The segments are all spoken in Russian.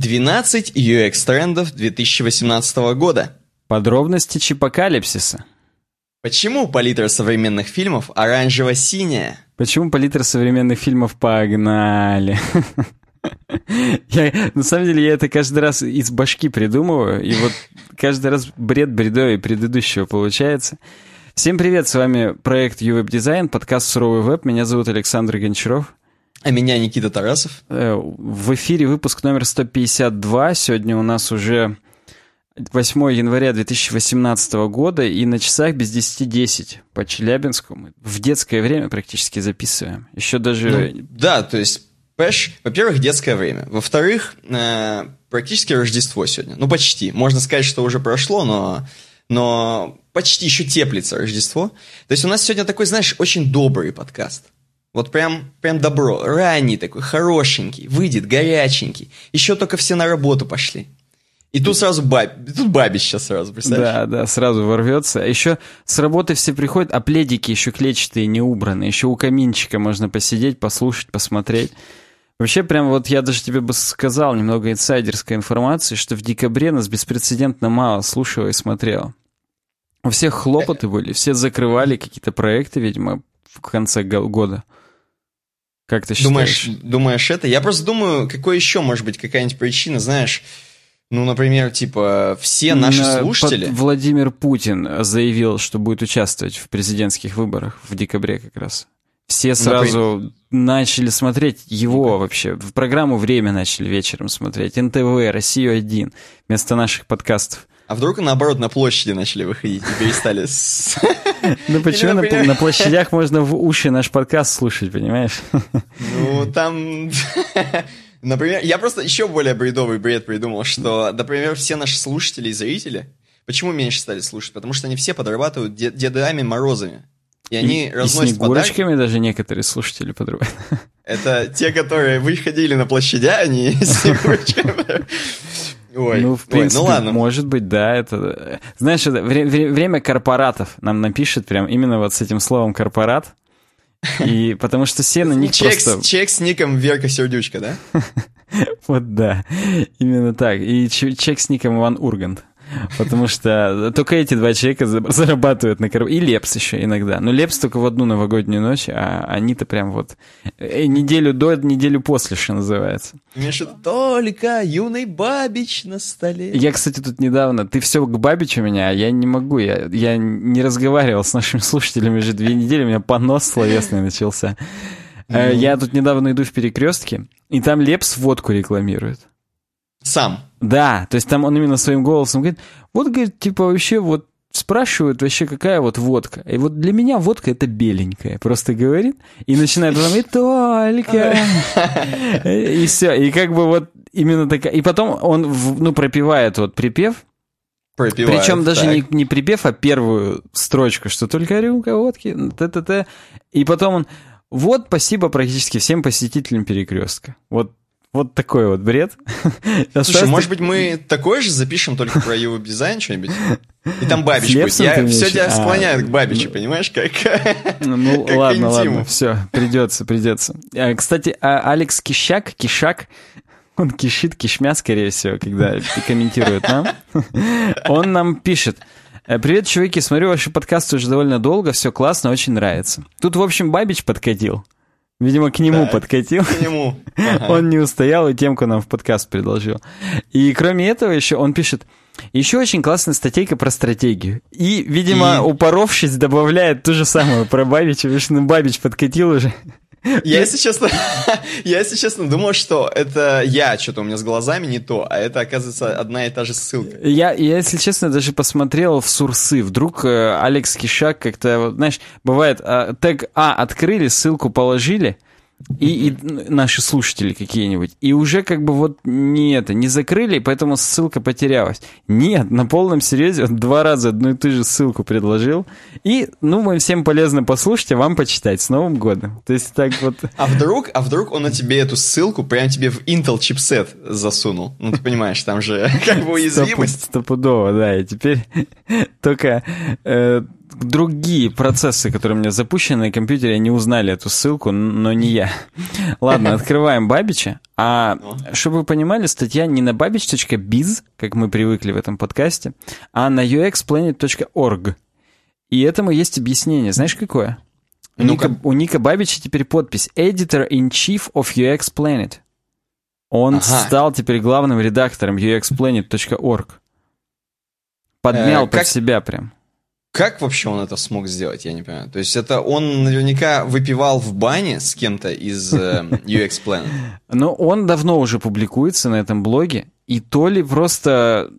12 UX-трендов 2018 года. Подробности чипокалипсиса. Почему палитра современных фильмов оранжево-синяя? Почему палитра современных фильмов погнали? Я, на самом деле, я это каждый раз из башки придумываю, и вот каждый раз бред бредовый предыдущего получается. Всем привет, с вами проект UWeb Design, подкаст «Суровый веб». Меня зовут Александр Гончаров. А меня Никита Тарасов. Э, в эфире выпуск номер 152. Сегодня у нас уже 8 января 2018 года, и на часах без 10.10 по Челябинску. Мы в детское время практически записываем. Еще даже... Ну, да, то есть, понимаешь, во-первых, детское время. Во-вторых, э, практически Рождество сегодня. Ну, почти. Можно сказать, что уже прошло, но, но почти еще теплится Рождество. То есть у нас сегодня такой, знаешь, очень добрый подкаст. Вот прям, прям добро. Ранний такой, хорошенький, выйдет, горяченький. Еще только все на работу пошли. И тут сразу баб... тут сейчас сразу, представляешь? Да, да, сразу ворвется. А еще с работы все приходят, а пледики еще клетчатые не убраны. Еще у каминчика можно посидеть, послушать, посмотреть. Вообще, прям вот я даже тебе бы сказал немного инсайдерской информации, что в декабре нас беспрецедентно мало слушало и смотрело. У всех хлопоты были, все закрывали какие-то проекты, видимо, в конце года. Как ты считаешь? Думаешь, думаешь это? Я просто думаю, какой еще может быть какая-нибудь причина, знаешь... Ну, например, типа, все наши слушатели... Владимир Путин заявил, что будет участвовать в президентских выборах в декабре как раз. Все сразу например... начали смотреть его вообще. В программу «Время» начали вечером смотреть. НТВ, «Россию-1» вместо наших подкастов. А вдруг, наоборот, на площади начали выходить и перестали... Ну почему на площадях можно в уши наш подкаст слушать, понимаешь? Ну, там... Например, я просто еще более бредовый бред придумал, что, например, все наши слушатели и зрители, почему меньше стали слушать? Потому что они все подрабатывают дедами Морозами. И они и, разносят и снегурочками даже некоторые слушатели подрабатывают. Это те, которые выходили на площадя, они снегурочками. Ой, ну, в принципе, ой, ну ладно. может быть, да, это... Знаешь, это вре- вре- время корпоратов нам напишет прям именно вот с этим словом «корпорат». И потому что все на них чек, просто... Чек с ником Верка Сердючка, да? Вот да, именно так. И чек с ником Иван Ургант. Потому что только эти два человека зарабатывают на коробке. И Лепс еще иногда. Но Лепс только в одну новогоднюю ночь, а они-то прям вот э, неделю до, неделю после, что называется. Миша, только юный Бабич на столе. Я, кстати, тут недавно... Ты все к Бабичу меня, а я не могу. Я, я не разговаривал с нашими слушателями уже две недели, у меня понос словесный начался. Mm-hmm. Я тут недавно иду в перекрестке, и там Лепс водку рекламирует. Сам. Да, то есть там он именно своим голосом говорит, вот, говорит, типа вообще вот спрашивают вообще, какая вот водка. И вот для меня водка это беленькая. Просто говорит и начинает потом, и только. И все. И как бы вот именно такая... И потом он, ну, пропивает вот припев, Пропивает, Причем даже не, не припев, а первую строчку, что только рюмка водки, т-т-т. И потом он, вот спасибо практически всем посетителям перекрестка. Вот вот такой вот бред. Слушай, может быть, мы такой же запишем, только про его дизайн что-нибудь? И там Бабич будет. Я все тебя склоняет к Бабичу, ну, понимаешь, как Ну, ладно, ладно, все, придется, придется. А, кстати, а Алекс Кищак, Кишак, он кишит, кишмя, скорее всего, когда комментирует нам. Он нам пишет, «Э, Привет, чуваки, смотрю ваши подкасты уже довольно долго, все классно, очень нравится. Тут, в общем, Бабич подкатил. Видимо, к нему да, подкатил. К нему. Ага. он не устоял и темку нам в подкаст предложил. И кроме этого еще он пишет, еще очень классная статейка про стратегию. И, видимо, и... упоровшись, добавляет ту же самую про Бабича, потому что ну, Бабич подкатил уже. Я, если честно, я, если честно, думал, что это я, что-то у меня с глазами не то, а это, оказывается, одна и та же ссылка. Я, я если честно, даже посмотрел в сурсы. Вдруг э, Алекс Кишак как-то, знаешь, бывает, э, тег А открыли, ссылку положили, и, и наши слушатели какие-нибудь. И уже как бы вот не это, не закрыли, поэтому ссылка потерялась. Нет, на полном серьезе он два раза одну и ту же ссылку предложил. И, ну, мы всем полезно послушать, а вам почитать. С Новым годом. То есть так вот... А вдруг, а вдруг он на тебе эту ссылку прям тебе в Intel чипсет засунул? Ну, ты понимаешь, там же как бы уязвимость. Стопудово, да. И теперь только... Другие процессы, которые у меня запущены на компьютере, они узнали эту ссылку, но не я. Ладно, открываем Бабича. А чтобы вы понимали, статья не на babich.biz, как мы привыкли в этом подкасте, а на uxplanet.org. И этому есть объяснение. Знаешь, какое? У, ну Ника, у Ника Бабича теперь подпись Editor-in-Chief of UX Planet. Он ага. стал теперь главным редактором uxplanet.org. Подмял э, под себя прям. Как вообще он это смог сделать, я не понимаю. То есть это он наверняка выпивал в бане с кем-то из э, UX Planet. Ну, он давно уже публикуется на этом блоге, и то ли просто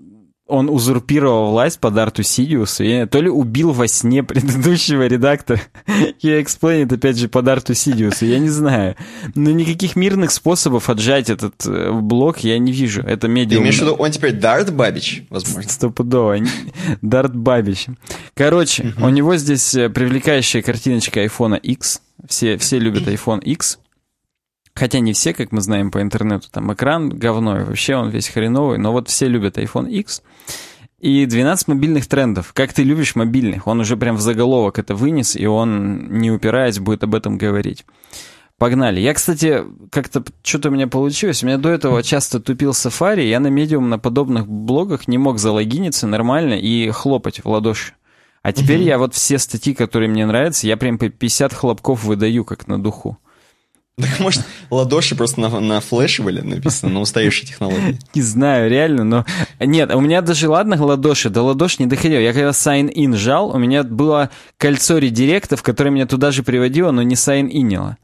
он узурпировал власть под Арту Сидиусу, и то ли убил во сне предыдущего редактора Я Explained, опять же, под Арту Сидиусу, я не знаю. Но никаких мирных способов отжать этот э, блок я не вижу. Это медиум... Ты имеешь в виду, он теперь Дарт Бабич, возможно? Стопудово. Дарт Бабич. Короче, у него здесь э, привлекающая картиночка iPhone X. Все, все любят iPhone X. Хотя не все, как мы знаем по интернету, там экран говной, вообще он весь хреновый, но вот все любят iPhone X. И 12 мобильных трендов. Как ты любишь мобильных? Он уже прям в заголовок это вынес, и он, не упираясь, будет об этом говорить. Погнали. Я, кстати, как-то что-то у меня получилось. У меня до этого часто тупил Safari, я на медиум на подобных блогах не мог залогиниться нормально и хлопать в ладоши. А теперь угу. я вот все статьи, которые мне нравятся, я прям по 50 хлопков выдаю, как на духу. Так может, ладоши просто на, на флеше были написаны, на устаревшей технологии? Не знаю, реально, но... Нет, у меня даже, ладно, ладоши, до ладош не доходил. Я когда sign-in жал, у меня было кольцо редиректов, которое меня туда же приводило, но не sign-инило.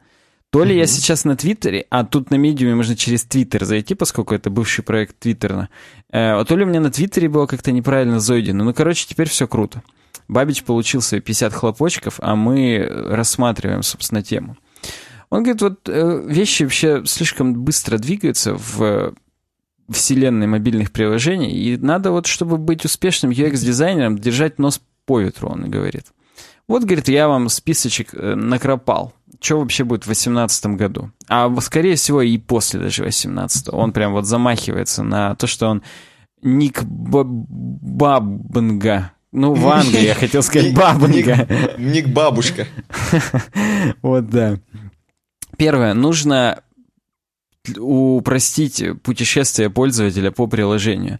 То ли mm-hmm. я сейчас на Твиттере, а тут на медиуме можно через Твиттер зайти, поскольку это бывший проект Твиттерна, э, то ли у меня на Твиттере было как-то неправильно зайдено. Ну, короче, теперь все круто. Бабич получил свои 50 хлопочков, а мы рассматриваем, собственно, тему. Он говорит, вот э, вещи вообще слишком быстро двигаются в вселенной мобильных приложений, и надо вот, чтобы быть успешным UX-дизайнером, держать нос по ветру, он говорит. Вот, говорит, я вам списочек э, накропал. Что вообще будет в 2018 году? А скорее всего и после даже 2018. Он прям вот замахивается на то, что он Ник Бабнга. Ну, Ванга, я хотел сказать Бабнга. Ник Бабушка. Вот, да. Первое, нужно упростить путешествие пользователя по приложению.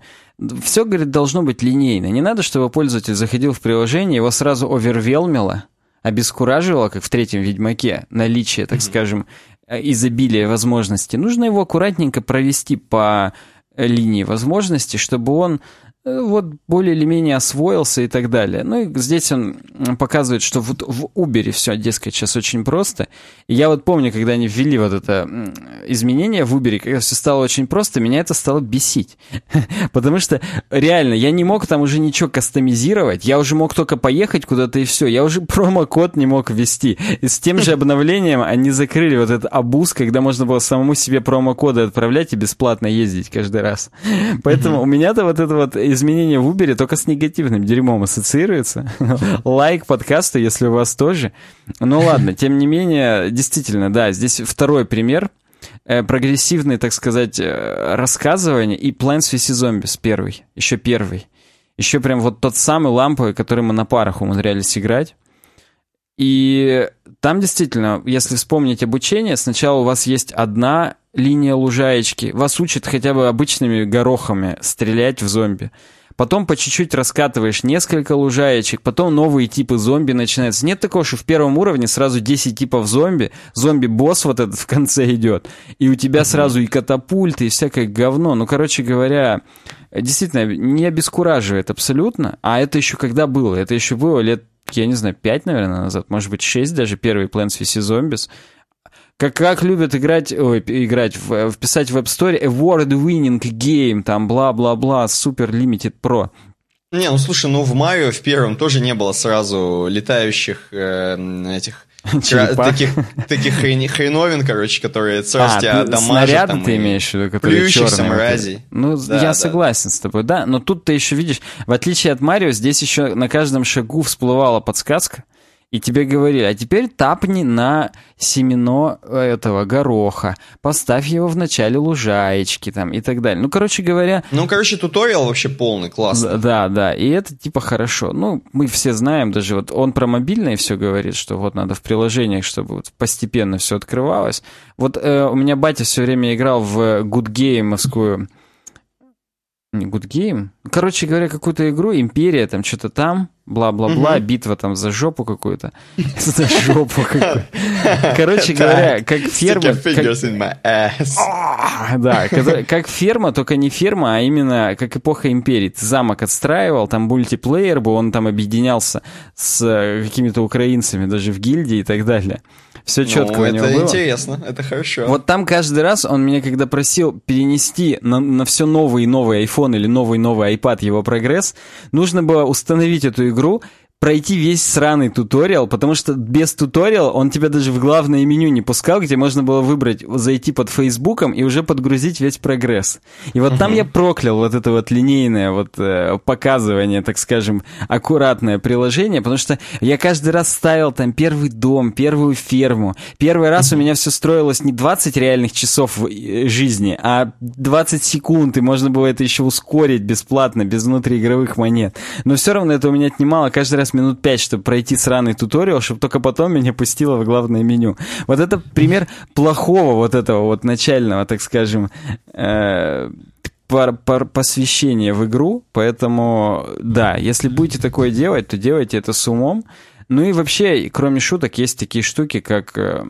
Все, говорит, должно быть линейно. Не надо, чтобы пользователь заходил в приложение, его сразу овервелмило, обескураживало, как в третьем Ведьмаке, наличие, так mm-hmm. скажем, изобилия возможностей. Нужно его аккуратненько провести по линии возможностей, чтобы он Э, вот более или менее освоился и так далее. Ну и здесь он показывает, что вот в Uber все, дескать, сейчас очень просто. И я вот помню, когда они ввели вот это изменение в Uber, когда все стало очень просто, меня это стало бесить. Потому что реально, я не мог там уже ничего кастомизировать, я уже мог только поехать куда-то и все. Я уже промокод не мог ввести. И с тем же обновлением они закрыли вот этот абуз, когда можно было самому себе промокоды отправлять и бесплатно ездить каждый раз. Поэтому у меня-то вот это вот изменения в Uber только с негативным дерьмом ассоциируется. Лайк подкасту, если у вас тоже. Ну ладно, тем не менее, действительно, да, здесь второй пример. Э, прогрессивный, так сказать, э, рассказывание и Plants vs. Zombies первый, еще первый. Еще прям вот тот самый ламповый, который мы на парах умудрялись играть. И там действительно, если вспомнить обучение, сначала у вас есть одна линия лужаечки, вас учат хотя бы обычными горохами стрелять в зомби. Потом по чуть-чуть раскатываешь несколько лужаечек, потом новые типы зомби начинаются. Нет такого, что в первом уровне сразу 10 типов зомби, зомби-босс вот этот в конце идет, и у тебя сразу и катапульты, и всякое говно. Ну, короче говоря, действительно, не обескураживает абсолютно. А это еще когда было? Это еще было лет я не знаю, 5, наверное, назад, может быть, 6 даже, первый Plants vs. Zombies. Как, как любят играть, ой, играть, в, вписать в App Store award-winning game, там, бла-бла-бла, Super Limited Pro. Не, ну слушай, ну в Марио в первом тоже не было сразу летающих э, этих таких, таких хрен, хреновин, короче, которые сразу а, тебя дамажат. Снаряды там, ты имеешь в виду, которые черные. мразей. Ну, да, я да. согласен с тобой, да. Но тут ты еще видишь, в отличие от Марио, здесь еще на каждом шагу всплывала подсказка, И тебе говорили, а теперь тапни на семено этого гороха, поставь его в начале лужаечки там и так далее. Ну, короче говоря... Ну, короче, туториал вообще полный, классный. Да, да, и это типа хорошо. Ну, мы все знаем, даже вот он про мобильное все говорит, что вот надо в приложениях, чтобы вот постепенно все открывалось. Вот э, у меня батя все время играл в Good Game не Good Game. Короче говоря, какую-то игру, Империя, там что-то там, бла-бла-бла, битва там за жопу какую-то. За жопу какую-то. Короче говоря, как ферма... Да, как ферма, только не ферма, а именно как эпоха Империи. Ты замок отстраивал, там мультиплеер был, он там объединялся с э, какими-то украинцами даже в гильдии и так далее. Все четко ну, у него это было. интересно, это хорошо. Вот там каждый раз он меня когда просил перенести на, на все новый и новый iPhone или новый-новый iPad его прогресс, нужно было установить эту игру, игру пройти весь сраный туториал, потому что без туториала он тебя даже в главное меню не пускал, где можно было выбрать, зайти под Фейсбуком и уже подгрузить весь прогресс. И вот там я проклял вот это вот линейное вот э, показывание, так скажем, аккуратное приложение, потому что я каждый раз ставил там первый дом, первую ферму. Первый раз у меня все строилось не 20 реальных часов э, жизни, а 20 секунд, и можно было это еще ускорить бесплатно, без внутриигровых монет. Но все равно это у меня отнимало каждый раз раз минут пять, чтобы пройти сраный туториал, чтобы только потом меня пустило в главное меню. Вот это пример плохого вот этого вот начального, так скажем, э, посвящения в игру, поэтому да, если будете такое делать, то делайте это с умом. Ну и вообще, кроме шуток, есть такие штуки, как э,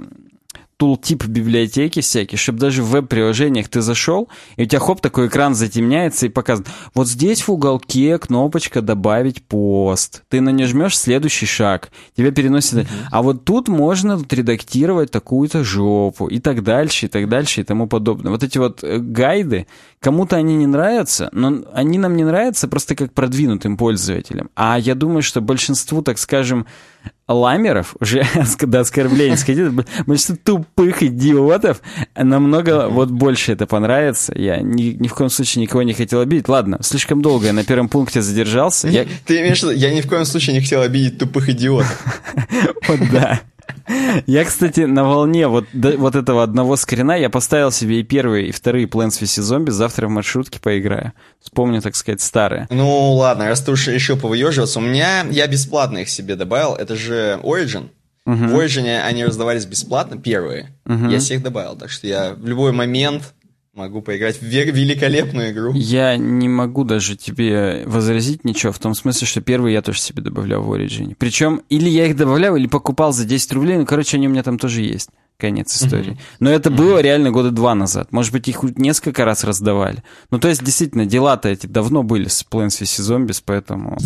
тултип библиотеки всякие, чтобы даже в веб-приложениях ты зашел, и у тебя хоп, такой экран затемняется и показывает, вот здесь в уголке кнопочка «Добавить пост». Ты на нее жмешь следующий шаг, тебя переносит... Mm-hmm. А вот тут можно редактировать такую-то жопу и так дальше, и так дальше, и тому подобное. Вот эти вот э, гайды, кому-то они не нравятся, но они нам не нравятся просто как продвинутым пользователям. А я думаю, что большинству, так скажем, ламеров, уже до оскорбления сходит, большинство тупых идиотов намного вот больше это понравится. Я ни, ни в коем случае никого не хотел обидеть. Ладно, слишком долго я на первом пункте задержался. Я... Ты имеешь в виду, я ни в коем случае не хотел обидеть тупых идиотов. Вот да. Я, кстати, на волне вот, вот этого одного скрина я поставил себе и первые, и вторые Plants vs. Zombies. Завтра в маршрутке поиграю. Вспомню, так сказать, старые. Ну, ладно, раз ты уж решил повыеживаться. У меня, я бесплатно их себе добавил. Это же Origin. Uh-huh. В Origin они раздавались бесплатно, первые. Uh-huh. Я всех добавил. Так что я в любой момент Могу поиграть в великолепную игру. Я не могу даже тебе возразить ничего, в том смысле, что первый я тоже себе добавлял в Origin. Причем, или я их добавлял, или покупал за 10 рублей, ну, короче, они у меня там тоже есть. Конец истории. Mm-hmm. Но это было реально года два назад. Может быть, их несколько раз раздавали. Ну, то есть, действительно, дела-то эти давно были с Plants vs. Zombies, поэтому...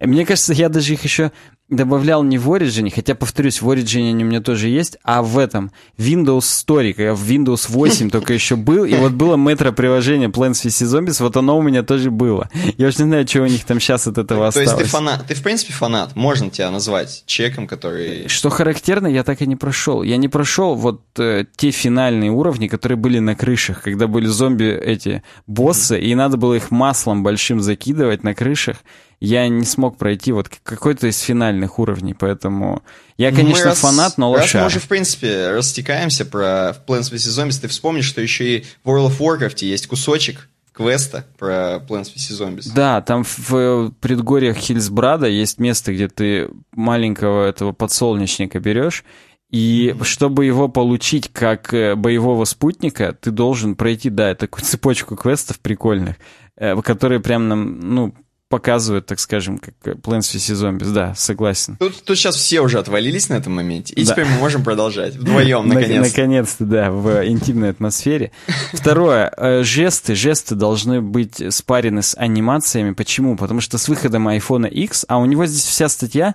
Мне кажется, я даже их еще добавлял не в Origin, хотя, повторюсь, в Origin они у меня тоже есть, а в этом Windows Story, когда в Windows 8 только еще был, и вот было метро-приложение Plants vs. Zombies, вот оно у меня тоже было. Я уж не знаю, что у них там сейчас от этого осталось. То есть ты фанат, ты в принципе фанат, можно тебя назвать чеком, который... Что характерно, я так и не прошел. Я не прошел вот э, те финальные уровни, которые были на крышах, когда были зомби эти боссы, и надо было их маслом большим закидывать на крышах я не смог пройти вот какой-то из финальных уровней, поэтому я, конечно, раз, фанат, но лошадь. Раз мы уже, в принципе, растекаемся про Plants vs. Zombies, ты вспомнишь, что еще и в World of Warcraft есть кусочек квеста про Plants vs. Zombies. Да, там в предгорьях Хильсбрада есть место, где ты маленького этого подсолнечника берешь, и чтобы его получить как э, боевого спутника, ты должен пройти, да, такую цепочку квестов прикольных, э, которые прям нам, ну, показывают, так скажем, как Plants vs. Zombies. Да, согласен. Тут, тут сейчас все уже отвалились на этом моменте, и да. теперь мы можем продолжать вдвоем, наконец-то. Наконец-то, да, в интимной атмосфере. Второе. Э, жесты. Жесты должны быть спарены с анимациями. Почему? Потому что с выходом iPhone X, а у него здесь вся статья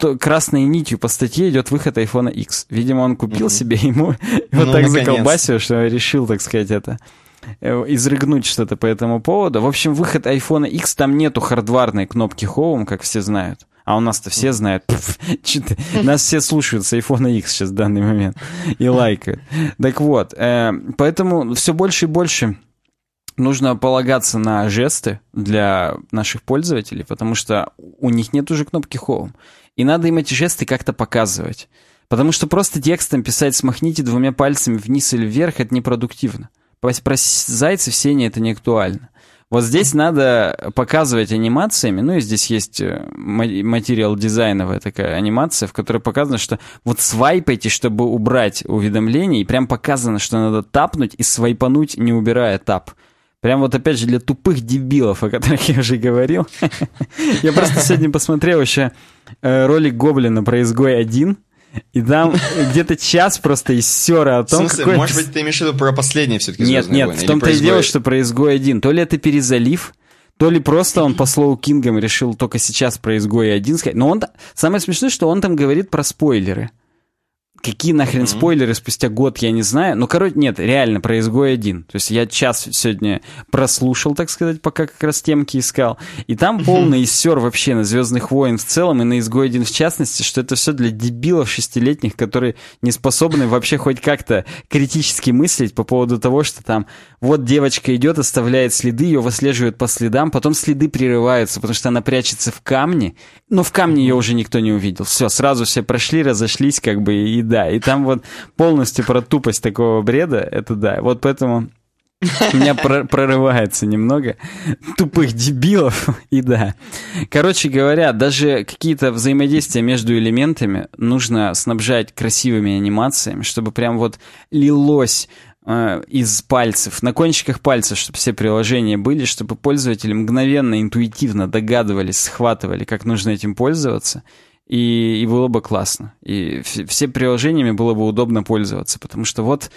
то красной нитью по статье идет выход iPhone X. Видимо, он купил mm-hmm. себе ему вот ну, так заколбасил, что решил, так сказать, это изрыгнуть что-то по этому поводу. В общем, выход iPhone X, там нету хардварной кнопки Home, как все знают. А у нас-то все знают. Нас все слушают с iPhone X сейчас в данный момент и лайкают. Так вот, э, поэтому все больше и больше нужно полагаться на жесты для наших пользователей, потому что у них нет уже кнопки Home. И надо им эти жесты как-то показывать. Потому что просто текстом писать «смахните двумя пальцами вниз или вверх» — это непродуктивно. Про зайцев сеня это не актуально. Вот здесь надо показывать анимациями, ну и здесь есть э, материал дизайновая такая анимация, в которой показано, что вот свайпайте, чтобы убрать уведомления, и прям показано, что надо тапнуть и свайпануть, не убирая тап. Прям вот опять же для тупых дебилов, о которых я уже говорил. Я просто сегодня посмотрел еще э, ролик Гоблина про изгой 1, и там где-то час просто из сера о том, В смысле, может быть, ты имеешь в виду про последнее все-таки Нет, нет, войны, в том-то и дело, что про изгой 1. То ли это перезалив, то ли просто он по слову Кингам решил только сейчас про изгой 1 сказать. Но он... Самое смешное, что он там говорит про спойлеры. Какие нахрен mm-hmm. спойлеры спустя год, я не знаю. Ну, короче, нет, реально, про изгой один. То есть я час сегодня прослушал, так сказать, пока как раз темки искал. И там полный иссер вообще на Звездных войн в целом и на изгой один в частности, что это все для дебилов шестилетних, которые не способны вообще хоть как-то критически мыслить по поводу того, что там вот девочка идет, оставляет следы, ее выслеживают по следам, потом следы прерываются, потому что она прячется в камне, но в камне ее уже никто не увидел. Все, сразу все прошли, разошлись, как бы, и да. И там вот полностью про тупость такого бреда, это да. Вот поэтому меня прорывается немного тупых дебилов, и да. Короче говоря, даже какие-то взаимодействия между элементами нужно снабжать красивыми анимациями, чтобы прям вот лилось э, из пальцев, на кончиках пальцев, чтобы все приложения были, чтобы пользователи мгновенно, интуитивно догадывались, схватывали, как нужно этим пользоваться, и, и было бы классно. И все приложениями было бы удобно пользоваться, потому что вот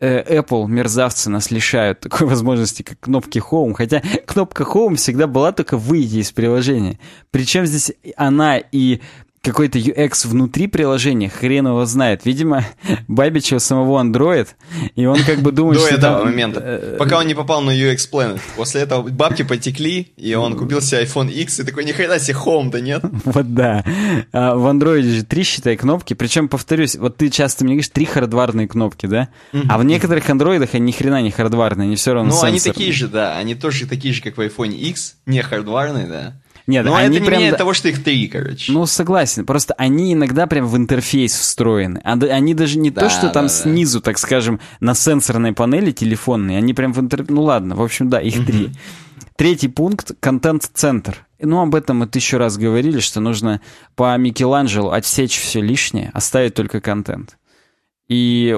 э, Apple, мерзавцы, нас лишают такой возможности, как кнопки Home. Хотя кнопка Home всегда была только выйти из приложения. Причем здесь она и какой-то UX внутри приложения, хрен его знает. Видимо, Бабич у самого Android, и он как бы думает, До что этого там... момента, э, пока он не попал на UX Planet. После этого бабки потекли, и он купил себе iPhone X, и такой, ни хрена себе Home-то нет. Вот да. А в Android же три, считай, кнопки. Причем, повторюсь, вот ты часто мне говоришь, три хардварные кнопки, да? А в некоторых андроидах они ни хрена не хардварные, они все равно Ну, они такие же, да. Они тоже такие же, как в iPhone X, не хардварные, да. Нет, Но они это не прям... меняет того, что их три, короче. Ну, согласен. Просто они иногда прям в интерфейс встроены. А они даже не Да, то, что там да, да. снизу, так скажем, на сенсорной панели телефонной, они прям в интерфейс... Ну ладно, в общем, да, их три. Третий пункт — контент-центр. Ну, об этом мы тысячу раз говорили, что нужно по Микеланджело отсечь все лишнее, оставить только контент. И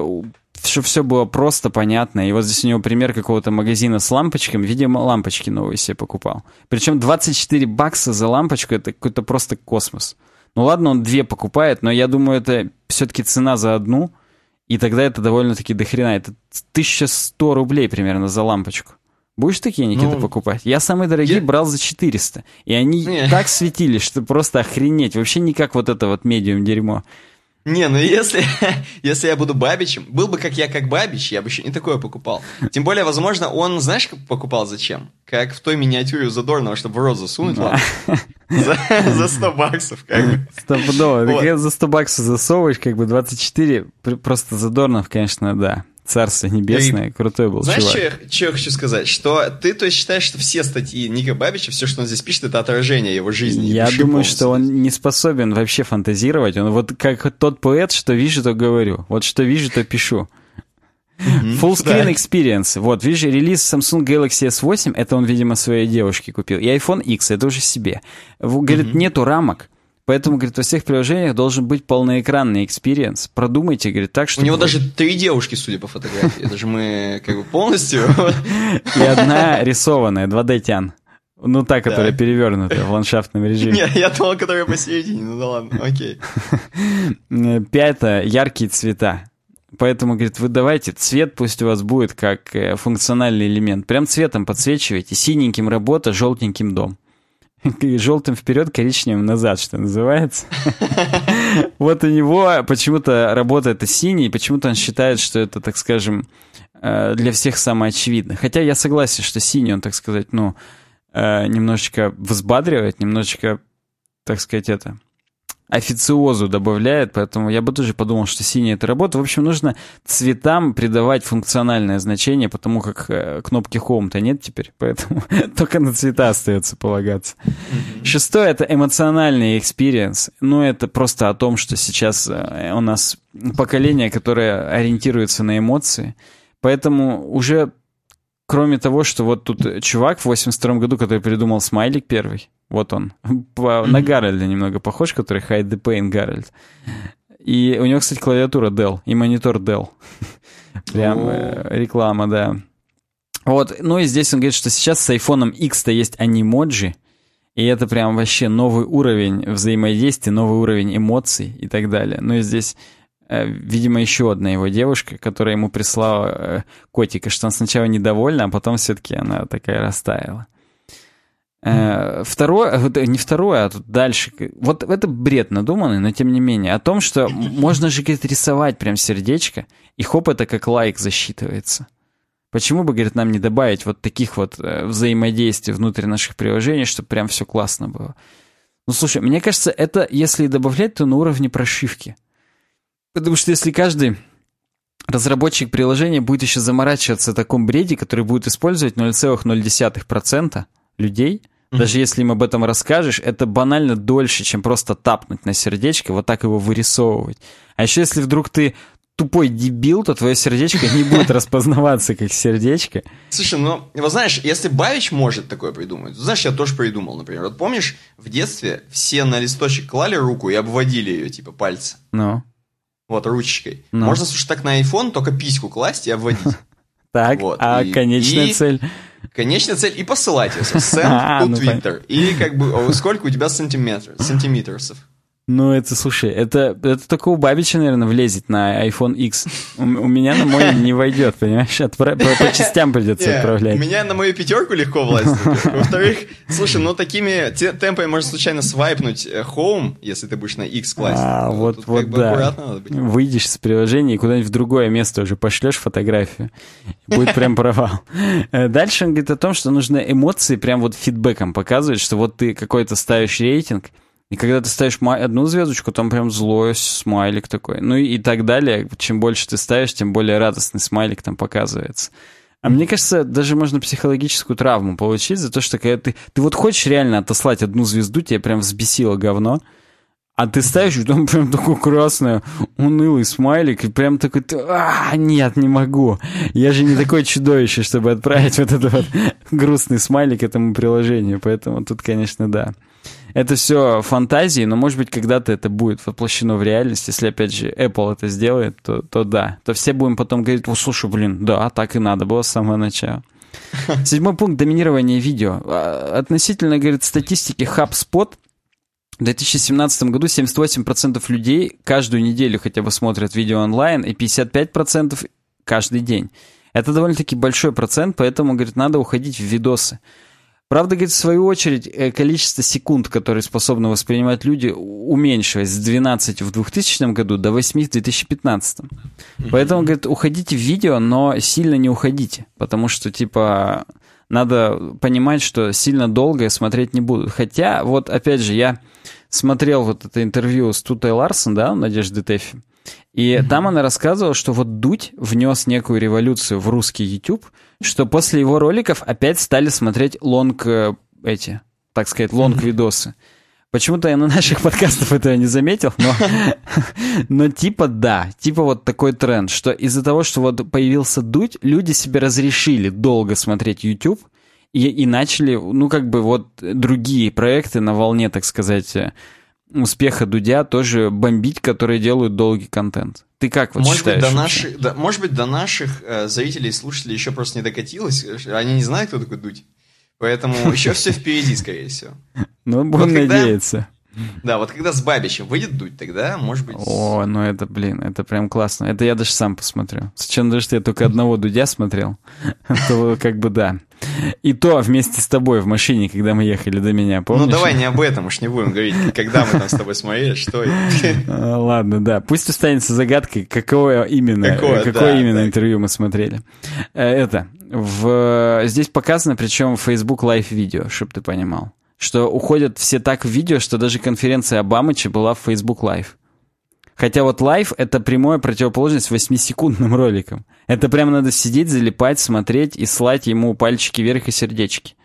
чтобы все было просто, понятно. И вот здесь у него пример какого-то магазина с лампочками. Видимо, лампочки новые себе покупал. Причем 24 бакса за лампочку — это какой-то просто космос. Ну ладно, он две покупает, но я думаю, это все-таки цена за одну. И тогда это довольно-таки дохрена. Это 1100 рублей примерно за лампочку. Будешь такие, Никита, Ну, покупать? Я самые дорогие я- брал за 400. И они Не. так светились, что просто охренеть. Вообще не как вот это вот медиум дерьмо. Не, ну если, если я буду Бабичем, был бы как я, как Бабич, я бы еще не такое покупал. Тем более, возможно, он, знаешь, как покупал зачем? Как в той миниатюре у Задорнова, чтобы в рот засунуть, ладно? За, за 100 баксов, как бы. Стопудово. Вот. Так за 100 баксов засовываешь, как бы 24. Пр- Просто Задорнов, конечно, да. Царство небесное, крутой был Знаешь, чувак. что я, что я хочу сказать? Что ты, то есть, считаешь, что все статьи Ника Бабича, все, что он здесь пишет, это отражение его жизни? и Я души думаю, что он не способен вообще фантазировать. Он вот как тот поэт, что вижу, то говорю. Вот что вижу, то пишу. Full screen да. experience. Вот, видишь, релиз Samsung Galaxy S8, это он, видимо, своей девушке купил. И iPhone X, это уже себе. Говорит, нету рамок. Поэтому, говорит, во всех приложениях должен быть полноэкранный experience. Продумайте, говорит, так, У чтобы... него даже три девушки, судя по фотографии. Это же мы как бы полностью... И одна рисованная, 2D-тян. Ну, та, которая Так. перевернутая в ландшафтном режиме. Не, я думал, которая посередине. Ну да ладно, окей. Пятое, яркие цвета. Поэтому, говорит, вы давайте, цвет пусть у вас будет как э, функциональный элемент. Прям цветом подсвечивайте. Синеньким работа, желтеньким дом. Желтым вперед, коричневым назад, что называется. Вот у него почему-то работа это синий, почему-то он считает, что это, так скажем, э, для всех самое очевидное. Хотя я согласен, что синий, он, так сказать, ну, э, немножечко взбадривает, немножечко, так сказать, это, официозу добавляет, поэтому я бы тоже подумал, что синий это работа. В общем, нужно цветам придавать функциональное значение, потому как э, кнопки Home-то нет теперь, поэтому только на цвета остается полагаться. Шестое — это эмоциональный experience. Ну, это просто о том, что сейчас э, у нас поколение, которое ориентируется на эмоции, поэтому уже кроме того, что вот тут чувак в 82 году, который придумал смайлик первый, вот он, на Гарольда немного похож, который Hide the Pain Harold. И у него, кстати, клавиатура Dell и монитор Dell. Прям э, реклама, да. Вот, ну и здесь он говорит, что сейчас с iPhone X-то есть анимоджи, и это прям вообще новый уровень взаимодействия, новый уровень эмоций и так далее. Ну и здесь Э, видимо, еще одна его девушка, которая ему прислала э, котика, что он сначала недовольна, а потом все-таки она такая растаяла. Mm. Второе, не второе, а тут дальше. Вот это бред надуманный, но тем не менее. О том, что можно же, говорит, рисовать прям сердечко, и хоп, это как лайк засчитывается. Почему бы, говорит, нам не добавить вот таких вот взаимодействий внутри наших приложений, чтобы прям все классно было? Ну, слушай, мне кажется, это, если добавлять, то на уровне прошивки. Потому что если каждый разработчик приложения будет еще заморачиваться о таком бреде, который будет использовать 0,0% людей, mm-hmm. даже если им об этом расскажешь, это банально дольше, чем просто тапнуть на сердечко, вот так его вырисовывать. А еще если вдруг ты тупой дебил, то твое сердечко не будет распознаваться как сердечко. Слушай, ну, вот знаешь, если Бавич может такое придумать, знаешь, я тоже придумал, например. Вот помнишь, в детстве все на листочек клали руку и обводили ее, типа, пальцы? Ну. Вот, ручкой. Ну. Можно, слушай, так на iPhone только письку класть и обводить. Так, вот. а и, конечная и, цель? Конечная цель и посылать ее. Send to Twitter. И как бы сколько у тебя сантиметров, сантиметров. Ну, это, слушай, это, это только у Бабича, наверное, влезет на iPhone X. У, у меня на мой не войдет, понимаешь? Отправ... По, по частям придется yeah, отправлять. У меня на мою пятерку легко влазит. Во-вторых, слушай, ну такими темпами можно случайно свайпнуть э, Home, если ты будешь на X класть. А, вот, Тут вот, да. Выйдешь с приложения и куда-нибудь в другое место уже пошлешь фотографию. Будет прям провал. Э, дальше он говорит о том, что нужно эмоции прям вот фидбэком показывать, что вот ты какой-то ставишь рейтинг, и когда ты ставишь одну звездочку, там прям злой смайлик такой. Ну и, и так далее. Чем больше ты ставишь, тем более радостный смайлик там показывается. А мне кажется, даже можно психологическую травму получить за то, что когда ты... Ты вот хочешь реально отослать одну звезду, тебе прям взбесило говно, а ты ставишь, там прям такой красный, унылый смайлик, и прям такой, а, нет, не могу. Я же не такое чудовище, чтобы отправить вот этот вот грустный смайлик этому приложению. Поэтому тут, конечно, да это все фантазии, но, может быть, когда-то это будет воплощено в реальность. Если, опять же, Apple это сделает, то, то да. То все будем потом говорить, о, слушай, блин, да, так и надо было с самого начала. Седьмой пункт – доминирование видео. А, относительно, говорит, статистики HubSpot, в 2017 году 78% людей каждую неделю хотя бы смотрят видео онлайн, и 55% каждый день. Это довольно-таки большой процент, поэтому, говорит, надо уходить в видосы. Правда, говорит, в свою очередь, э, количество секунд, которые способны воспринимать люди, уменьшилось с 12 в 2000 году до 8 в 2015. Поэтому, говорит, уходите в видео, но сильно не уходите, потому что, типа, надо понимать, что сильно долго смотреть не будут. Хотя, вот, опять же, я смотрел вот это интервью с Тутой Ларсон, да, Надежды Тэффи, и mm-hmm. там она рассказывала, что вот Дудь внес некую революцию в русский YouTube, что после его роликов опять стали смотреть лонг э, эти, так сказать, лонг-видосы. Почему-то я на наших подкастах этого не заметил, но, но типа да, типа вот такой тренд, что из-за того, что вот появился Дудь, люди себе разрешили долго смотреть YouTube и, и начали, ну как бы вот другие проекты на волне, так сказать, э, успеха Дудя тоже бомбить, которые делают долгий контент. Ты как вот может считаешь? Быть, до наших, да, может быть, до наших э, зрителей и слушателей еще просто не докатилось. Они не знают, кто такой Дудь. Поэтому еще все впереди, скорее всего. Ну, будем надеяться. Да, вот когда с Бабичем выйдет дуть, тогда, может быть... О, ну это, блин, это прям классно. Это я даже сам посмотрю. Сначала даже я только одного Дудя смотрел, то как бы да. И то вместе с тобой в машине, когда мы ехали до меня, помнишь? Ну давай не об этом, уж не будем говорить, когда мы там с тобой смотрели, что... А, ладно, да. Пусть останется загадкой, какое именно, какое, какое да, именно так. интервью мы смотрели. Э, это, в... здесь показано, причем Facebook Live видео, чтобы ты понимал. Что уходят все так в видео, что даже конференция Обамыча была в Facebook Live. Хотя вот live — это прямая противоположность 8-секундным роликам. Это прямо надо сидеть, залипать, смотреть и слать ему пальчики вверх и сердечки.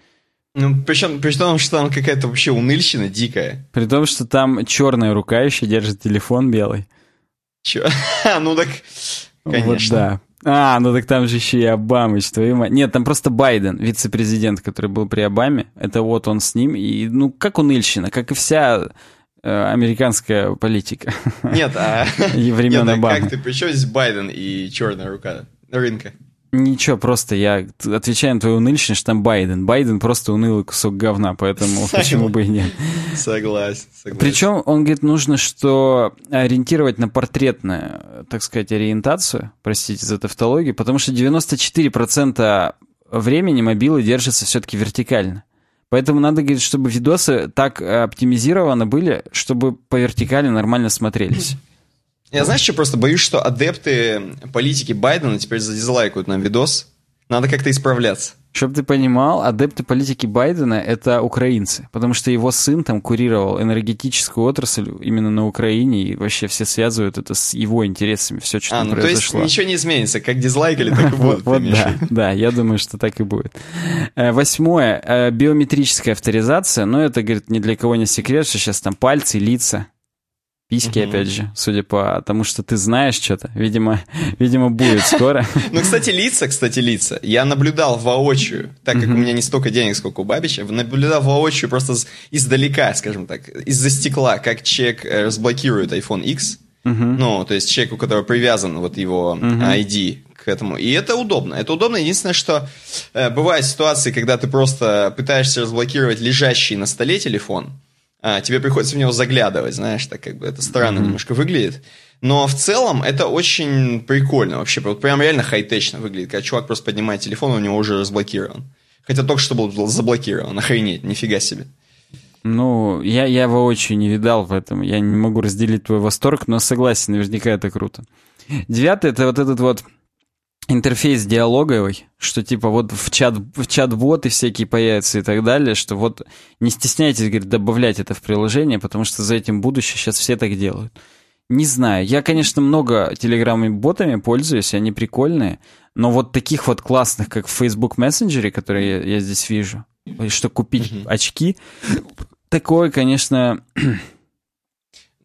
Ну, причем, при том, что там какая-то вообще уныльщина дикая. При том, что там черная рука еще держит телефон белый. Че? ну так, конечно. Вот да. А, ну так там же еще и Обамыч, твою мать. Нет, там просто Байден, вице-президент, который был при Обаме. Это вот он с ним. И, ну, как уныльщина, как и вся э, американская политика. Нет, а... И времен а как ты, при чем здесь Байден и черная рука рынка? Ничего, просто я отвечаю на твою уныльщину, что там Байден. Байден просто унылый кусок говна, поэтому почему бы и нет. Согласен, согласен. Причем он говорит, нужно что ориентировать на портретную, так сказать, ориентацию, простите за тавтологию, потому что 94% времени мобилы держатся все-таки вертикально. Поэтому надо, говорит, чтобы видосы так оптимизированы были, чтобы по вертикали нормально смотрелись. Я знаешь, что просто боюсь, что адепты политики Байдена теперь задизлайкают нам видос. Надо как-то исправляться. Чтобы ты понимал, адепты политики Байдена — это украинцы, потому что его сын там курировал энергетическую отрасль именно на Украине, и вообще все связывают это с его интересами, все, что а, там ну, произошло. то есть ничего не изменится, как дизлайкали, так и будут. Вот, да, да, я думаю, что так и будет. Э, восьмое. Э, биометрическая авторизация, но это, говорит, ни для кого не секрет, что сейчас там пальцы, лица, Письки, угу. опять же, судя по тому, что ты знаешь что-то. Видимо, видимо, будет скоро. Ну, кстати, лица, кстати, лица. Я наблюдал воочию, так как у меня не столько денег, сколько у Бабича, наблюдал воочию просто издалека, скажем так, из-за стекла, как человек э, разблокирует iPhone X. Ну, то есть человек, у которого привязан вот его ID к этому. И это удобно. Это удобно. Единственное, что э, бывают ситуации, когда ты просто пытаешься разблокировать лежащий на столе телефон, а, тебе приходится в него заглядывать, знаешь, так как бы это странно mm-hmm. немножко выглядит. Но в целом это очень прикольно вообще. Вот прям реально хай-течно выглядит, когда чувак просто поднимает телефон, у него уже разблокирован. Хотя только что был заблокирован. Охренеть, нифига себе. Ну, я, я воочию не видал в этом. Я не могу разделить твой восторг, но согласен, наверняка это круто. Девятый — это вот этот вот интерфейс диалоговый, что типа вот в чат в чат-боты всякие появятся и так далее, что вот не стесняйтесь, говорит, добавлять это в приложение, потому что за этим будущее сейчас все так делают. Не знаю, я, конечно, много телеграм-ботами пользуюсь, они прикольные, но вот таких вот классных, как в Facebook Messenger, которые я, я здесь вижу, что купить mm-hmm. очки, такое, конечно...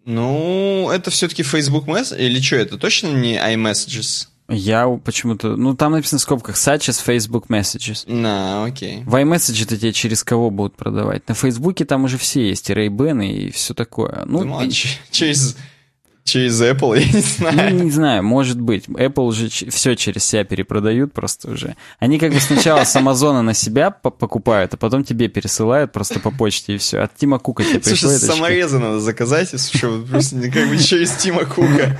Ну, это все-таки Facebook Messenger, или что, это точно не iMessages? Я почему-то... Ну, там написано в скобках such as Facebook Messages. На, окей. В iMessage это тебе через кого будут продавать? На Фейсбуке там уже все есть, и ray и все такое. Ну, Думал, через... Через Apple, я не знаю. Ну, не знаю, может быть. Apple уже все через себя перепродают просто уже. Они как бы сначала с Амазона на себя покупают, а потом тебе пересылают просто по почте и все. От Тима Кука тебе приходит. Слушай, саморезы надо заказать, просто как бы через Тима Кука.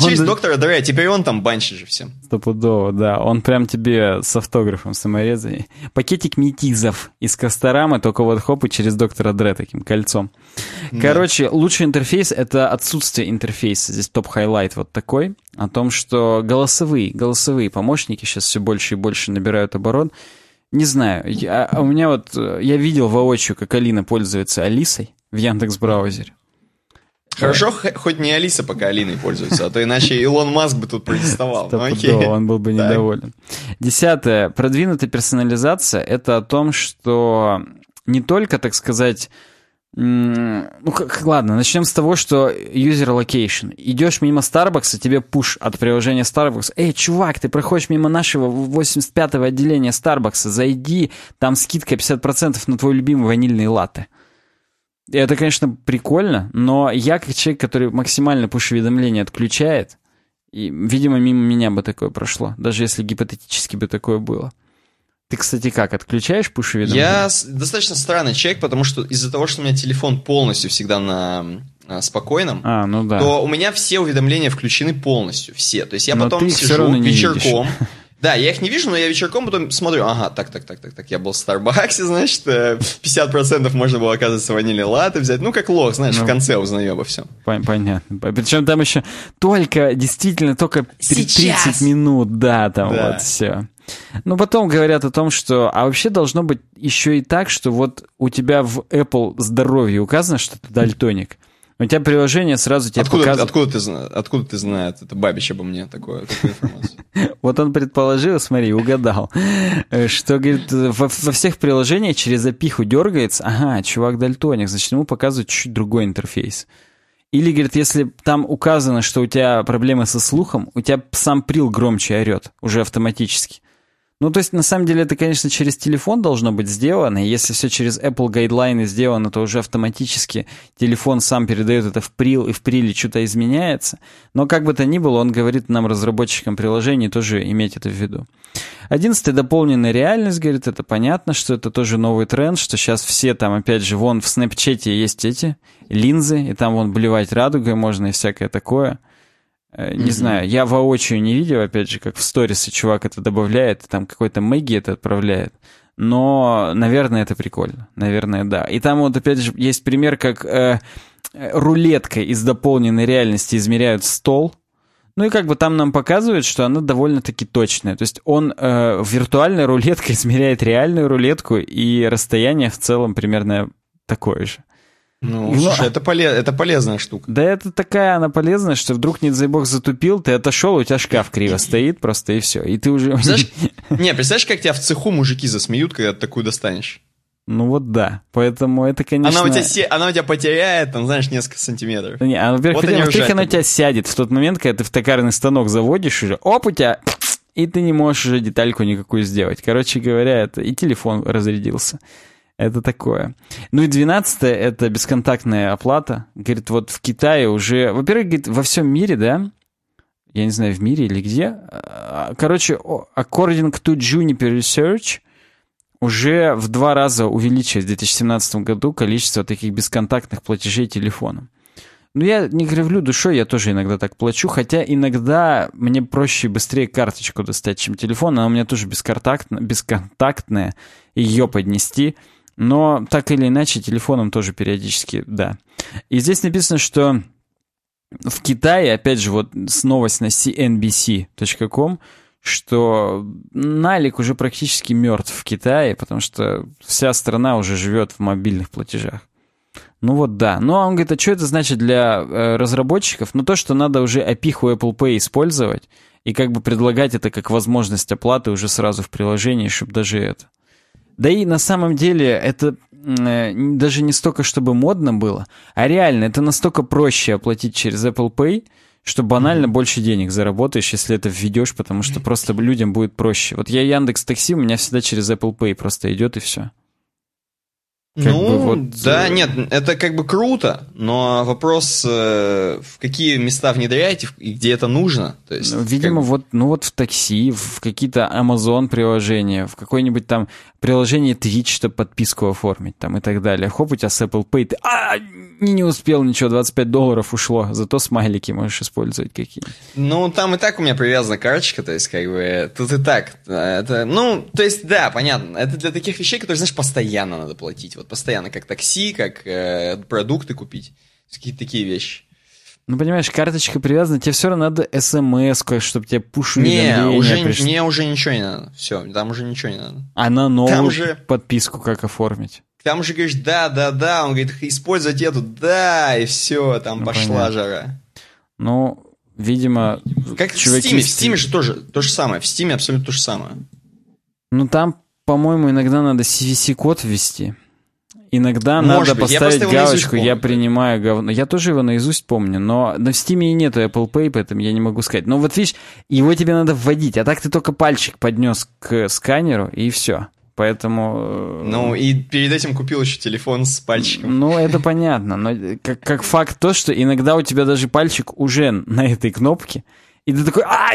Через доктора Дре, теперь он там банчит же всем. Стопудово, да. Он прям тебе с автографом саморезанный. Пакетик метизов из Касторамы, только вот хоп, и через доктора Дре таким кольцом. Короче, лучший интерфейс — это отсутствие интерфейса. Здесь top highlight вот такой. О том, что голосовые, голосовые помощники сейчас все больше и больше набирают оборот. Не знаю, я, а у меня вот, я видел воочию, как Алина пользуется Алисой в Яндекс браузере. Хорошо, хоть не Алиса пока Алиной пользуется, а то иначе Илон Маск бы тут протестовал. Ну, окей. он был бы недоволен. Десятое. Продвинутая персонализация — это о том, что не только, так сказать, ну, как, ладно, начнем с того, что user location. Идешь мимо Starbucks, тебе пуш от приложения Starbucks. Эй, чувак, ты проходишь мимо нашего 85-го отделения Starbucks, зайди, там скидка 50% на твой любимый ванильный латте. Это, конечно, прикольно, но я как человек, который максимально пуш-уведомления отключает, и, видимо, мимо меня бы такое прошло, даже если гипотетически бы такое было. Ты, кстати, как, отключаешь пуш-уведомления? Я достаточно странный человек, потому что из-за того, что у меня телефон полностью всегда на, на спокойном, а, ну да. то у меня все уведомления включены полностью, все. То есть я но потом сижу вечерком, Да, я их не вижу, но я вечерком потом смотрю, ага, так, так, так, так, так, я был в Старбаксе, значит, 50% можно было, оказывается, ванили латы взять. Ну, как лох, знаешь, ну, в конце узнаю обо всем. Понятно. Причем там еще только, действительно, только Сейчас. 30 минут, да, там да. вот все. Ну, потом говорят о том, что... А вообще должно быть еще и так, что вот у тебя в Apple здоровье указано, что ты дальтоник. У тебя приложение сразу тебе откуда, показывает... Откуда ты, откуда ты знаешь? Это Бабич обо мне такое, такую информацию. Вот он предположил, смотри, угадал, что, говорит, во, во всех приложениях через запиху дергается, ага, чувак дальтоник, значит, ему показывают чуть другой интерфейс. Или, говорит, если там указано, что у тебя проблемы со слухом, у тебя сам прил громче орет, уже автоматически. Ну, то есть, на самом деле, это, конечно, через телефон должно быть сделано. И если все через Apple гайдлайны сделано, то уже автоматически телефон сам передает это в прил, и в приле что-то изменяется. Но как бы то ни было, он говорит нам, разработчикам приложений, тоже иметь это в виду. Одиннадцатый дополненная реальность, говорит, это понятно, что это тоже новый тренд, что сейчас все там, опять же, вон в Снэпчете есть эти линзы, и там вон блевать радугой можно и всякое такое. Э, не mm-hmm. знаю, я воочию не видел, опять же, как в сторисе чувак это добавляет, там какой-то Мэгги это отправляет. Но, наверное, это прикольно. Наверное, да. И там вот, опять же, есть пример, как э, рулеткой из дополненной реальности измеряют стол. Ну и как бы там нам показывают, что она довольно-таки точная. То есть он э, виртуальной рулеткой измеряет реальную рулетку, и расстояние в целом примерно такое же. Ну, ну слушай, это, полез, это полезная штука. Да это такая она полезная, что вдруг, не дай бог, затупил, ты отошел, у тебя шкаф криво стоит просто, и все. И ты уже... Представляешь, не, представляешь, как тебя в цеху мужики засмеют, когда ты такую достанешь? Ну вот да, поэтому это, конечно... Она у тебя, се... она у тебя потеряет, там, знаешь, несколько сантиметров. Не, а, во-первых, вот во-первых она у тебя сядет в тот момент, когда ты в токарный станок заводишь уже, оп, у тебя... И ты не можешь уже детальку никакую сделать. Короче говоря, это и телефон разрядился. Это такое. Ну и двенадцатое — это бесконтактная оплата. Говорит, вот в Китае уже... Во-первых, говорит, во всем мире, да? Я не знаю, в мире или где. А, короче, according to Juniper Research, уже в два раза увеличилось в 2017 году количество таких бесконтактных платежей телефоном. Ну, я не кривлю душой, я тоже иногда так плачу, хотя иногда мне проще и быстрее карточку достать, чем телефон, она у меня тоже бесконтактная, бесконтактная ее поднести — но так или иначе, телефоном тоже периодически, да. И здесь написано, что в Китае, опять же, вот новость на cnbc.com, что налик уже практически мертв в Китае, потому что вся страна уже живет в мобильных платежах. Ну вот да. Ну а он говорит, а что это значит для э, разработчиков? Ну то, что надо уже опиху Apple Pay использовать и как бы предлагать это как возможность оплаты уже сразу в приложении, чтобы даже это. Да и на самом деле это э, даже не столько, чтобы модно было, а реально это настолько проще оплатить через Apple Pay, что банально mm-hmm. больше денег заработаешь, если это введешь, потому что просто людям будет проще. Вот я Яндекс Такси, у меня всегда через Apple Pay просто идет и все. Как ну, бы вот... да, э, нет, это как бы круто, но вопрос, э, в какие места внедряете и где это нужно. То есть, ну, Видимо, как... вот, ну вот в такси, в какие-то Amazon приложения, в какое-нибудь там приложение Twitch, чтобы подписку оформить там и так далее. Хоп, у тебя с Apple Pay, ты, а, не, не успел ничего, 25 долларов ушло, зато смайлики можешь использовать какие Ну, там и так у меня привязана карточка, то есть как бы тут и так. Это, ну, то есть да, понятно, это для таких вещей, которые, знаешь, постоянно надо платить. Вот постоянно, как такси, как э, продукты купить. Какие-то такие вещи. Ну, понимаешь, карточка привязана, тебе все равно надо смс чтобы тебе пуш Не, уже, пришли. мне уже ничего не надо. Все, там уже ничего не надо. А на новую там же... подписку как оформить? Там уже говоришь, да, да, да, он говорит, использовать эту, да, и все, там ну, пошла понятно. жара. Ну, видимо, как чуваки... В Steam, в Steam же тоже то же самое, в Steam абсолютно то же самое. Ну, там, по-моему, иногда надо CVC-код ввести. Иногда Может надо быть. поставить я галочку «Я принимаю говно». Я тоже его наизусть помню, но на Steam и нету Apple Pay, поэтому я не могу сказать. Но вот видишь, его тебе надо вводить, а так ты только пальчик поднес к сканеру, и все. Поэтому... Э, ну, и перед этим купил еще телефон с пальчиком. Ну, это понятно. Но как, как факт то, что иногда у тебя даже пальчик уже на этой кнопке, и ты такой, а,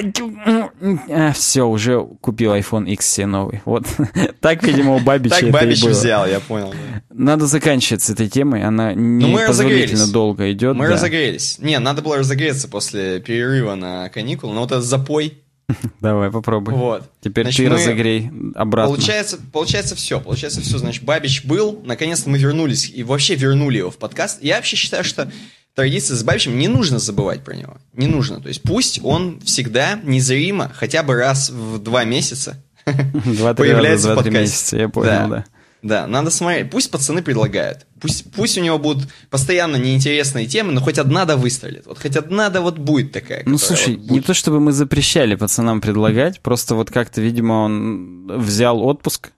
а все, уже купил iPhone X себе новый. Вот так, видимо, у Бабича Так Бабич взял, я понял. Надо заканчивать с этой темой, она ну, непозволительно долго идет. Мы разогрелись. Не, надо было разогреться после перерыва на каникулы, но вот этот запой, Давай, попробуй. Вот. Теперь Значит, ты мы- разогрей обратно. Получается, получается все, получается все. Значит, Бабич был, наконец-то мы вернулись и вообще вернули его в подкаст. Я вообще считаю, что традиция с Бабичем не нужно забывать про него, не нужно. То есть пусть он всегда незримо, хотя бы раз в два месяца появляется раза, в подкасте. месяца, я понял, да. Да, надо смотреть. Пусть пацаны предлагают. Пусть, пусть у него будут постоянно неинтересные темы, но хоть одна да выстрелит. Вот хоть одна да вот будет такая. Ну, слушай, вот не будет. то чтобы мы запрещали пацанам предлагать, просто вот как-то, видимо, он взял отпуск,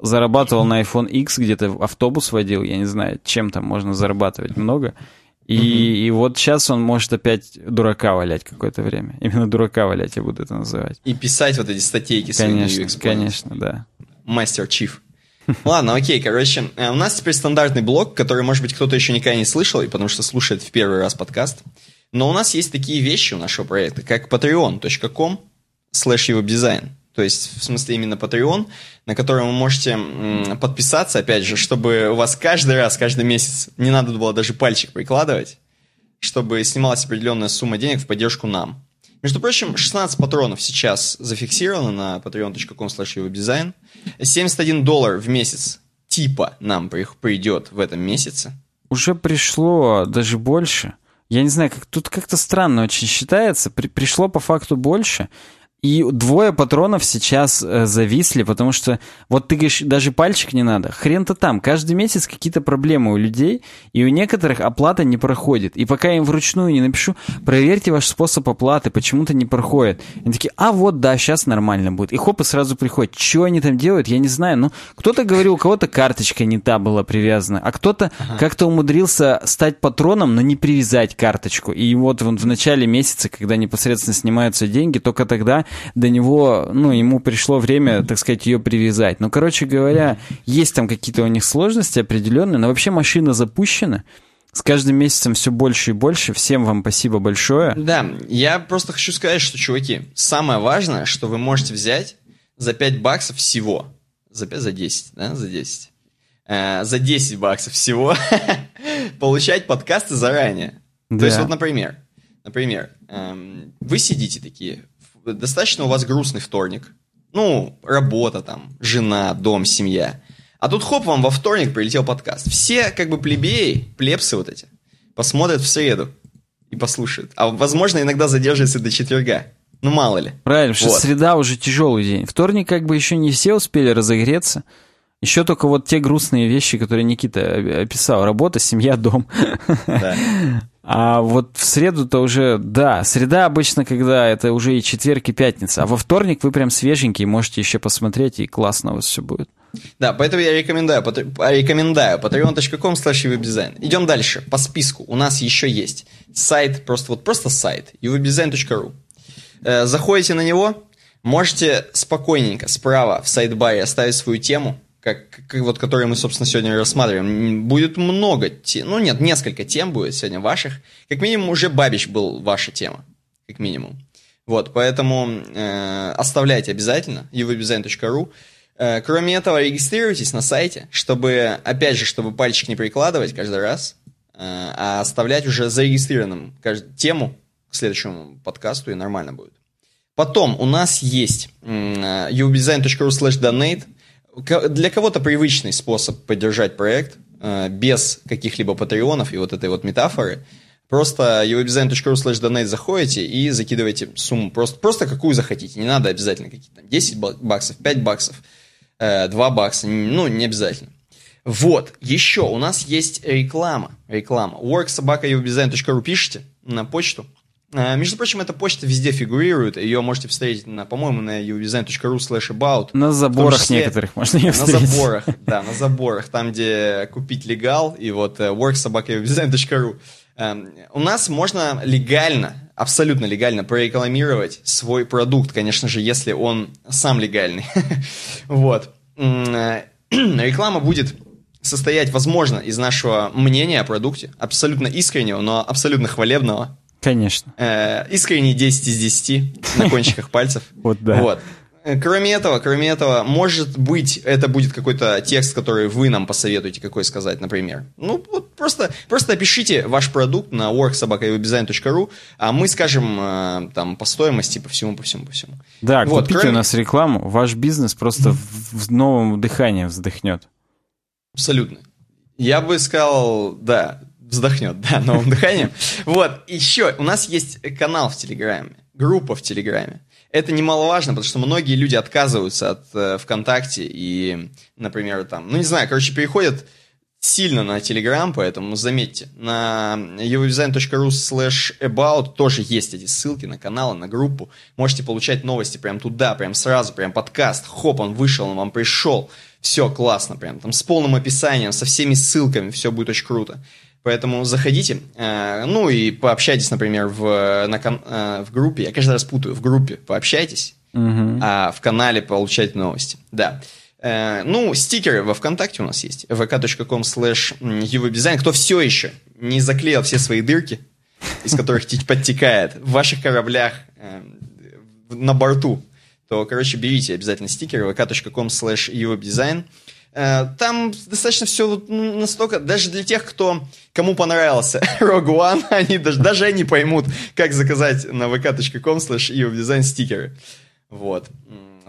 зарабатывал на iPhone X, где-то автобус водил, я не знаю, чем там можно зарабатывать много. И, и вот сейчас он может опять дурака валять какое-то время. Именно дурака валять я буду это называть. И писать вот эти статейки Конечно, конечно, да. Мастер Чиф. Ладно, окей, короче, э, у нас теперь стандартный блок, который, может быть, кто-то еще никогда не слышал, и потому что слушает в первый раз подкаст. Но у нас есть такие вещи у нашего проекта, как patreon.com slash webdesign. То есть, в смысле, именно Patreon, на который вы можете подписаться, опять же, чтобы у вас каждый раз, каждый месяц не надо было даже пальчик прикладывать, чтобы снималась определенная сумма денег в поддержку нам. Между прочим, 16 патронов сейчас зафиксировано на patreon.com slash webdesign. 71 доллар в месяц типа нам при- придет в этом месяце. Уже пришло даже больше. Я не знаю, как тут как-то странно очень считается. При- пришло по факту больше. И двое патронов сейчас э, зависли, потому что вот ты говоришь, даже пальчик не надо. Хрен-то там. Каждый месяц какие-то проблемы у людей, и у некоторых оплата не проходит. И пока я им вручную не напишу, проверьте ваш способ оплаты, почему-то не проходит. Они такие, а вот, да, сейчас нормально будет. И хоп, и сразу приходит. Что они там делают, я не знаю. Ну, кто-то говорил, у кого-то карточка не та была привязана, а кто-то как-то умудрился стать патроном, но не привязать карточку. И вот он в начале месяца, когда непосредственно снимаются деньги, только тогда до него, ну, ему пришло время, так сказать, ее привязать. Ну, короче говоря, есть там какие-то у них сложности определенные, но вообще машина запущена. С каждым месяцем все больше и больше. Всем вам спасибо большое. Да, я просто хочу сказать, что, чуваки, самое важное, что вы можете взять за 5 баксов всего. За 5, за 10, да, за 10. Э, за 10 баксов всего получать подкасты заранее. То Да. есть вот, например, например, эм, вы сидите такие, достаточно у вас грустный вторник, ну, работа там, жена, дом, семья. А тут хоп, вам во вторник прилетел подкаст. Все как бы плебеи, плебсы вот эти, посмотрят в среду и послушают. А возможно, иногда задерживается до четверга. Ну, мало ли. Правильно, потому Вот. что среда уже тяжелый день. Вторник как бы еще не все успели разогреться. Еще только вот те грустные вещи, которые Никита описал. Работа, семья, дом. Да. А вот в среду-то уже, да, среда обычно, когда это уже и четверг, и пятница. А во вторник вы прям свеженький, можете еще посмотреть, и классно у вас все будет. Да, поэтому я рекомендую, пат- рекомендую patreon.com slash. Идем дальше, по списку. У нас еще есть сайт, просто вот просто сайт, uwebdesign.ru. Э, Заходите на него, можете спокойненько справа в сайт-баре оставить свою тему, как, как вот, которую мы, собственно, сегодня рассматриваем. Будет много тем, ну нет, несколько тем будет сегодня ваших. Как минимум уже Бабич был ваша тема, как минимум. Вот, поэтому э, оставляйте обязательно uwebdesign.ru. Э, Кроме этого, регистрируйтесь на сайте, чтобы, опять же, чтобы пальчик не прикладывать каждый раз, э, а оставлять уже зарегистрированным кажд- тему к следующему подкасту, и нормально будет. Потом у нас есть м, uwebdesign.ru slash donate. Для кого-то привычный способ поддержать проект э, без каких-либо патреонов и вот этой вот метафоры. Просто uwebdesign.ru slash donate заходите и закидываете сумму, просто, просто какую захотите. Не надо обязательно какие-то там 10 ба- баксов, 5 баксов, э, 2 бакса, ну, не обязательно. Вот, еще у нас есть реклама. Реклама. worksobaka.uwebdesign.ru пишите на почту. Э, Между прочим, эта почта везде фигурирует. Ее можете встретить, на, по-моему, на uwebdesign.ru slash about. На заборах числе- некоторых можно ее На встретить. заборах, да, на заборах, там, где купить легал, и вот э, worksobaka.uwebdesign.ru. Эм, У нас можно легально, абсолютно легально прорекламировать свой продукт, конечно же, если он сам легальный. Вот. Э, Реклама будет состоять, возможно, из нашего мнения о продукте, абсолютно искреннего, но абсолютно хвалебного. Конечно. Э, Искренний 10 из 10 на кончиках пальцев. Вот да. Вот. Э, кроме этого, кроме этого, может быть, это будет какой-то текст, который вы нам посоветуете, какой сказать, например. Ну, вот просто, просто опишите ваш продукт на worksobakayobdesign.ru, а мы скажем э, там по стоимости, по всему, по всему, по всему. Да, вот, купите кроме... у нас рекламу, ваш бизнес просто в, в новом дыхании вздохнет. Абсолютно. Я бы сказал, да, вздохнет, да, новым дыханием. Вот, еще, у нас есть канал в Телеграме, группа в Телеграме. Это немаловажно, потому что многие люди отказываются от э, ВКонтакте и, например, там, ну не знаю, короче, переходят сильно на Telegram, поэтому заметьте, на eurodesign.ru slash about тоже есть эти ссылки на каналы, на группу. Можете получать новости прям туда, прям сразу, прям подкаст. Хоп, он вышел, он вам пришел. Все классно прям, там с полным описанием, со всеми ссылками, все будет очень круто. Поэтому заходите, э, ну и пообщайтесь, например, в, на, э, в группе. Я каждый раз путаю, в группе пообщайтесь, угу. а в канале получать новости. Да. Э, ну, стикеры во ВКонтакте у нас есть. vk.com slash uwebdesign. Кто все еще не заклеил все свои дырки, из которых подтекает в ваших кораблях на борту, то, короче, берите обязательно стикеры vk.com slash uwebdesign. Э, там достаточно все ну, настолько, даже для тех, кто, кому понравился Rogue One, они даже, даже они поймут, как заказать на vk.com slash дизайн стикеры. Вот.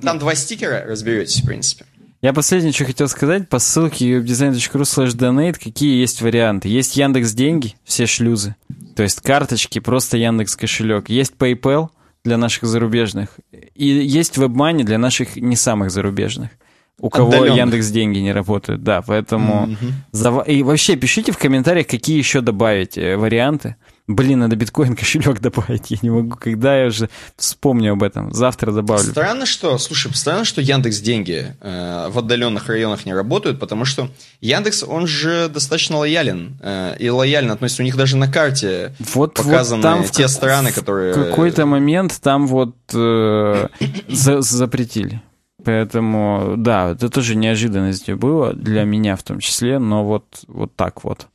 Там два стикера, разберетесь, в принципе. Я последнее, что хотел сказать, по ссылке webdesign.ru slash donate, какие есть варианты. Есть Яндекс Деньги, все шлюзы, то есть карточки, просто Яндекс кошелек. Есть PayPal для наших зарубежных, и есть WebMoney для наших не самых зарубежных у кого Яндекс деньги не работают, да, поэтому mm-hmm. зав... и вообще пишите в комментариях, какие еще добавить э, варианты. Блин, надо биткоин кошелек добавить, я не могу, когда я уже вспомню об этом, завтра добавлю. Странно, что, слушай, странно, что Яндекс деньги э, в отдаленных районах не работают, потому что Яндекс, он же достаточно лоялен э, и лояльно относится, у них даже на карте вот, показаны вот там те в, страны, которые... В какой-то момент там вот э, за, запретили. Поэтому, да, это тоже неожиданность было для меня в том числе, но вот, вот так вот.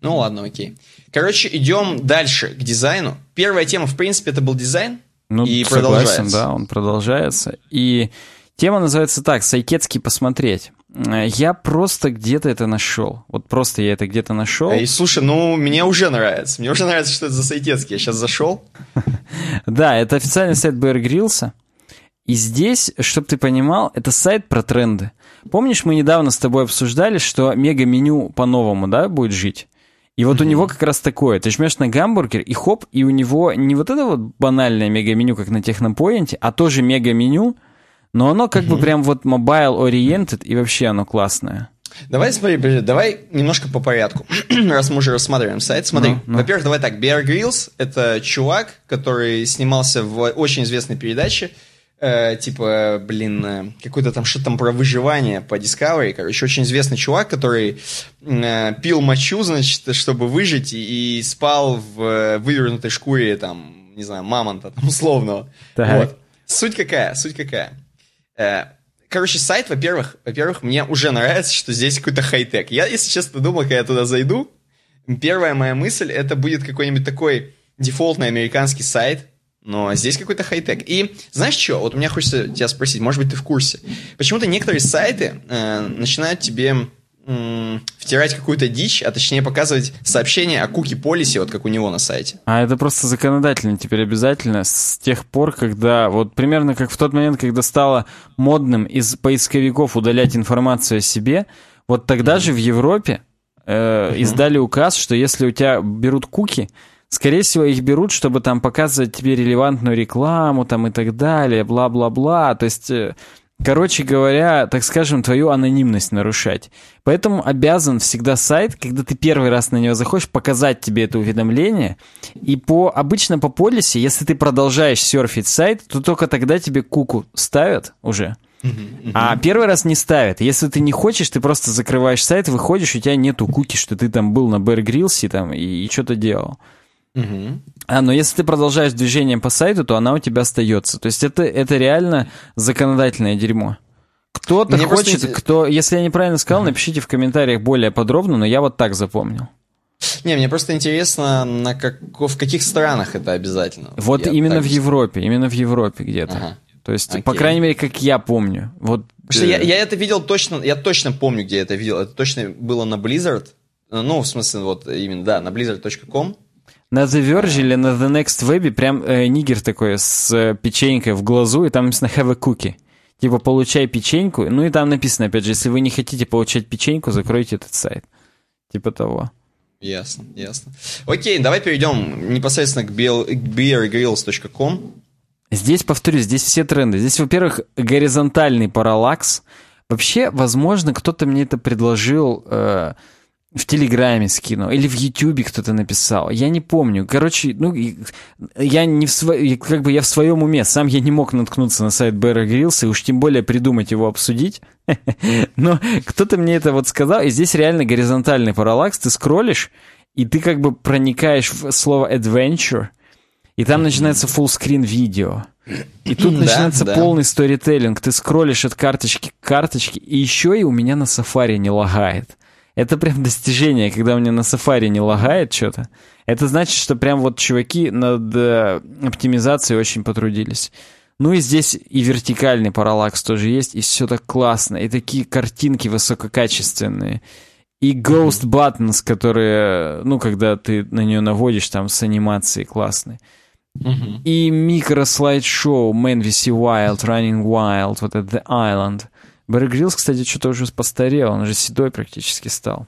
Ну ладно, окей. Короче, идем дальше к дизайну. Первая тема, в принципе, это был дизайн. Ну, и согласен, продолжается. да, он продолжается. И тема называется так, «Сайкетский посмотреть». Я просто где-то это нашел. Вот просто я это где-то нашел. И слушай, ну, мне уже нравится. Мне уже нравится, что это за Сайтецкий. Я сейчас зашел. Да, это официальный сайт Bear Grylls. И здесь, чтобы ты понимал, это сайт про тренды. Помнишь, мы недавно с тобой обсуждали, что мега-меню по-новому, да, будет жить? И вот mm-hmm. у него как раз такое. Ты жмешь на гамбургер, и хоп, и у него не вот это вот банальное мега-меню, как на Технопоинте, а тоже мега-меню, но оно как mm-hmm. бы прям вот mobile-oriented, и вообще оно классное. Давай, смотри, давай немножко по порядку, раз мы уже рассматриваем сайт. Смотри, no, no. во-первых, давай так, Bear Grylls — это чувак, который снимался в очень известной передаче э, типа, блин, э, какой-то там что-то там про выживание по Discovery, короче, очень известный чувак, который э, пил мочу, значит, чтобы выжить, и, и спал в э, вывернутой шкуре, там, не знаю, мамонта, там, условного. Так. Вот. Суть какая? Суть какая? Э, короче, сайт, во-первых, во-первых, мне уже нравится, что здесь какой-то хай-тек. Я, если честно, думал, когда я туда зайду, первая моя мысль, это будет какой-нибудь такой дефолтный американский сайт, но здесь какой-то хай-тек. И знаешь что? Вот у меня хочется тебя спросить, может быть, ты в курсе. Почему-то некоторые сайты э, начинают тебе э, втирать какую-то дичь, а точнее показывать сообщение о куки полисе, вот как у него на сайте. А это просто законодательно теперь обязательно с тех пор, когда вот примерно как в тот момент, когда стало модным из поисковиков удалять информацию о себе, вот тогда mm-hmm. же в Европе э, mm-hmm. издали указ, что если у тебя берут куки, Скорее всего, их берут, чтобы там показывать тебе релевантную рекламу там и так далее, бла-бла-бла. То есть, э, короче говоря, так скажем, твою анонимность нарушать. Поэтому обязан всегда сайт, когда ты первый раз на него заходишь, показать тебе это уведомление. И по обычно по полисе, если ты продолжаешь серфить сайт, то только тогда тебе куку ставят уже. А первый раз не ставят. Если ты не хочешь, ты просто закрываешь сайт, выходишь, у тебя нету куки, что ты там был на Bear Grylls там, и, и что-то делал. Угу. А, но если ты продолжаешь движением по сайту, то она у тебя остается. То есть это, это реально законодательное дерьмо. Кто-то Мне хочет, просто... кто... Если я неправильно сказал, uh напишите в комментариях более подробно, но я вот так запомнил. Не, мне просто интересно, на как... в каких странах это обязательно. Вот я именно в Европе, именно в Европе где-то. Ага. То есть, Окей. по крайней мере, как я помню. Вот, что я, я это видел точно, я точно помню, где я это видел. Это точно было на Blizzard. Ну, в смысле, вот именно, да, на blizzard.com. На The Verge или на The Next Web прям э, нигер такой с э, печенькой в глазу, и там написано have a cookie. Типа, получай печеньку. Ну и там написано, опять же, если вы не хотите получать печеньку, закройте этот сайт. Типа того. Ясно, ясно. Окей, давай перейдем непосредственно к, beergrills.com. Здесь, повторюсь, здесь все тренды. Здесь, во-первых, горизонтальный параллакс. Вообще, возможно, кто-то мне это предложил... Э, в Телеграме скинул, или в Ютубе кто-то написал. Я не помню. Короче, ну, я не в сво... как бы я в своем уме. Сам я не мог наткнуться на сайт Bear Grylls, и уж тем более придумать его обсудить. Но кто-то мне это вот сказал, и здесь реально горизонтальный параллакс. Ты скроллишь, и ты как бы проникаешь в слово adventure, и там начинается full-screen видео. И тут начинается да. полный сторителлинг. Ты скроллишь от карточки к карточке, и еще и у меня на сафари не лагает. Это прям достижение, когда у меня на Safari не лагает что-то. Это значит, что прям вот чуваки над э, оптимизацией очень потрудились. Ну и здесь и вертикальный параллакс тоже есть, и все так классно, и такие картинки высококачественные. И Ghost Buttons, которые, ну, когда ты на нее наводишь, там с анимацией классные. Uh-huh. И микро-слайд-шоу Man VC Wild, Running Wild, вот это The Island. Бэр Гриллс, кстати, что-то уже постарел, он же седой практически стал.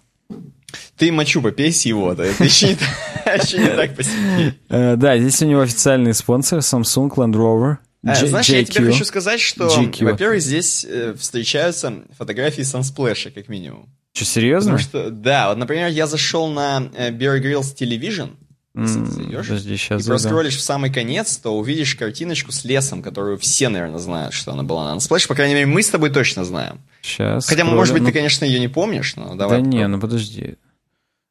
Ты мочу попей с его, да, это еще не так посильнее. Э, да, здесь у него официальный спонсор Samsung Land Rover. Э, знаешь, я тебе хочу сказать, что, во-первых, здесь э, встречаются фотографии Sunsplash, как минимум. Что, серьезно? Потому что, да, вот, например, я зашел на Bear Grylls Television, зайдешь, Подожди, сейчас и проскроллишь в самый конец, то увидишь картиночку с лесом, которую все, наверное, знают, что она была на Unsplash. По крайней мере, мы с тобой точно знаем. Сейчас. Хотя, скроллю. может быть, ну... ты, конечно, ее не помнишь, но давай. Да не, ну подожди.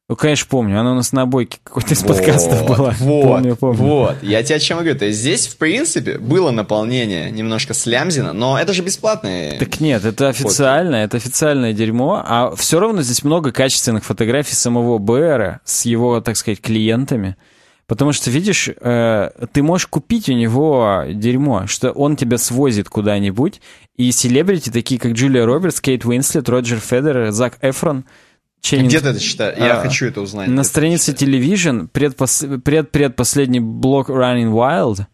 Ну, конечно, помню. Она у нас на обойке какой-то из вот, подкастов была. Вот, помню, помню. вот. Я тебе о чем говорю. То есть здесь, в принципе, было наполнение немножко слямзина, но это же бесплатные. Так нет, это официально, это официальное дерьмо, а все равно здесь много качественных фотографий самого БР с его, так сказать, клиентами. Потому что, видишь, э, ты можешь купить у него дерьмо, что он тебя свозит куда-нибудь, и селебрити, такие как Джулия Робертс, Кейт Уинслет, Роджер Федерер, Зак Эфрон, Ченнинг, Где ты это читаешь? Я а, хочу это узнать. На странице Television, предпос, пред, предпоследний блок Running Wild,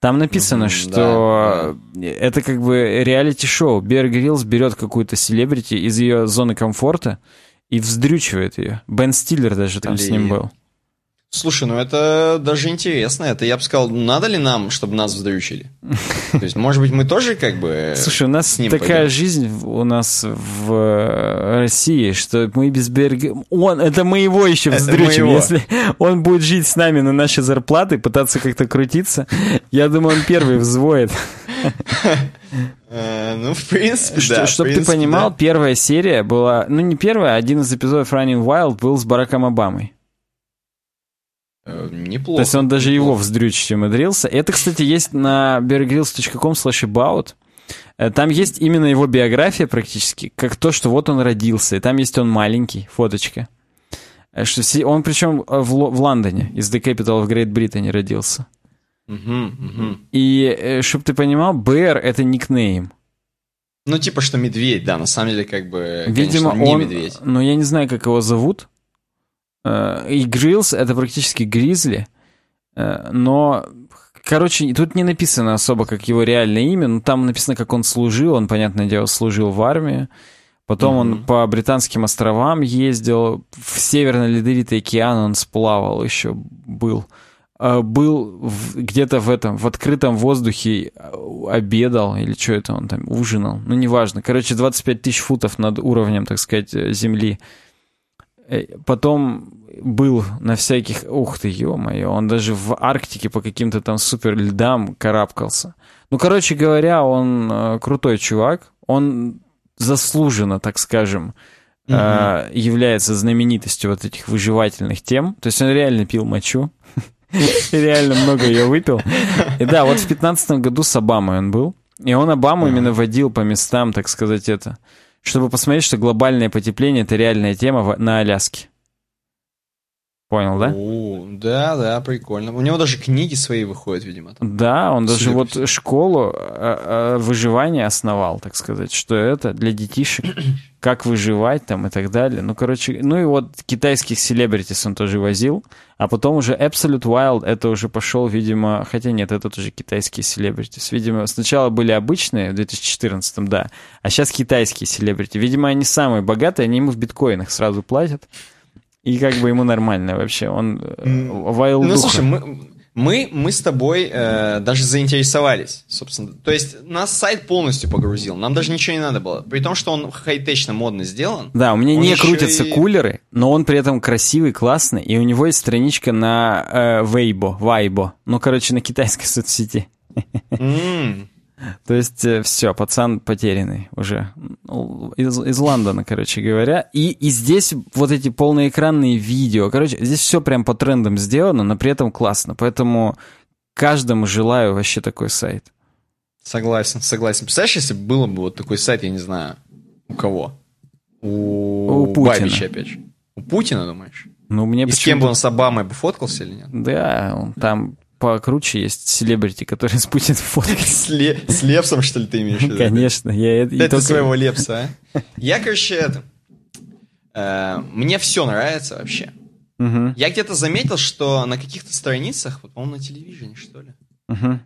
там написано, mm-hmm, что да, да. это как бы реалити-шоу. Бер Гриллс берет какую-то селебрити из ее зоны комфорта и вздрючивает ее. Бен Стиллер даже там Блин. с ним был. Слушай, ну это даже интересно. Это я бы сказал, надо ли нам, чтобы нас вздрючили? То есть, может быть, мы тоже как бы Слушай, у нас такая пойдем? жизнь у нас в э, России, что мы без Берга... Он, это мы его еще вздрючим. Если он будет жить с нами на наши зарплаты, пытаться как-то крутиться, я думаю, он первый взвоет. Э, ну, в принципе, да. Чтобы ты понимал, первая серия была... Ну, не первая, а один из эпизодов Running Wild был с Бараком Обамой. Э, неплохо. То есть он даже неплохо. его вздрючить умудрился. Это, кстати, есть на beargrylls.com slash about. Э, там есть именно его биография практически, как то, что вот он родился. И там есть он маленький, фоточка. Э, что все, он причем в, в Лондоне, из The Capital of Great Britain родился. Угу, угу. И, чтобы ты понимал, Бэр — это никнейм. Ну, типа, что медведь, да, на самом деле, как бы, Видимо, конечно, не он, медведь. Но я не знаю, как его зовут. Э, и Грилс — это практически Гризли, э, но, короче, тут не написано особо, как его реальное имя, но там написано, как он служил, он, понятное дело, служил в армии, Потом mm-hmm. он по британским островам ездил, в Северный Ледовитый океан он сплавал еще, был. Э, был где-то в этом, в открытом воздухе обедал, или что это он там, ужинал, ну, неважно. Короче, 25 тысяч футов над уровнем, так сказать, земли. Э, потом был на всяких... Ух ты, ё-моё, он даже в Арктике по каким-то там супер льдам карабкался. Ну, короче говоря, он э, крутой чувак. Он заслуженно, так скажем, угу. является знаменитостью вот этих выживательных тем. То есть он реально пил мочу. Реально много ее выпил. И да, вот в 15 году с Обамой он был. И он Обаму именно водил по местам, так сказать, это чтобы посмотреть, что глобальное потепление — это реальная тема на Аляске. Понял, да? О, да, да, прикольно. У него даже книги свои выходят, видимо. Там. Да, он даже вот школу а, а, выживания основал, так сказать, что это для детишек, как выживать там и так далее. Ну, короче, ну и вот китайских селебритис он тоже возил, а потом уже Absolute Wild, это уже пошел, видимо, хотя нет, это тоже китайские селебритис. Видимо, сначала были обычные в 2014, да, а сейчас китайские селебрити. Видимо, они самые богатые, они ему в биткоинах сразу платят. И как бы ему нормально вообще. Он э, вайл Ну, слушай, мы, мы, мы с тобой э, даже заинтересовались, собственно. То есть нас сайт полностью погрузил. Нам даже ничего не надо было. При том, что он хай-течно модно сделан. Да, у меня не крутятся и... кулеры, но он при этом красивый, классный. И у него есть страничка на э, Weibo, Weibo. Ну, короче, на китайской соцсети. Mm. То есть э, все, пацан потерянный уже из, из Лондона, короче говоря. И, и здесь вот эти полноэкранные видео. Короче, здесь все прям по трендам сделано, но при этом классно. Поэтому каждому желаю вообще такой сайт. Согласен, согласен. Представляешь, если было бы вот такой сайт, я не знаю, у кого? У, у Путина. Бабича, опять же. У Путина, думаешь? Ну, мне И с кем бы он с Обамой бы фоткался или нет? Да, он там покруче есть селебрити, который с Путиным фоткает. С, Лепсом, что ли, ты имеешь в виду? Конечно. Я, это только... своего Лепса, а? Я, короче, это... Э, мне все нравится вообще. Угу. Я где-то заметил, что на каких-то страницах, вот, по-моему, на телевидении, что ли, угу.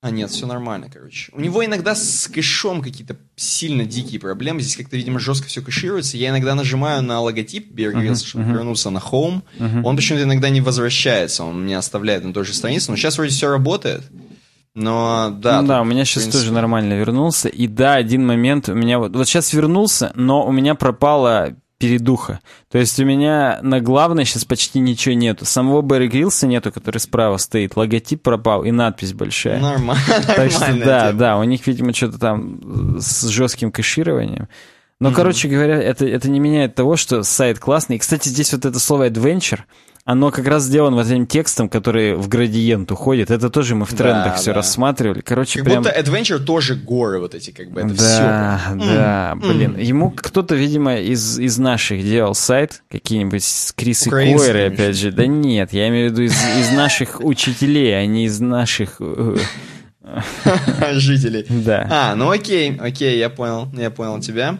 А нет, все нормально, короче. У него иногда с кэшом какие-то сильно дикие проблемы. Здесь как-то, видимо, жестко все кэшируется. Я иногда нажимаю на логотип Grylls, uh-huh, чтобы uh-huh. вернуться на Home. Uh-huh. Он почему-то иногда не возвращается. Он меня оставляет на той же странице. Но сейчас вроде все работает. Но да. Ну, да, у меня сейчас принципе... тоже нормально вернулся. И да, один момент у меня вот, вот сейчас вернулся, но у меня пропала передуха. То есть у меня на главной сейчас почти ничего нету. Самого Барри Грилса нету, который справа стоит. Логотип пропал и надпись большая. Нормально. Так что да, да, у них, видимо, что-то там с жестким кэшированием. Но, mm-hmm. короче говоря, это, это не меняет того, что сайт классный. И, кстати, здесь вот это слово adventure, оно как раз сделано вот этим текстом, который в градиент уходит. Это тоже мы в трендах да, все да. рассматривали. Короче, как прям... будто Adventure тоже горы вот эти, как бы, это да, все. Да, mm. блин. Ему кто-то, видимо, из, из наших делал сайт, какие-нибудь Крис и Койры, опять же. Да нет, я имею в виду из, из наших учителей, а не из наших... Э, Жителей. Да. А, ну окей, окей, я понял, я понял тебя.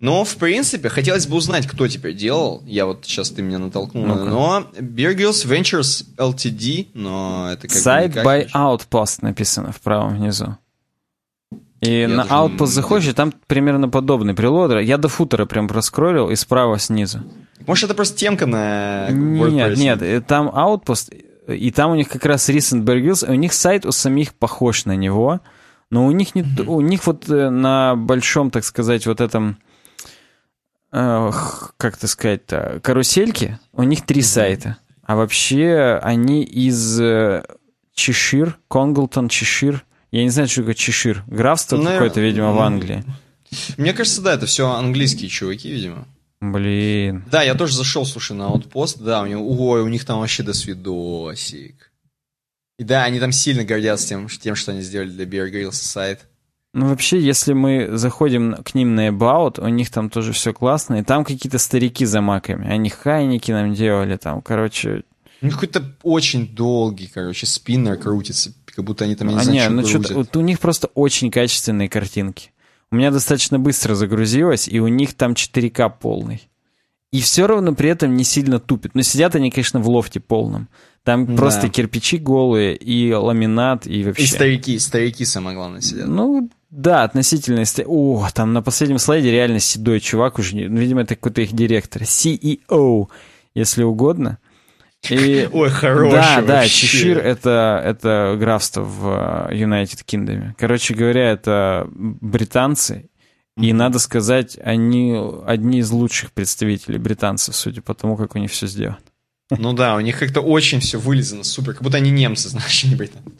Но, в принципе, хотелось бы узнать, кто теперь делал. Я вот сейчас ты меня натолкнул. ну Но Beer Grylls Ventures Ltd, но это как Side by конечно. Outpost написано в правом внизу. И Я на Outpost заходишь, и там примерно подобный прилод. Я до футера прям проскроллил, и справа снизу. Может, это просто темка на Нет, нет, э, там Outpost, и там у них как раз Recent Bear Grylls, и у них сайт у самих похож на него, но у них, не, у них вот э, на большом, так сказать, вот этом как это сказать-то, карусельки, у них три сайта. А вообще они из э, Чешир, Конглтон, Чешир. Я не знаю, что такое Чешир. Графство ну, какое-то, видимо, в Англии. Мне кажется, да, это все английские чуваки, видимо. Блин. Да, я тоже зашел, слушай, на Outpost. Да, у них, ой, у них там вообще до свидосик. И да, они там сильно гордятся тем, тем что они сделали для Bear Grylls сайт. Ну, вообще, если мы заходим к ним на About, у них там тоже все классно, и там какие-то старики за маками. Они хайники нам делали там, короче... У них какой-то очень долгий, короче, спиннер крутится, как будто они там, я не а знаю, не, что ну что вот у них просто очень качественные картинки. У меня достаточно быстро загрузилось, и у них там 4К полный. И все равно при этом не сильно тупит. Но сидят они, конечно, в лофте полном. Там да. просто кирпичи голые, и ламинат, и вообще... И старики, старики, самое главное, сидят. Ну, да, относительно... О, там на последнем слайде реально седой чувак уже, видимо, это какой-то их директор. CEO, если угодно. И... Ой, хороший Да, вообще. да, Чешир это, это графство в э, United Kingdom. Короче говоря, это британцы, mm-hmm. и надо сказать, они одни из лучших представителей британцев, судя по тому, как у них все сделано. Ну да, у них как-то очень все вылезано супер, как будто они немцы, знаешь, не британцы.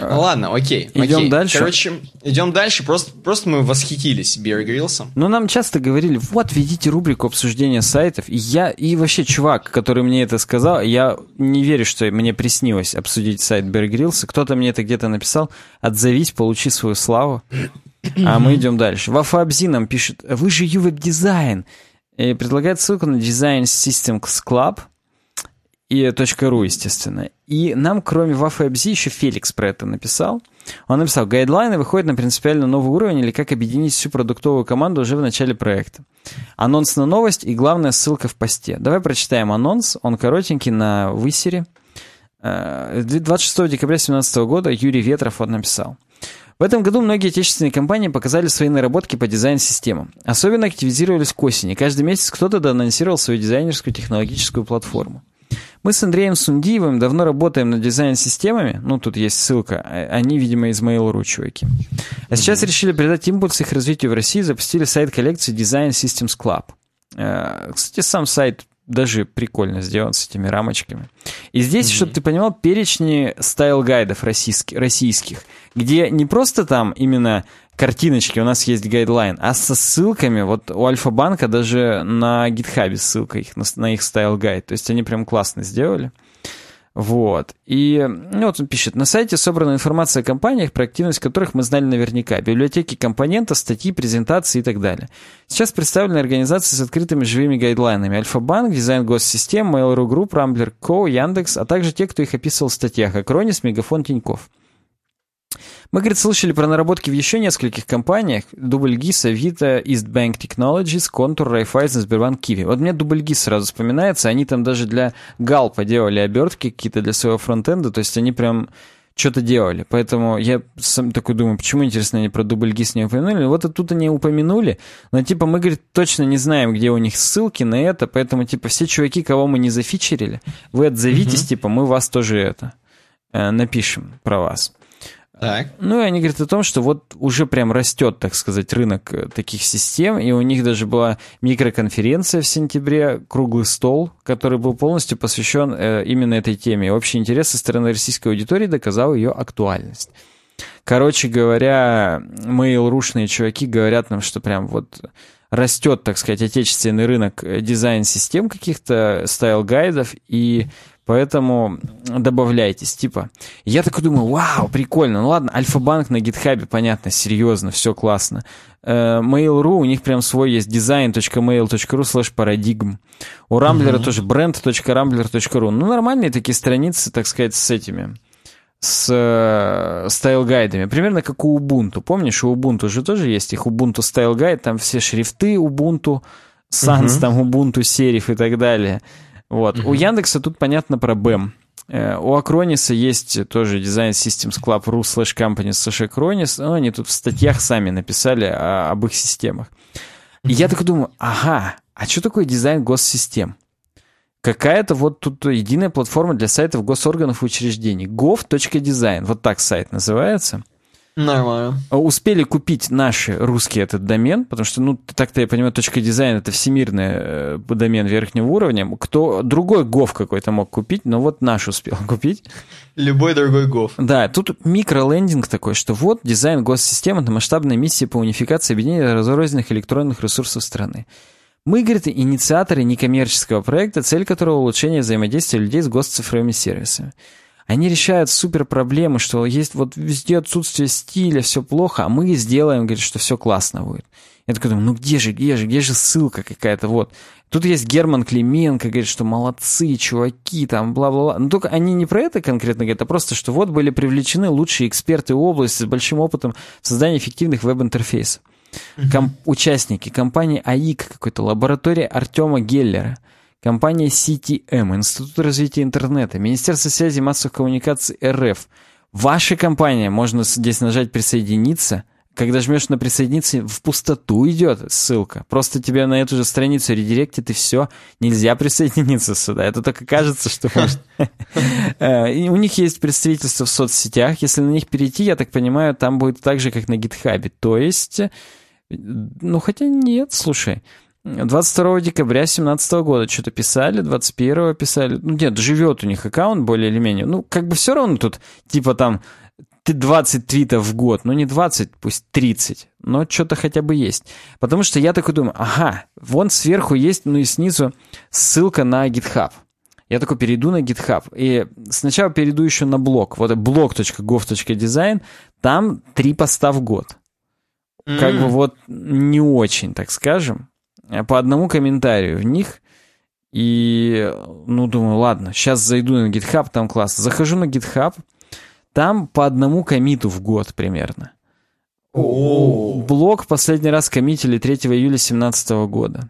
Ну ладно, окей. Идем окей. дальше. Короче, идем дальше. Просто, просто мы восхитились Берри Грилсом. Ну, нам часто говорили, вот, ведите рубрику обсуждения сайтов. И я, и вообще чувак, который мне это сказал, я не верю, что мне приснилось обсудить сайт Берри Грилса. Кто-то мне это где-то написал. Отзовись, получи свою славу. А мы идем дальше. Вафа Абзи нам пишет, вы же UWebDesign. И предлагает ссылку на Design Systems Club .ru, естественно. И нам, кроме WAF еще Феликс про это написал. Он написал, гайдлайны выходят на принципиально новый уровень или как объединить всю продуктовую команду уже в начале проекта. Анонс на новость и главная ссылка в посте. Давай прочитаем анонс, он коротенький на высере. 26 э, декабря 2017 года Юрий Ветров он написал. В этом году многие отечественные компании показали свои наработки по дизайн-системам. Особенно активизировались к осени. Каждый месяц кто-то доанонсировал свою дизайнерскую технологическую платформу. Мы с Андреем Сундиевым давно работаем над дизайн-системами. Ну, тут есть ссылка. Они, видимо, из Mail.ru чуваки. А сейчас решили придать импульс их развитию в России. Запустили сайт коллекции Design Systems Club. Э, кстати, сам сайт даже прикольно сделан с этими рамочками. И здесь, mm-hmm. чтобы ты понимал, перечни style guide ов российских, российских, где не просто там именно картиночки, у нас есть guideline, а со ссылками, вот у Альфа-банка даже на GitHub е ссылка их, на, на их style guide, то есть они прям классно сделали. Вот. И ну, вот он пишет, на сайте собрана информация о компаниях, про активность которых мы знали наверняка. Библиотеки компонентов, статьи, презентации и так далее. Сейчас представлены организации с открытыми живыми гайдлайнами. Альфа-банк, Дизайн Госсистем, Mail.ru Group, Rambler Co., Яндекс, а также те, кто их описывал в статьях. Акронис, Мегафон, Тиньков. Мы, говорит, слышали про наработки в еще нескольких компаниях. Дубльгиз, Авито, Eastbank Technologies, Контур, Райфайзен, Сбербанк, Киви. Вот мне Дубльгиз сразу вспоминается. Они там даже для Галпа делали обертки какие-то для своего фронтенда. То есть они прям что-то делали. Поэтому я сам такой думаю, почему, интересно, они про дубльгиз не упомянули. Вот и тут они упомянули, но типа мы, говорит, точно не знаем, где у них ссылки на это, поэтому типа все чуваки, кого мы не зафичерили, вы отзовитесь, угу. типа мы вас тоже это э, напишем про вас. Так. Ну и они говорят о том, что вот уже прям растет, так сказать, рынок э, таких систем, и у них даже была микроконференция в сентябре, круглый стол, который был полностью посвящен э, именно этой теме. Общий интерес со стороны российской аудитории доказал ее актуальность. Короче говоря, Mail.ru шные чуваки говорят нам, что прям вот растет, так сказать, отечественный рынок э, дизайн-систем каких-то, style guide ов, и Поэтому добавляйтесь, типа. Я такой думаю, вау, прикольно. Ну ладно, Альфа-банк на GitHub е, понятно, серьезно, все классно. Э, Mail.ru, у них прям свой есть design.mail.ru slash paradigm. У Рамблера uh-huh. тоже brand.rambler.ru. Ну, нормальные такие страницы, так сказать, с этими с э, style guide'ами. Примерно как у Ubuntu. Помнишь, у Ubuntu же тоже есть их Ubuntu Style Guide, там все шрифты Ubuntu Sans, uh-huh. там Ubuntu Serif и так далее. Вот. Угу. У Яндекса тут понятно про BEM. Э, у Акрониса есть тоже designsystems.club ru slash company slash Acronis. Ну, они тут в статьях сами написали о, об их системах. И я такой думаю, ага, а что такое дизайн госсистем? Какая-то вот тут единая платформа для сайтов госорганов и учреждений. gov.design, вот так сайт называется. Нормально. Успели купить наши русский этот домен, потому что, ну, так-то я понимаю, точка дизайна это всемирный э, домен верхнего уровня. Кто другой гов какой-то мог купить, но вот наш успел купить. Любой другой гов. Да, тут микролендинг такой, что вот дизайн госсистемы — это масштабная миссия по унификации объединения разрозненных электронных ресурсов страны. Мы, говорит, инициаторы некоммерческого проекта, цель которого — улучшение взаимодействия людей с госцифровыми сервисами. Они решают супер проблемы, что есть вот везде отсутствие стиля, все плохо, а мы сделаем, говорит, что все классно будет. Я такой думаю, ну где же, где же, где же ссылка какая-то, вот. Тут есть Герман Клименко, говорит, что молодцы, чуваки, там, бла-бла-бла. Но только они не про это конкретно говорят, а просто, что вот были привлечены лучшие эксперты области с большим опытом создания эффективных веб-интерфейсов. Ком- участники компании АИК какой-то, лаборатория Артема Геллера – компания CTM, Институт развития интернета, Министерство связи и массовых коммуникаций РФ. Ваша компания, можно здесь нажать «Присоединиться», когда жмешь на присоединиться, в пустоту идет ссылка. Просто тебе на эту же страницу редиректит, и все. Нельзя присоединиться сюда. Это только кажется, что. Э, у них есть представительство в соцсетях. Если на них перейти, я так понимаю, там будет так же, как на гитхабе. То есть... Ну, хотя нет, слушай. 22 декабря 2017 года что-то писали, 21 писали. Ну, нет, живет у них аккаунт более или менее. Ну, как бы все равно тут, типа там, 20 твитов в год. Ну, не 20, пусть 30. Но что-то хотя бы есть. Потому что я такой думаю, ага, вон сверху есть, ну и снизу ссылка на GitHub. Я такой перейду на GitHub. И сначала перейду еще на блог. Вот blog.gov.design. Там три поста в год. Mm. Как бы вот не очень, так скажем. Э, по одному комментарию в них. И, ну, думаю, ладно, сейчас зайду на GitHub, там классно. Захожу на GitHub, там по одному комиту в год примерно. О. Блок последний раз коммитили 3 июля 2017 года.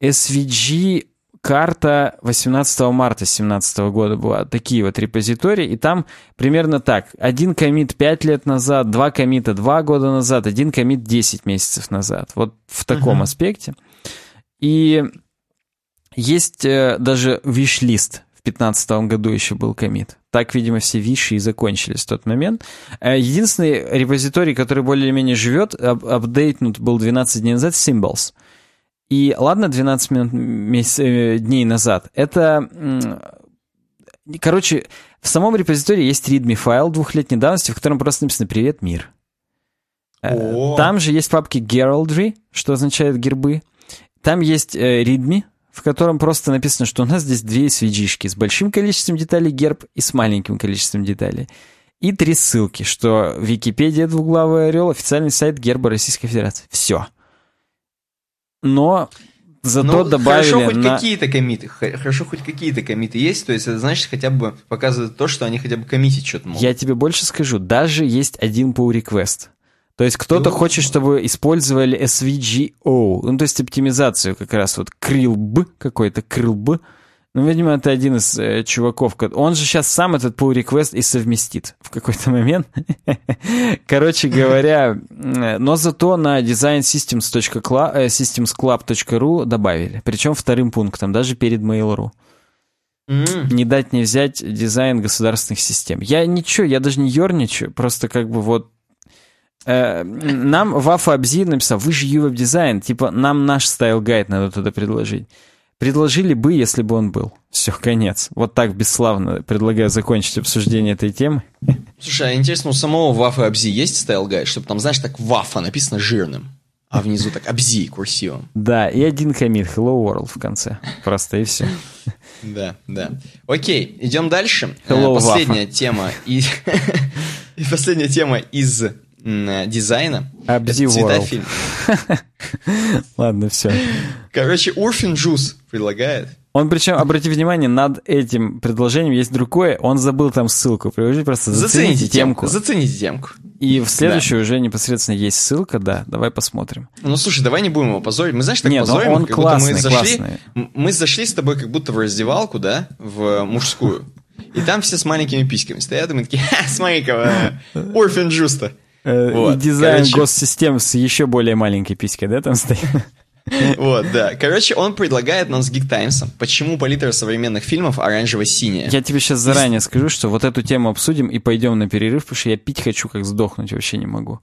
SVG карта 18 марта 2017 года была. Такие вот репозитории. И там примерно так. Один комит 5 лет назад, два комита 2 года назад, один комит 10 месяцев назад. Вот в таком uh-huh. аспекте. И есть э, даже виш-лист. В 2015 году еще был комит. Так, видимо, все виши и закончились в тот момент. Э, единственный репозиторий, который более-менее живет, ап апдейтнут был 12 дней назад, Symbols. И ладно, 12 минут, месяц, э, дней назад. Это, короче, в самом репозитории есть readme файл двухлетней давности, в котором просто написано «Привет, мир». Э, О. Там же есть папки Heraldry, что означает гербы. Там есть э, readme, в котором просто написано, что у нас здесь две svg с большим количеством деталей герб и с маленьким количеством деталей. И три ссылки, что Википедия двуглавый орел, официальный сайт герба Российской Федерации. Все но зато ну, добавили хорошо хоть на... какие-то комиты, хорошо хоть какие-то комиты есть, то есть это значит хотя бы показывает то, что они хотя бы коммитить что-то могут. Я тебе больше скажу, даже есть один pull request. То есть кто-то ну, хочет, чтобы использовали SVGO, ну то есть оптимизацию как раз вот крилб какой-то, крилб, ну, видимо, это один из э, чуваков. Он же сейчас сам этот pull request и совместит в какой-то момент. Короче говоря, но зато на designsystemsclub.ru э, добавили. Причем вторым пунктом, даже перед Mail.ru. Mm. Не дать не взять дизайн государственных систем. Я ничего, я даже не ерничаю, просто как бы вот нам Вафа Абзи написал, вы же UWeb дизайн, типа нам наш стайл гайд надо туда предложить. Предложили бы, если бы он был. Все, конец. Вот так бесславно предлагаю закончить обсуждение этой темы. Слушай, а интересно, у самого Вафа Абзи есть стайл гайд, чтобы там, знаешь, так Вафа написано жирным, а внизу так Абзи курсивом. Да, и один комит Hello World в конце. Просто и все. Да, да. Окей, идем дальше. Hello, Последняя Wafa. тема и последняя тема из дизайна. Абзи Цветофильм. Ладно, все. Короче, Урфин Джус предлагает. Он причем, обрати внимание, над этим предложением есть другое. Он забыл там ссылку. Приложите просто зацените, зацените темку. Зацените темку. И в следующую да. уже непосредственно есть ссылка, да. Давай посмотрим. Ну слушай, давай не будем его позорить. Мы знаешь, так Нет, позорим, он как классный, будто мы зашли. Классный. Мы зашли с тобой как будто в раздевалку, да, в мужскую. И там все с маленькими письками стоят, и мы такие, ха, смотри-ка, Урфин Джуста. Э, вот, и дизайн короче... госсистем с еще более маленькой писькой, да, там стоит? Вот, да. Короче, он предлагает нам с Geek Times, почему палитра современных фильмов оранжево-синяя. Я тебе сейчас заранее скажу, что вот эту тему обсудим и пойдем на перерыв, потому что я пить хочу, как сдохнуть, вообще не могу.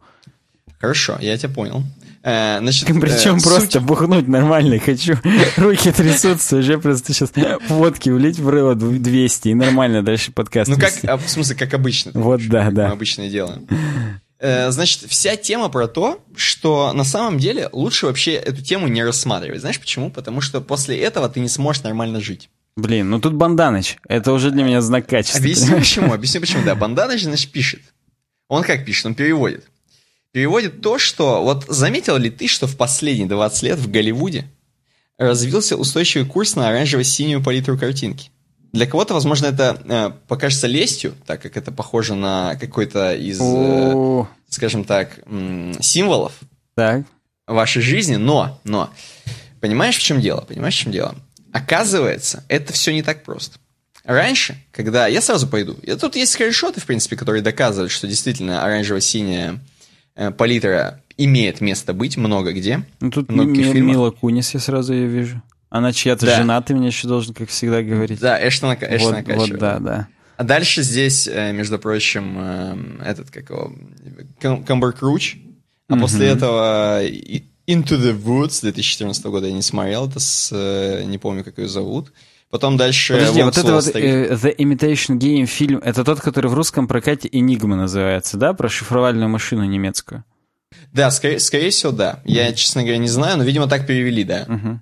Хорошо, я тебя понял. Э, значит, Причем э, просто суть... бухнуть нормально хочу. Руки трясутся, уже просто сейчас водки влить в рыло 200 и нормально дальше подкаст. Ну как, а, в смысле, как обычно. Вот, да, да. Мы обычно делаем. Э, значит, вся тема про то, что на самом деле лучше вообще эту тему не рассматривать. Знаешь почему? Потому что после этого ты не сможешь нормально жить. Блин, ну тут Банданыч. Это уже для меня знак качества. Объясню почему. Объясню почему. Да, Банданыч, значит, пишет. Он как пишет? Он переводит. Переводит то, что... Вот заметил ли ты, что в последние 20 лет в Голливуде развился устойчивый курс на оранжево-синюю палитру картинки? Для кого-то, возможно, это э, покажется лестью, так как это похоже на какой-то из, э, скажем так, м- символов так. вашей жизни, но, но, понимаешь, в чем дело? Понимаешь, в чем дело? Оказывается, это все не так просто. Раньше, когда я сразу пойду, и тут есть скриншоты, в принципе, которые доказывают, что действительно оранжево-синяя э, палитра имеет место быть много где. Ну, тут Ми- Мила Кунис я сразу ее вижу. Она чья-то да. жена, ты мне еще должен, как всегда, говорить. Да, Эштона, Эштона вот, вот, да, да. А дальше здесь, э, между прочим, э, этот, как его, Камбер Круч. А mm-hmm. после этого Into the Woods 2014 года я не смотрел, это с, э, не помню, как ее зовут. Потом дальше... Подожди, вот это вот The Imitation Game фильм, это тот, который в русском прокате Enigma называется, да? Про шифровальную машину немецкую. Да, скорее, скорее всего, да. Я, честно говоря, не знаю, но, видимо, так перевели, да. Uh-huh.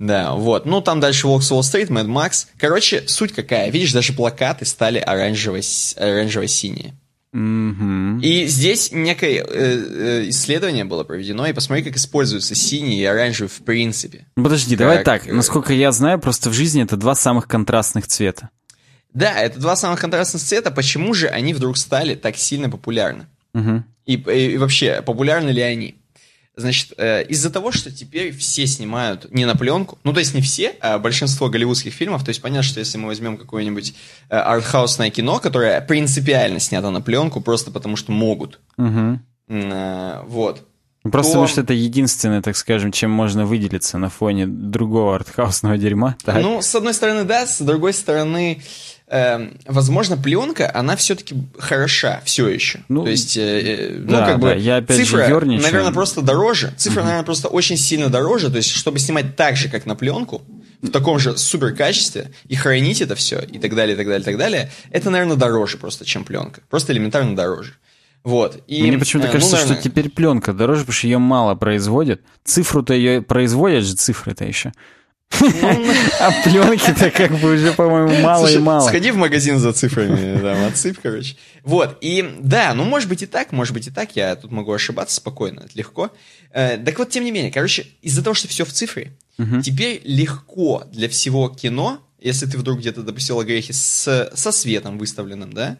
Да, вот. Ну, там дальше Волкс Wall Street, Mad Max. Короче, суть какая. Видишь, даже плакаты стали оранжево-синие. Мгм. И здесь некое э, э, исследование было проведено, и посмотри, как используются синий и оранжевый в принципе. Ну, Подожди, давай Как, так. э, Насколько я знаю, просто в жизни это два самых контрастных цвета. Да, это два самых контрастных цвета. Почему же они вдруг стали так сильно популярны? Мгм. И, и вообще, популярны ли они? Значит, э, из-за того, что теперь все снимают не на пленку, ну, то есть не все, а большинство голливудских фильмов, то есть понятно, что если мы возьмем какое-нибудь э, артхаусное кино, которое принципиально снято на пленку, просто потому что могут, м, э, вот, Просто то- потому что это единственное, так скажем, чем можно выделиться на фоне другого артхаусного дерьма. Так. Ну, с одной стороны, да, с другой стороны, эм, возможно, пленка, она все-таки хороша все еще. Ну, То есть, э, э, ну, да, как бы, да, я опять же цифра, ёрничаю. наверное, просто дороже. Цифра, наверное, просто очень сильно дороже. То есть, чтобы снимать так же, как на пленку, в таком же супер качестве, и хранить это все, и так далее, и так далее, и так далее, это, наверное, дороже просто, чем пленка. Просто элементарно дороже. Вот. И, Мне почему-то э, ну, кажется, наверное, что теперь пленка дороже, потому что ее мало производят. Цифру-то ее производят же, цифры-то еще. А пленки-то как бы уже, по-моему, мало и мало. Сходи в магазин за цифрами, там, отсыпь, короче. Вот, и да, ну, может быть и так, может быть и так, я тут могу ошибаться спокойно, это легко. Э, так вот, тем не менее, короче, из-за того, что все в цифре, теперь легко для всего кино, если ты вдруг где-то допустил огрехи с, со светом выставленным, да,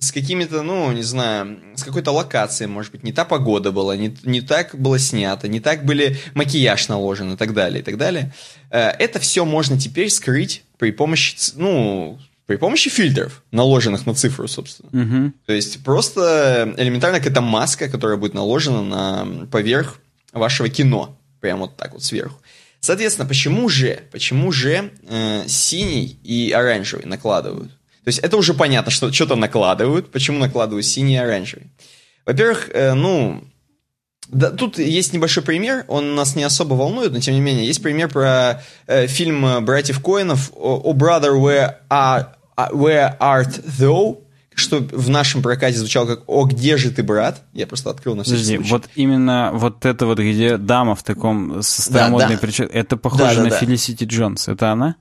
с какими-то, ну, не знаю, с какой-то локацией, может быть, не та погода была, не, не так было снято, не так были макияж наложен и так далее, и так далее. Э, Это все можно теперь скрыть при помощи, ну, при помощи фильтров, наложенных на цифру, собственно. Мгм. То есть просто элементарно какая-то маска, которая будет наложена на поверх вашего кино, прямо вот так вот сверху. Соответственно, почему же, почему же э, синий и оранжевый накладывают? То есть это уже понятно, что что-то накладывают. Почему накладывают синий и оранжевый? Во-первых, э, ну, да, тут есть небольшой пример, он нас не особо волнует, но тем не менее, есть пример про э, фильм э, братьев Коинов «О Brother, where, are, а, where art thou?» что в нашем прокате звучало как «О, где же ты, брат?» Я просто открыл на всякий Подожди, случай. вот именно вот это вот, где дама в таком со старомодной да. прическе, это похоже Да, да, на да. Фелисити Джонс. Это она?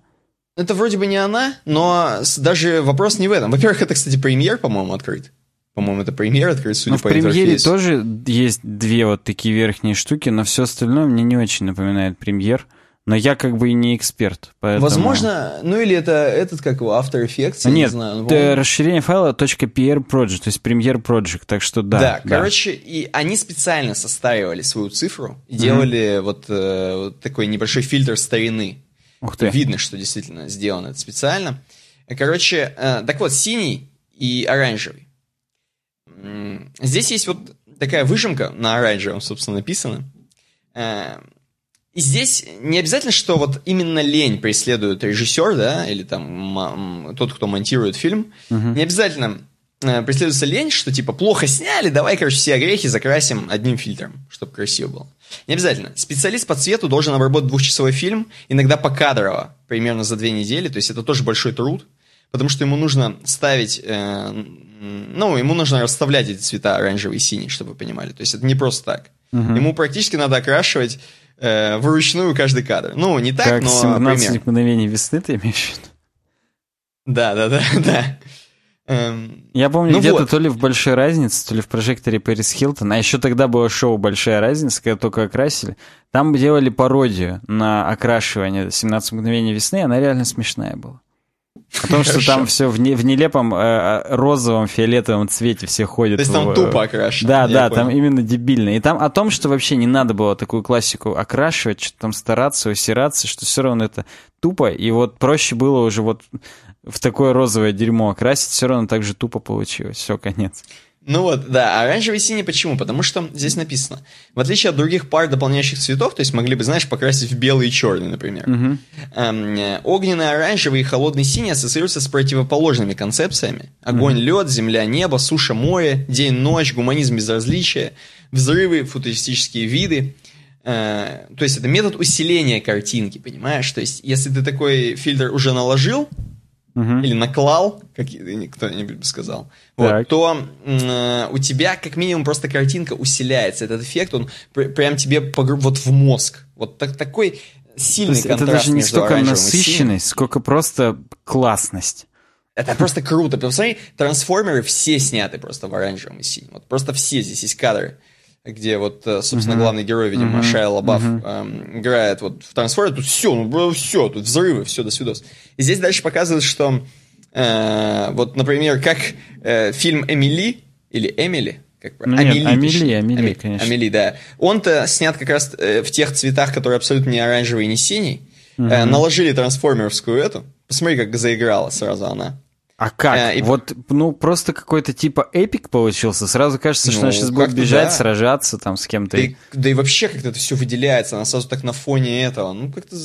Это вроде бы не она, но даже вопрос не в этом. Во-первых, это, кстати, премьер, по-моему, открыт. По-моему, это премьер открыт, судя в по премьере интерфейсу. тоже есть две вот такие верхние штуки, но все остальное мне не очень напоминает премьер. Но я как бы и не эксперт, поэтому... Возможно, ну или это этот, как его, After Effects, я Нет, не знаю. это по-моему. расширение файла .pr project, то есть премьер project, так что да. Да, короче, и они специально состаривали свою цифру делали вот, э, вот такой небольшой фильтр старины. Ух ты. Видно, что действительно сделано это специально. Короче, э, так вот, синий и оранжевый. Здесь есть вот такая выжимка на оранжевом, собственно, написано. Э, И здесь не обязательно, что вот именно лень преследует режиссер, да, или там тот, кто монтирует фильм. Не обязательно преследуется лень, что типа плохо сняли, давай, короче, все огрехи закрасим одним фильтром, чтобы красиво было. Не обязательно. Специалист по цвету должен обработать двухчасовой фильм, иногда покадрово, примерно за две недели, то есть это тоже большой труд, потому что ему нужно ставить, э, ну, ему нужно расставлять эти цвета оранжевый и синий, чтобы вы понимали. То есть это не просто так. Ему практически надо окрашивать э, вручную каждый кадр. Ну, не так, Как но 17 примерно. мгновений весны ты имеешь в виду? Да, да, да, да. Эм, Я помню, Ну где-то вот. то ли в «Большой разнице», то ли в прожекторе Пэрис Хилтон, а еще тогда было шоу «Большая разница», когда только окрасили. Там делали пародию на окрашивание «17 мгновений весны», она реально смешная была. О том, что там все в, не- в нелепом э, э, розовом, фиолетовом цвете все ходят. То есть там в- тупо окрашено. Да, да, понял. там именно дебильно. И там о том, что вообще не надо было такую классику окрашивать, что-то там стараться, усираться, что все равно это тупо. И вот проще было уже вот в такое розовое дерьмо окрасить, все равно так же тупо получилось. Все, конец. Ну вот, да, оранжевый и синий почему? Потому что здесь написано, в отличие от других пар дополняющих цветов, то есть могли бы, знаешь, покрасить в белый и черный, например, эм, э, огненный оранжевый и холодный синий ассоциируются с противоположными концепциями. Огонь, лед, земля, небо, суша, море, день, ночь, гуманизм, безразличие, взрывы, футуристические виды. Э, то есть это метод усиления картинки, понимаешь? То есть если ты такой фильтр уже наложил, Мгм. или наклал, как кто-нибудь бы сказал, вот, то э, у тебя как минимум просто картинка усиляется. Этот эффект, он пр- прям тебе погру- вот в мозг. Вот так, такой сильный есть это контраст даже не столько насыщенность, сколько просто классность. Это просто круто. Посмотри, трансформеры все сняты просто в оранжевом и синем. Вот просто все здесь есть кадры, где вот, э, собственно, uh-huh. главный герой, видимо, uh-huh. Шайа Лабаф uh-huh. эм, играет вот в трансформере. Тут все, ну, все, тут взрывы, все, до свидос. И здесь дальше показывают, что э, вот, например, как э, фильм «Эмили» или «Эмили», как ну, Амели, нет, Амели, Амели, Амели, конечно. Амели, да. Он-то снят как раз э, в тех цветах, которые абсолютно не оранжевый не синий. Угу. Э, наложили трансформерскую эту. Посмотри, как заиграла сразу она. А как? Э, и... Вот, ну, просто какой-то типа эпик получился. Сразу кажется, что ну, она сейчас будет бежать, да. сражаться там с кем-то. Да и, да и вообще как-то это все выделяется. Она сразу так на фоне этого. Ну, как-то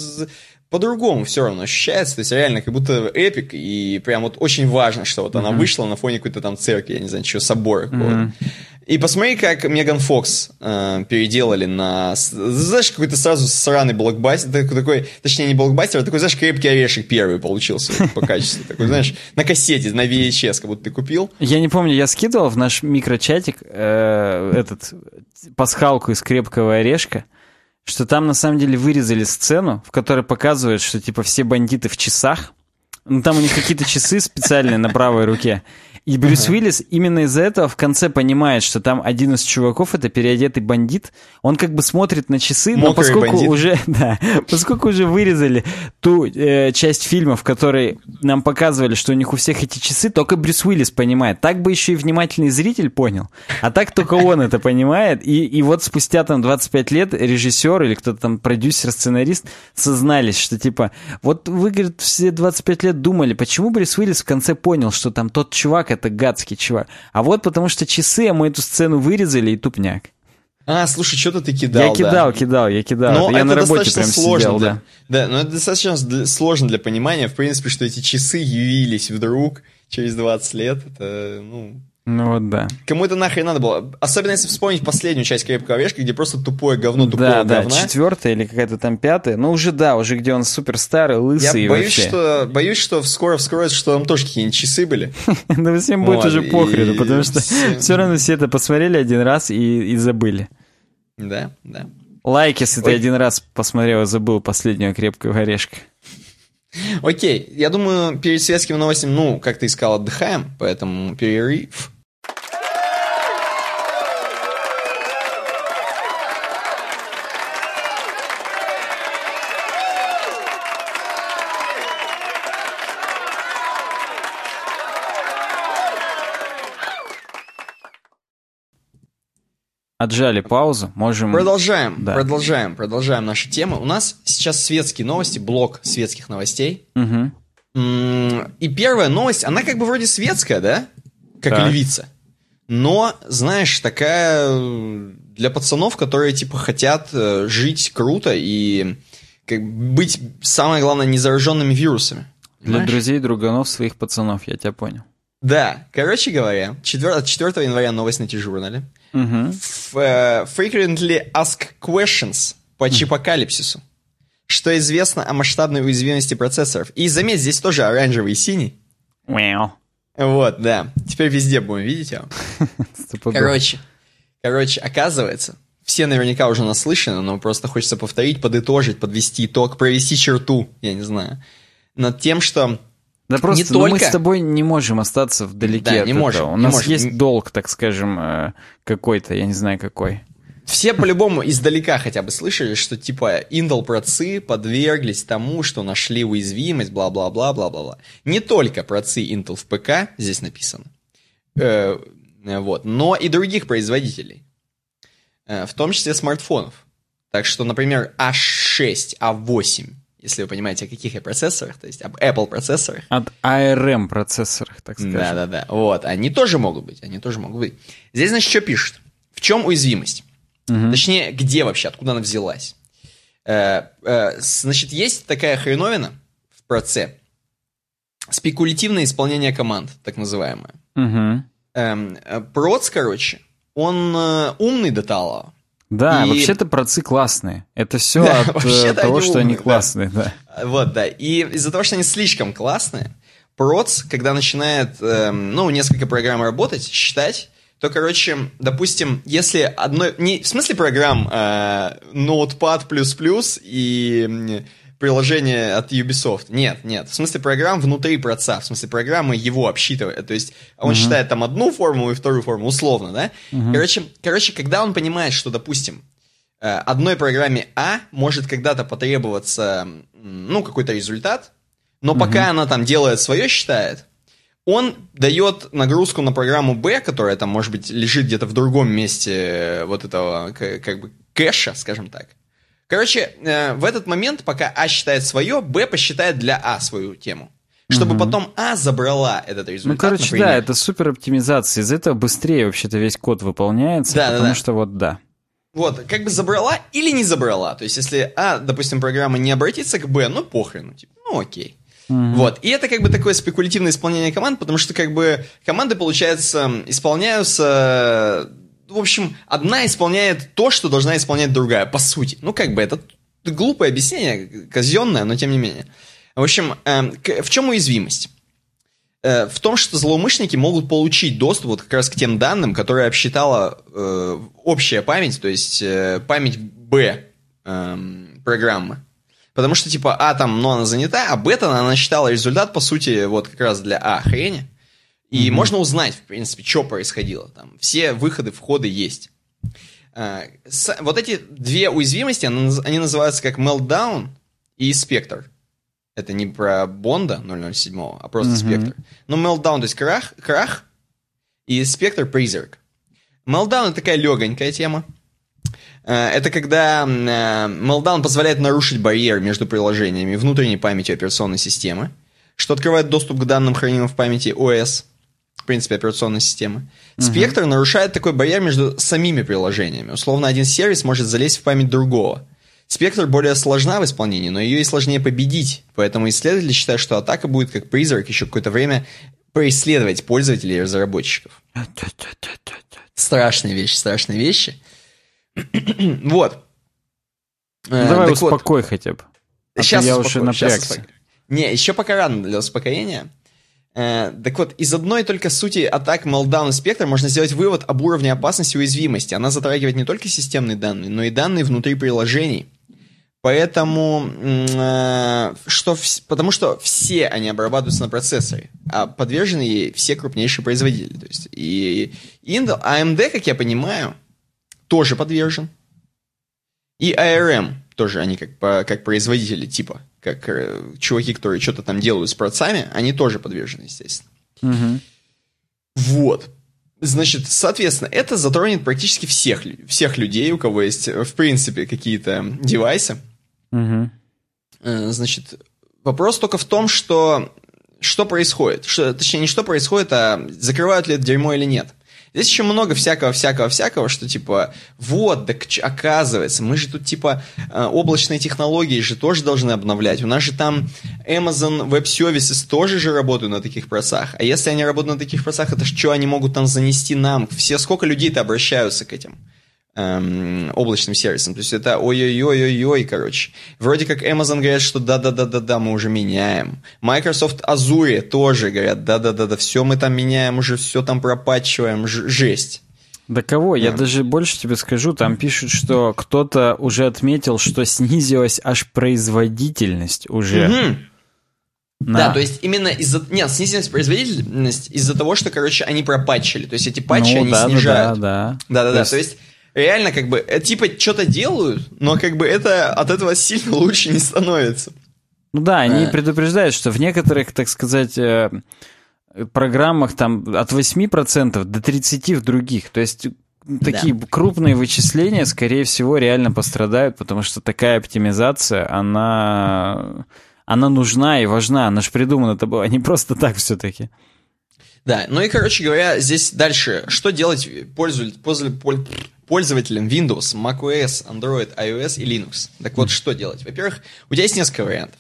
по-другому все равно ощущается. То есть реально как будто эпик. И прям вот очень важно, что вот mm-hmm. она вышла на фоне какой-то там церкви, я не знаю, чего, собора какого-то. Mm-hmm. И посмотри, как Меган Фокс э, переделали на... Знаешь, какой-то сразу сраный блокбастер, такой, такой, точнее, не блокбастер, а такой, знаешь, крепкий орешек первый получился по качеству. Такой, знаешь, на кассете, на VHS, как будто ты купил. Я не помню, я скидывал в наш микрочатик э, этот пасхалку из крепкого орешка, что там на самом деле вырезали сцену, в которой показывают, что типа все бандиты в часах, ну там у них какие-то часы специальные на правой руке, и Брюс Уиллис именно из-за этого в конце понимает, что там один из чуваков это переодетый бандит. Он как бы смотрит на часы, Мокрый но поскольку бандит. уже, да, поскольку уже вырезали ту э, часть фильма, в которой нам показывали, что у них у всех эти часы, только Брюс Уиллис понимает. Так бы еще и внимательный зритель понял. А так только он это понимает. И, и вот спустя там 25 лет режиссер или кто-то там продюсер, сценарист сознались, что типа, вот вы, говорит, все 25 лет думали, почему Брюс Уиллис в конце понял, что там тот чувак, это гадский чувак. А вот потому что часы, а мы эту сцену вырезали и тупняк. А, слушай, что-то ты кидал. Я кидал, да. кидал, я кидал. Но я это на работе прям сложно сидел, для, да. Да, но это достаточно сложно для понимания, в принципе, что эти часы явились вдруг через 20 лет. Это, ну, ну вот да. Кому это нахрен надо было? Особенно если вспомнить последнюю часть «Крепкого орешка», где просто тупое говно тупое да, говна. Да, четвертая или какая-то там пятая. Ну уже да, уже где он супер старый, лысый Я боюсь, вообще. что, боюсь, что скоро вскроется, что там тоже какие-нибудь часы были. Да всем будет уже похрену, потому что все равно все это посмотрели один раз и забыли. Да, да. Лайк, если ты один раз посмотрел и забыл последнего «Крепкого орешка». Окей, я думаю, перед светскими новостями, ну, как ты искал, отдыхаем, поэтому перерыв. Отжали паузу, можем... Продолжаем, да. продолжаем, продолжаем наши темы. У нас сейчас светские новости, блок светских новостей. Угу. И первая новость, она как бы вроде светская, да? Как так. львица. Но, знаешь, такая э, для пацанов, которые типа хотят э, жить круто и как быть, самое главное, не зараженными вирусами. Для друзей, друганов, своих пацанов, я тебя понял. Да, короче говоря, 4, 4 января новость на T-журнале. Угу. Frequently Asked Questions по чипокалипсису. Что известно о масштабной уязвимости процессоров. И заметь, здесь тоже оранжевый и синий. Wow. Вот, да. Теперь везде будем видеть его. Короче, короче, оказывается, все наверняка уже наслышаны, но просто хочется повторить, подытожить, подвести итог, провести черту, я не знаю, над тем, что да просто не только... мы с тобой не можем остаться вдалеке да, от не можем, этого. У не нас можем. есть долг, так скажем, э, какой-то, я не знаю какой. Все по-любому издалека хотя бы слышали, что типа Intel процы подверглись тому, что нашли уязвимость, бла-бла-бла, бла-бла-бла. Не только процы Intel в ПК, здесь написано, э, вот, но и других производителей, э, в том числе смартфонов. Так что, например, A6, A8 если вы понимаете, о каких я процессорах, то есть об Apple процессорах. От ARM процессорах, так сказать. Да-да-да, вот, они тоже могут быть, они тоже могут быть. Здесь, значит, что пишут? В чем уязвимость? Угу. Точнее, где вообще, откуда она взялась? Э, э, значит, есть такая хреновина в проце, спекулятивное исполнение команд, так называемое. Угу. Э, проц, короче, он э, умный до талого, да, и... вообще-то процы классные. Это все да, от э, того, они что умные, они классные, да. да. Вот, да. И из-за того, что они слишком классные, проц, когда начинает, э, ну, несколько программ работать, считать, то, короче, допустим, если одной... Не в смысле программ э, Notepad++ и приложение от Ubisoft. Нет, нет. В смысле программ внутри проца. В смысле программы его обсчитывает. То есть он uh-huh. считает там одну формулу и вторую формулу, условно, да? Uh-huh. Короче, короче, когда он понимает, что, допустим, э, одной программе А может когда-то потребоваться, ну, какой-то результат, но uh-huh. пока она там делает свое, считает, он дает нагрузку на программу Б, которая там, может быть, лежит где-то в другом месте э, вот этого, как бы, кэша, скажем так. Короче, э, в этот момент, пока А считает свое, Б посчитает для А свою тему. Чтобы угу. потом А забрала этот результат. Ну, короче, например. да, это супер оптимизация. Из этого быстрее вообще-то весь код выполняется, да, потому да, да. что вот да. Вот, как бы забрала или не забрала. То есть, если А, допустим, программа не обратится к Б, ну похрен, типа, ну окей. Угу. Вот. И это как бы такое спекулятивное исполнение команд, потому что как бы команды, получается, исполняются в общем, одна исполняет то, что должна исполнять другая, по сути. Ну, как бы это глупое объяснение, казенное, но тем не менее. В общем, э, к, в чем уязвимость? Э, в том, что злоумышленники могут получить доступ вот как раз к тем данным, которые обсчитала э, общая память, то есть э, память Б э, программы. Потому что, типа, А там, ну, она занята, а бета она считала результат, по сути, вот как раз для А хрени. И mm-hmm. можно узнать, в принципе, что происходило. Там все выходы, входы есть. А, вот эти две уязвимости, они называются как Meltdown и Spectre. Это не про Бонда 007, а просто mm-hmm. Spectre. Но Meltdown, то есть крах, крах и Spectre призрак. Meltdown это такая легонькая тема. А, это когда Meltdown позволяет нарушить барьер между приложениями внутренней памяти операционной системы, что открывает доступ к данным, хранимым в памяти ОС в принципе, операционной системы. Спектр uh-huh. нарушает такой барьер между самими приложениями. Условно, один сервис может залезть в память другого. Спектр более сложна в исполнении, но ее и сложнее победить. Поэтому исследователи считают, что атака будет как призрак еще какое-то время преследовать пользователей и разработчиков. Страшные вещи, страшные вещи. вот. Ну, давай так успокой вот. хотя бы. А сейчас я успоко... уже напрягся. Не, еще пока рано для успокоения. Э, так вот, из одной только сути атак Meltdown и Spectre можно сделать вывод об уровне опасности и уязвимости. Она затрагивает не только системные данные, но и данные внутри приложений. Поэтому, э, что, потому что все они обрабатываются на процессоре, а подвержены ей все крупнейшие производители. То есть и Intel, AMD, как я понимаю, тоже подвержен. И ARM тоже они как, как производители типа как э, чуваки, которые что-то там делают с процами, они тоже подвержены, естественно. Угу. Вот. Значит, соответственно, это затронет практически всех, всех людей, у кого есть, э, в принципе, какие-то девайсы. Угу. Значит, вопрос только в том, что что происходит. Что, точнее, не что происходит, а закрывают ли это дерьмо или нет. Здесь еще много всякого-всякого-всякого, что типа, вот, так оказывается, мы же тут типа э, облачные технологии же тоже должны обновлять. У нас же там Amazon Web Services тоже же работают на таких просах. А если они работают на таких просах, это что они могут там занести нам? Все, сколько людей-то обращаются к этим? Эм, облачным сервисом. То есть это ой-ой-ой-ой-ой, короче. Вроде как Amazon говорят, что да-да-да-да-да, мы уже меняем. Microsoft Azure тоже говорят, да-да-да-да, все мы там меняем, уже все там пропатчиваем, жесть. Да кого? Я даже больше тебе скажу, там пишут, что кто-то уже отметил, что снизилась аж производительность уже. Угу. На... Да, то есть именно из-за... Нет, снизилась производительность из-за того, что, короче, они пропатчили. То есть эти патчи, ну, они да, снижают. Да, да, да. Да-да-да, то есть реально как бы, э, типа, что-то делают, но как бы это от этого сильно лучше не становится. Ну да, они а. предупреждают, что в некоторых, так сказать, э, программах там от 8% до 30% в других. То есть такие да. крупные вычисления, скорее всего, реально пострадают, потому что такая оптимизация, она, она нужна и важна. Она же придумана это была не просто так все-таки. Да, ну и, короче говоря, здесь дальше, что делать пользователям, пользователям Windows, macOS, Android, iOS и Linux. Так вот, что делать? Во-первых, у тебя есть несколько вариантов.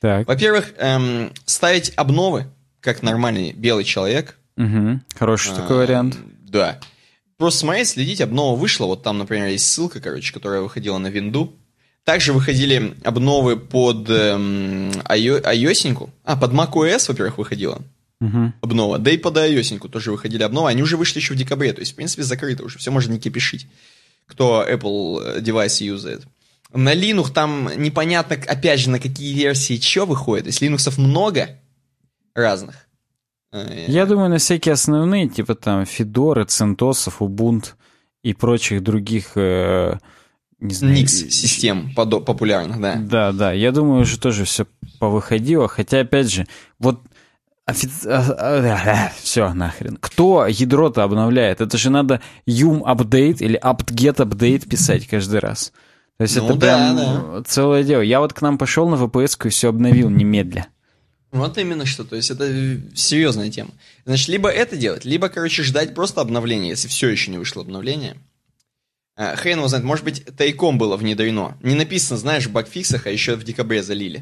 Так. Во-первых, эм, ставить обновы, как нормальный белый человек. Угу. Хороший а, такой вариант. Да. Просто смотреть, следить, обнова вышла. Вот там, например, есть ссылка, короче, которая выходила на винду. Также выходили обновы под эм, iOS. А, под macOS, во-первых, выходила угу. обнова. Да и под iOS тоже выходили обновы. Они уже вышли еще в декабре. То есть, в принципе, закрыто уже. Все можно не кипишить, кто Apple э, девайс юзает. На Linux там непонятно, опять же, на какие версии что выходит. То есть Linux много разных. Э, Я думаю, на всякие основные, типа там Федоры, Центосов, Ubuntu и прочих других э, не знаю, Никс систем популярных, да. Да, да. Я думаю, уже тоже все повыходило. Хотя, опять же, вот Офи... А, а, Все, нахрен. Кто ядро-то обновляет? Это же надо yum update или apt-get update писать каждый раз. То есть ну, это да, прям да. целое дело. Я вот к нам пошел на VPS и все обновил немедля. Вот именно что, то есть это серьезная тема. Значит, либо это делать, либо, короче, ждать просто обновления, если все еще не вышло обновление. А, хрен его знает, может быть, тайком было внедрено. Не написано, знаешь, в багфиксах, а еще в декабре залили.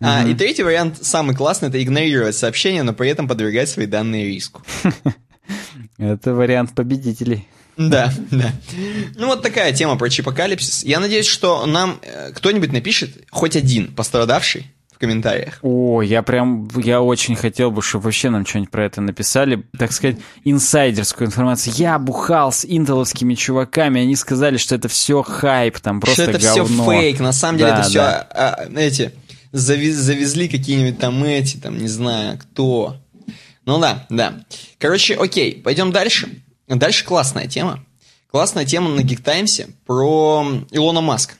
А, и третий вариант, самый классный, это игнорировать сообщения, но при этом подвергать свои данные риску. Это вариант победителей. Да, да. Ну вот такая тема про чипокалипсис. Я надеюсь, что нам э, кто-нибудь напишет, хоть один пострадавший, в комментариях. О, я прям, я очень хотел бы, чтобы вообще нам что-нибудь про это написали, так сказать, инсайдерскую информацию. Я бухал с интеловскими чуваками, они сказали, что это все хайп, там просто Что это говно. все фейк, на самом деле да, это все, да. а, а, эти, завез, завезли какие-нибудь там эти, там, не знаю, кто. Ну да, да. Короче, окей, пойдем дальше. Дальше классная тема. Классная тема на Geek Times про Илона Маска.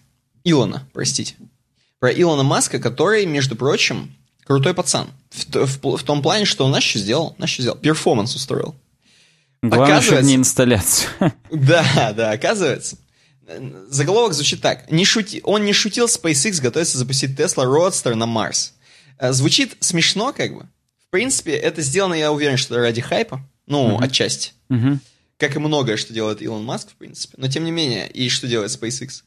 Илона, простите. Про Илона Маска, который, между прочим, крутой пацан. В, в, в том плане, что он знаешь, что сделал? Знаешь, что сделал? Перформанс устроил. Главное, чтобы не инсталляцию. Да, да, оказывается. Заголовок звучит так. Не шути... Он не шутил, SpaceX готовится запустить Tesla Roadster на Марс. Э, звучит смешно, как бы. В принципе, это сделано, я уверен, что ради хайпа. Ну, uh-huh. отчасти. Uh-huh. Как и многое, что делает Илон Маск, в принципе. Но тем не менее, и что делает SpaceX.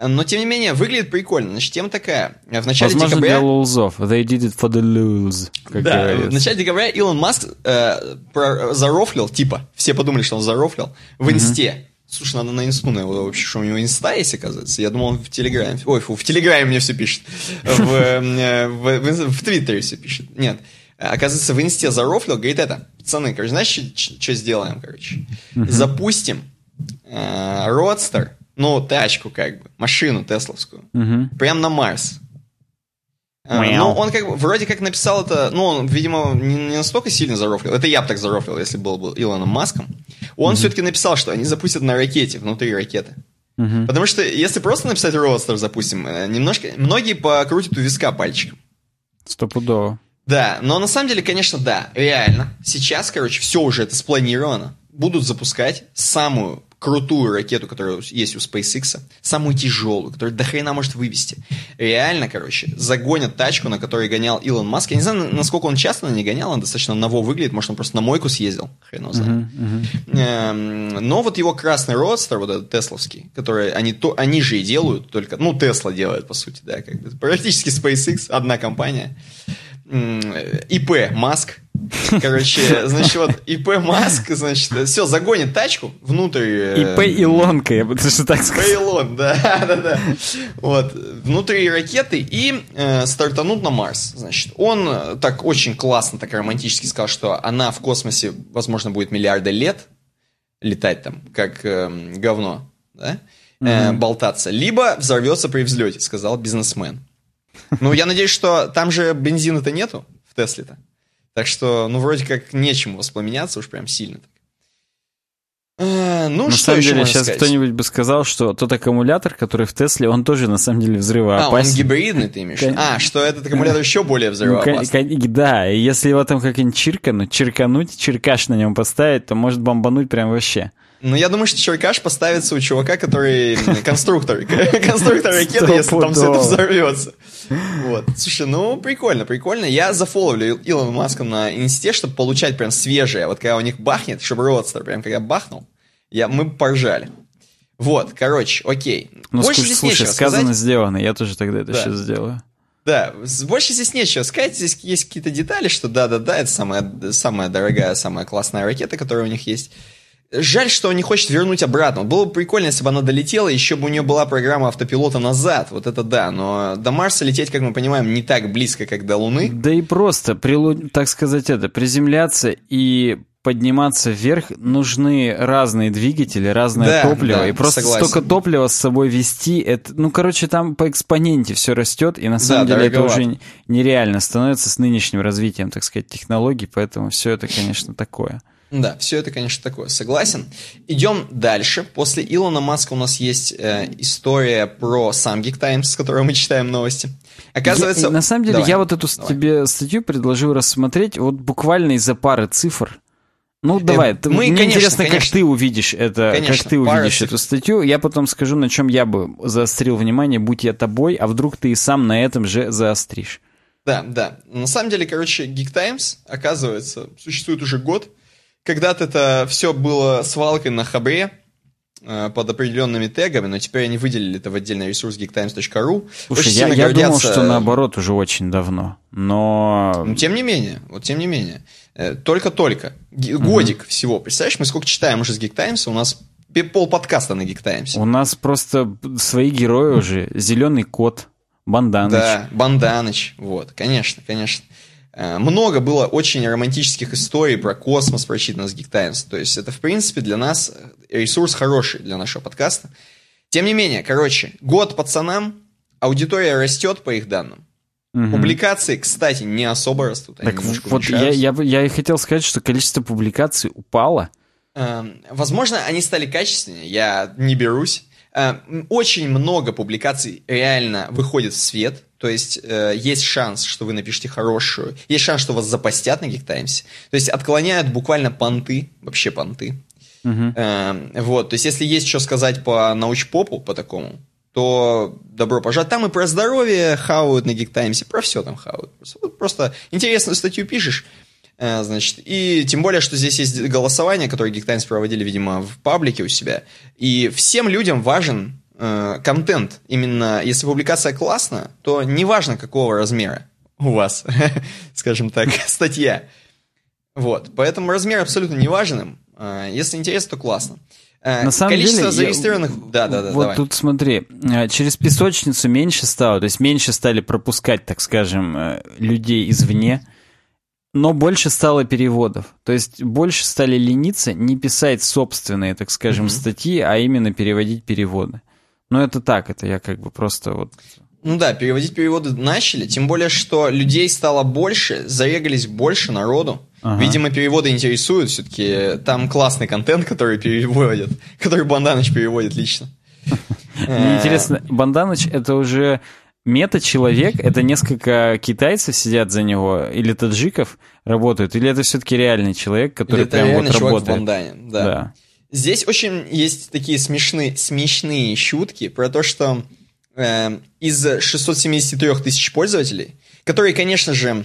Но, тем не менее, выглядит прикольно. Значит, тема такая. В начале Возможно, декабря... для лулзов. They did it for the lulz, как да, говорится. в начале декабря Илон Маск э, про, зарофлил, типа, все подумали, что он зарофлил, в инсте. Слушай, надо на инсту на его вообще, что у него инста есть, оказывается. Я думал, он в Телеграме. Ой, фу, в Телеграме мне все пишет. В, э, в, в, в Твиттере все пишет. Нет. Оказывается, в инсте зарофлил, говорит это. Пацаны, короче, знаешь, что сделаем, короче? Запустим э, Родстер ну, тачку как бы, машину тесловскую, прям на Марс. А, ну, он как бы, вроде как написал это, ну, он, видимо, не, не настолько сильно зарофлил. Это я бы так зарофлил, если был бы Илоном Маском. Он mm все-таки написал, что они запустят на ракете, внутри ракеты. mm Потому что если просто написать Роадстер, запустим, э, немножко, многие покрутят у виска пальчиком. Стопудово. Да, но на самом деле, конечно, да, реально. Сейчас, короче, все уже это спланировано. Будут запускать самую крутую ракету, которая есть у SpaceX, самую тяжелую, которую до хрена может вывести. Реально, короче, загонят тачку, на которой гонял Илон Маск. Я не знаю, насколько он часто на ней гонял, он достаточно ново выглядит, может, он просто на мойку съездил, хрен его знает. Uh-huh, uh-huh. Но вот его красный родстер, вот этот тесловский, который они, то, они же и делают, только, ну, Тесла делает, по сути, да, как бы, практически SpaceX, одна компания. ИП Маск, Короче, значит, вот ИП Маск, значит, все, загонит тачку внутрь... Э, ИП Илонка, я бы даже так сказал. ИП Илон, да, да, да. Вот, внутри ракеты и э, стартанут на Марс. Значит, он э, так очень классно, так романтически сказал, что она в космосе, возможно, будет миллиарды лет летать там, как э, говно, да, э, mm-hmm. болтаться. Либо взорвется при взлете, сказал бизнесмен. Ну, я надеюсь, что там же бензина-то нету в Тесле-то. Так что, ну, вроде как нечему воспламеняться уж прям сильно так. А, ну, на что самом деле, сейчас кто-нибудь бы сказал, что тот аккумулятор, который в Тесле, он тоже на самом деле взрывоопасен. А, он гибридный, ты имеешь? Кон... А, что этот аккумулятор еще более взрывоопасный. Ну, да, и если его там как-нибудь чиркануть, чиркануть, чиркаш на нем поставить, то может бомбануть прям вообще. Ну, я думаю, что черкаш поставится у чувака, который конструктор. Конструктор ракеты, если там все это взорвется. Вот. Слушай, ну, прикольно, прикольно. Я зафоловлю Илона Маска на инсте, чтобы получать прям свежее. Вот когда у них бахнет, чтобы родстер прям когда бахнул, я, мы поржали. Вот, короче, окей. Ну, Больше здесь слушай нечего сказано, сказать. сделано. Я тоже тогда это да. сейчас сделаю. Да, больше здесь нечего сказать. Здесь есть какие-то детали, что да-да-да, это самая, самая дорогая, самая классная ракета, которая у них есть. Жаль, что он не хочет вернуть обратно. Было бы прикольно, если бы она долетела, еще бы у нее была программа автопилота назад. Вот это да. Но до Марса лететь, как мы понимаем, не так близко, как до Луны. Да и просто, при, так сказать, это, приземляться и подниматься вверх, нужны разные двигатели, разное Да, топливо. да, и просто согласен. столько топлива с собой вести, это, ну, короче, там по экспоненте все растет, и на самом деле это дороговато. уже н- нереально становится с нынешним развитием, так сказать, технологий, поэтому все это, конечно, такое. Да, все это, конечно, такое. Согласен. Идем дальше. После Илона Маска у нас есть э, история про сам Geek Times, с которого мы читаем новости. Оказывается... Я- на самом деле, Давай. я вот эту Давай. тебе статью предложил рассмотреть вот буквально из-за пары цифр. Ну, давай, ты- Э, мы, мне конечно, интересно, как конечно. ты увидишь это, Конечно, как ты увидишь цифр. эту статью. Я потом скажу, на чем я бы заострил внимание, будь я тобой, а вдруг ты и сам на этом же заостришь. Да, да. На самом деле, короче, Geek Times, оказывается, существует уже год. Когда-то это все было свалкой на хабре э, под определенными тегами, но теперь они выделили это в отдельный ресурс geektimes.ru. Слушай, Очень я, я думал, гордятся- что наоборот уже очень давно. Но Ну, тем не менее, вот тем не менее. Э, Только-только. Годик всего. Представляешь, мы сколько читаем уже с Geek Times, у нас пол подкаста на Geek Times. у нас просто свои герои уже. Зеленый кот, Банданыч. Да, Банданыч, вот, конечно, конечно. Э, Много было очень романтических историй про космос прочитано с Geek Times. То есть это, в принципе, для нас э, ресурс хороший для нашего подкаста. Тем не менее, короче, год пацанам, аудитория растет по их данным. Мгм. Публикации, кстати, не особо растут. Так вот, я, я, я и хотел сказать, что количество публикаций упало. Эм, Возможно, они стали качественнее, я не берусь. Эм, Очень много публикаций реально выходит в свет, то есть э, есть шанс, что вы напишите хорошую, есть шанс, что вас запостят на Times. То есть отклоняют буквально понты, вообще понты. Мгм. Эм, Вот, то есть если есть что сказать по научпопу, по такому, то добро пожаловать. Там и про здоровье хавают на и про все там хавают. Просто, интересную статью пишешь, э, значит, и тем более, что здесь есть голосование, которое Geek Times проводили, видимо, в паблике у себя, и всем людям важен э, контент. Именно если публикация классная, то неважно, какого размера у вас, скажем так, статья. Вот, поэтому размер абсолютно не важен. Э, Если интересно, то классно. Э, На самом Количество деле, я- зарегистрированных... Да, да, да, Вот давай. тут смотри, э, через песочницу меньше стало, то есть меньше стали пропускать, так скажем, э, людей извне, но больше стало переводов. То есть больше стали лениться не писать собственные, так скажем, Мгм. статьи, а именно переводить переводы. Но это так, это я как бы просто вот... Ну да, переводить переводы начали, тем более, что людей стало больше, зарегались больше народу. Ага. Видимо, переводы интересуют, все-таки там классный контент, который переводят, который Банданыч переводит лично. Мне интересно, Банданыч это уже мета-человек, это несколько китайцев сидят за него, или таджиков работают, или это все-таки реальный человек, который или прям вот чувак в работает? Бандане, да. да. Здесь очень есть такие смешные, смешные шутки про то, что э, из 673 тысяч пользователей, которые, конечно же,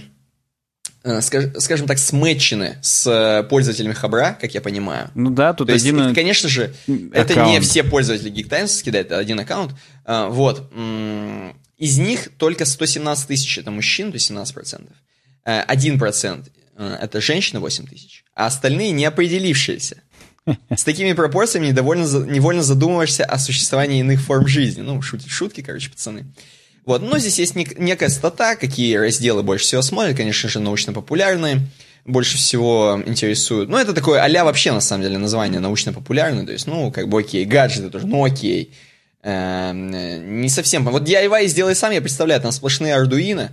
э, скаж- скажем так, сметчены с э, пользователями Хабра, как я понимаю. Ну да, тут То есть, один... это, конечно же, это не аккаунт. все пользователи Geek Times кидают, это один аккаунт. А, Вот. Из них только 117 тысяч это мужчин, то есть 17%. Э, 1% э, это женщины, 8 тысяч. А остальные не определившиеся. С такими пропорциями недовольно, невольно задумываешься о существовании иных форм жизни. Ну, шутки, шутки, короче, пацаны. Вот, но здесь есть нек- некая стата, какие разделы больше всего смотрят, конечно же, научно-популярные, больше всего интересуют. Ну, это такое а вообще, на самом деле, название научно-популярное, то есть, ну, как бы окей, гаджеты тоже, ну, окей. Эм, э, не совсем. Вот DIY сделай сам, я представляю, там сплошные Arduino.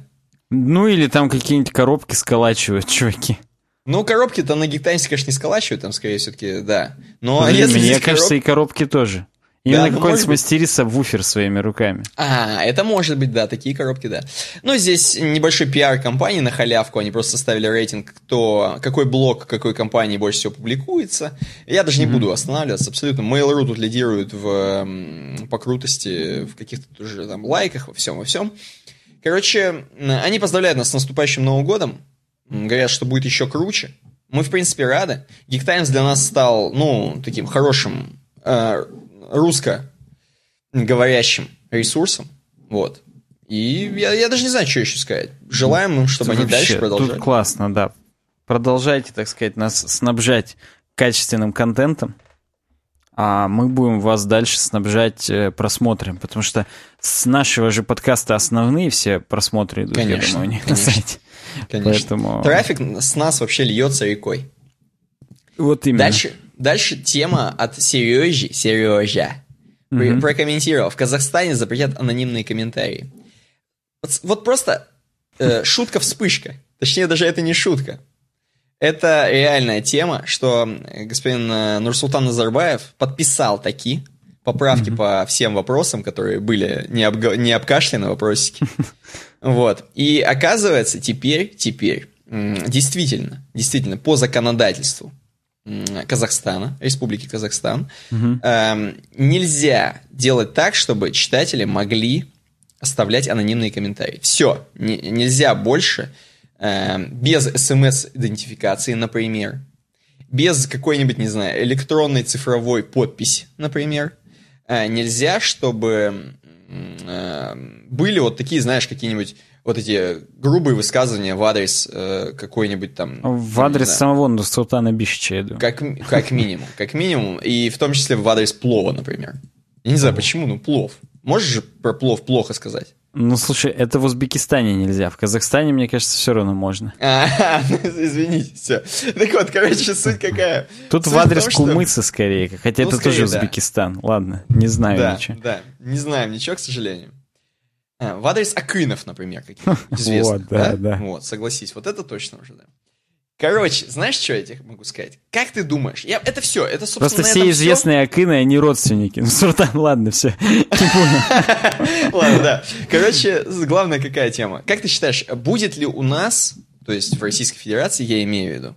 Ну или там какие-нибудь коробки сколачивают, чуваки. Ну, коробки-то на гиктайсе, конечно, не сколачивают, там, скорее, все-таки, да. Но Мне если взять кажется, короб- и коробки тоже. Именно ну, какой-то может быть. смастери сабвуфер своими руками. А, это может быть, да, такие коробки, да. Ну, здесь небольшой пиар компании на халявку, они просто составили рейтинг, кто, какой блок какой компании больше всего публикуется. Я даже не буду останавливаться, абсолютно. Mail.ru тут лидирует в, по крутости, в каких-то тоже там лайках, во всем, во всем. Короче, они поздравляют нас с наступающим Новым годом, говорят, что будет еще круче. Мы, в принципе, рады. Geek Times для нас стал, ну, таким хорошим э, русско говорящим ресурсом. Вот. И я, я даже не знаю, что еще сказать. Желаем им, чтобы они Вообще, дальше продолжали. Тут классно, да. Продолжайте, так сказать, нас снабжать качественным контентом, а мы будем вас дальше снабжать э, просмотром, потому что с нашего же подкаста основные все просмотры идут, я Конечно, думаю, у них конечно. на сайте. Конечно. Поэтому... Трафик с нас вообще льется рекой. Вот именно. Дальше, дальше тема от Сережи, Сережа, mm прокомментировал. В Казахстане запретят анонимные комментарии. Вот, вот просто э, шутка-вспышка. Точнее, даже это не шутка. Это реальная тема, что господин э, Нурсултан Назарбаев подписал такие поправки mm-hmm. по всем вопросам, которые были не, обга- не обкашлены вопросики. Вот. И оказывается, теперь, теперь, действительно, действительно, по законодательству Казахстана, Республики Казахстан, угу. э, нельзя делать так, чтобы читатели могли оставлять анонимные комментарии. Все, не, нельзя больше э, без смс-идентификации, например, без какой-нибудь, не знаю, электронной цифровой подписи, например, э, нельзя, чтобы были вот такие, знаешь, какие-нибудь вот эти грубые высказывания в адрес э, какой-нибудь там... В адрес да, самого Султана Бишича, я думаю. Как, как минимум, как минимум, и в том числе в адрес плова, например. Я не знаю, почему, ну, плов. Можешь же про плов плохо сказать? Ну, слушай, это в Узбекистане нельзя. В Казахстане, мне кажется, все равно можно. А, извините, все. Так вот, короче, суть какая? Тут суть в адрес том, что... скорее, хотя ну, это скорее, тоже Узбекистан. Ладно, не знаю да, ничего. Да, не знаем ничего, к сожалению. А, в адрес Акынов, например, каких-нибудь известных. Вот, да, да, да. Вот, согласись, вот это точно уже, да. Короче, знаешь, что я тебе могу сказать? Как ты думаешь? Я, это все, это, собственно, Просто все известные все. Акины, они родственники. Ну, Суртан, ладно, все. Ладно, да. Короче, главная какая тема. Как ты считаешь, будет ли у нас, то есть в Российской Федерации, я имею в виду,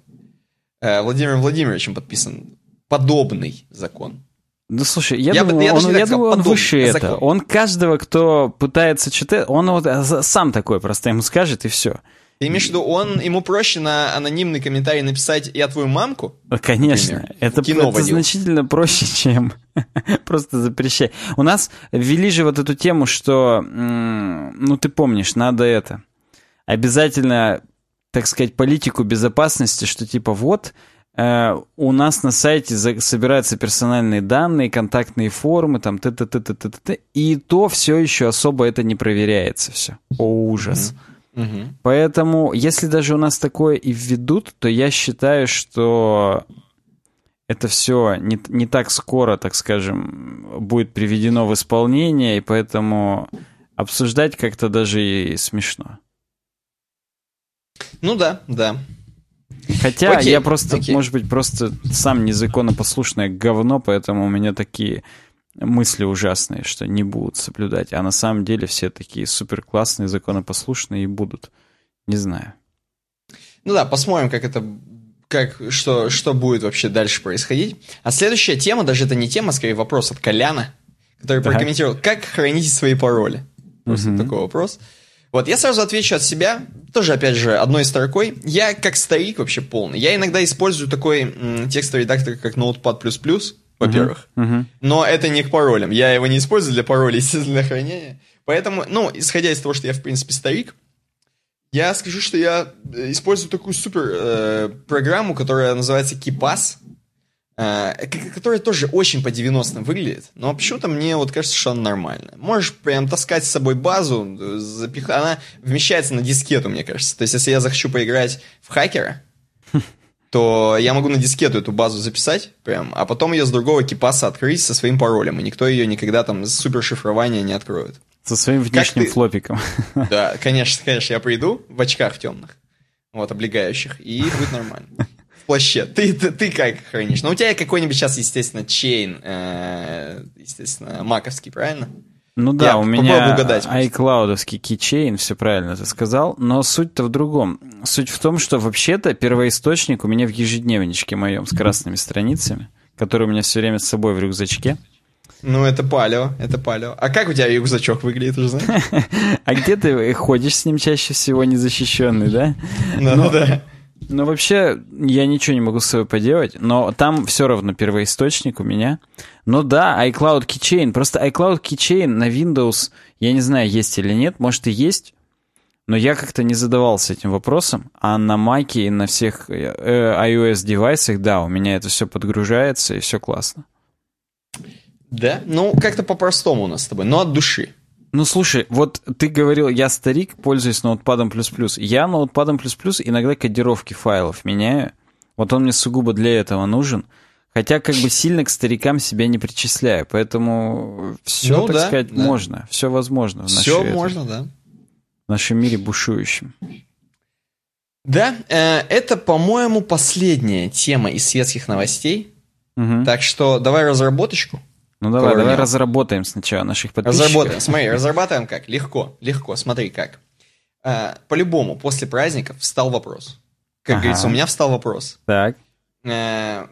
э, Владимиром Владимировичем подписан подобный закон? Ну, слушай, я, я думаю, я он, я думаю, он выше это. Он каждого, кто пытается читать, он вот сам такой просто ему скажет, и все. Ты имеешь в виду, он, ему проще на анонимный комментарий написать «Я твою мамку»? Конечно. Например, это, Кино это значительно проще, чем просто запрещать. У нас ввели же вот эту тему, что, ну, ты помнишь, надо это. Обязательно, так сказать, политику безопасности, что типа вот Э, у нас на сайте собираются персональные данные, контактные формы, там т т т т т т и то все еще особо это не проверяется все. О, ужас. Mm-hmm. Поэтому, если даже у нас такое и введут, то я считаю, что это все не, не так скоро, так скажем, будет приведено в исполнение, и поэтому обсуждать как-то даже и смешно. Ну да, да. Хотя окей, я просто, окей. может быть, просто сам незаконопослушное говно, поэтому у меня такие мысли ужасные, что не будут соблюдать. А на самом деле все такие супер классные, законопослушные и будут. Не знаю. Ну да, посмотрим, как это как, что, что будет вообще дальше происходить. А следующая тема, даже это не тема, а скорее вопрос от Коляна, который так. прокомментировал, как хранить свои пароли. Просто угу. такой вопрос. Вот, я сразу отвечу от себя, тоже, опять же, одной строкой. Я как старик вообще полный. Я иногда использую такой м, текстовый редактор, как Notepad++, во-первых. Uh-huh. Uh-huh. Но это не к паролям. Я его не использую для паролей, естественно, для хранения. Поэтому, ну, исходя из того, что я, в принципе, старик, я скажу, что я э, использую такую супер э, программу, которая называется KeePass. Э, которая тоже очень по 90-м выглядит, но почему-то мне вот кажется, что она нормальная. Можешь прям таскать с собой базу, запих... она вмещается на дискету, мне кажется. То есть, если я захочу поиграть в хакера, то я могу на дискету эту базу записать прям, а потом ее с другого кипаса открыть со своим паролем, и никто ее никогда там с супершифрования не откроет. Со своим внешним флопиком. Да, конечно, конечно, я приду в очках темных, вот, облегающих, и будет нормально плаще. Ты, ты, ты как хранишь? Ну, у тебя какой-нибудь сейчас, естественно, чейн, э, естественно, маковский, правильно? Ну да, Я у меня угадать, iCloudовский keychain, все правильно ты сказал, но суть-то в другом. Суть в том, что вообще-то первоисточник у меня в ежедневничке моем с красными страницами, который у меня все время с собой в рюкзачке. Ну, это палео, это палео. А как у тебя рюкзачок выглядит, уже знаешь? А где ты ходишь с ним чаще всего незащищенный, да? Ну, да. Ну, вообще, я ничего не могу с собой поделать, но там все равно первоисточник у меня. Но да, iCloud Keychain. Просто iCloud Keychain на Windows, я не знаю, есть или нет, может и есть, но я как-то не задавался этим вопросом. А на Mac и на всех э, iOS девайсах, да, у меня это все подгружается и все классно. Да? Ну, как-то по-простому у нас с тобой, но от души. Ну, слушай, вот ты говорил, я старик, пользуюсь ноутпадом++. Я ноутпадом++ иногда кодировки файлов меняю. Вот он мне сугубо для этого нужен. Хотя как бы сильно к старикам себя не причисляю, поэтому все, ну, так да, сказать, да. можно, все возможно. В все нашей, можно, да. В нашем мире бушующем. Да, э, это, по-моему, последняя тема из светских новостей. Угу. Так что давай разработочку. Ну давай, Корнем. давай разработаем сначала наших подписчиков. Разработаем, смотри, разрабатываем как? Легко, легко, смотри как. Э, по-любому, после праздников встал вопрос. Как ага. говорится, у меня встал вопрос. Так. Э,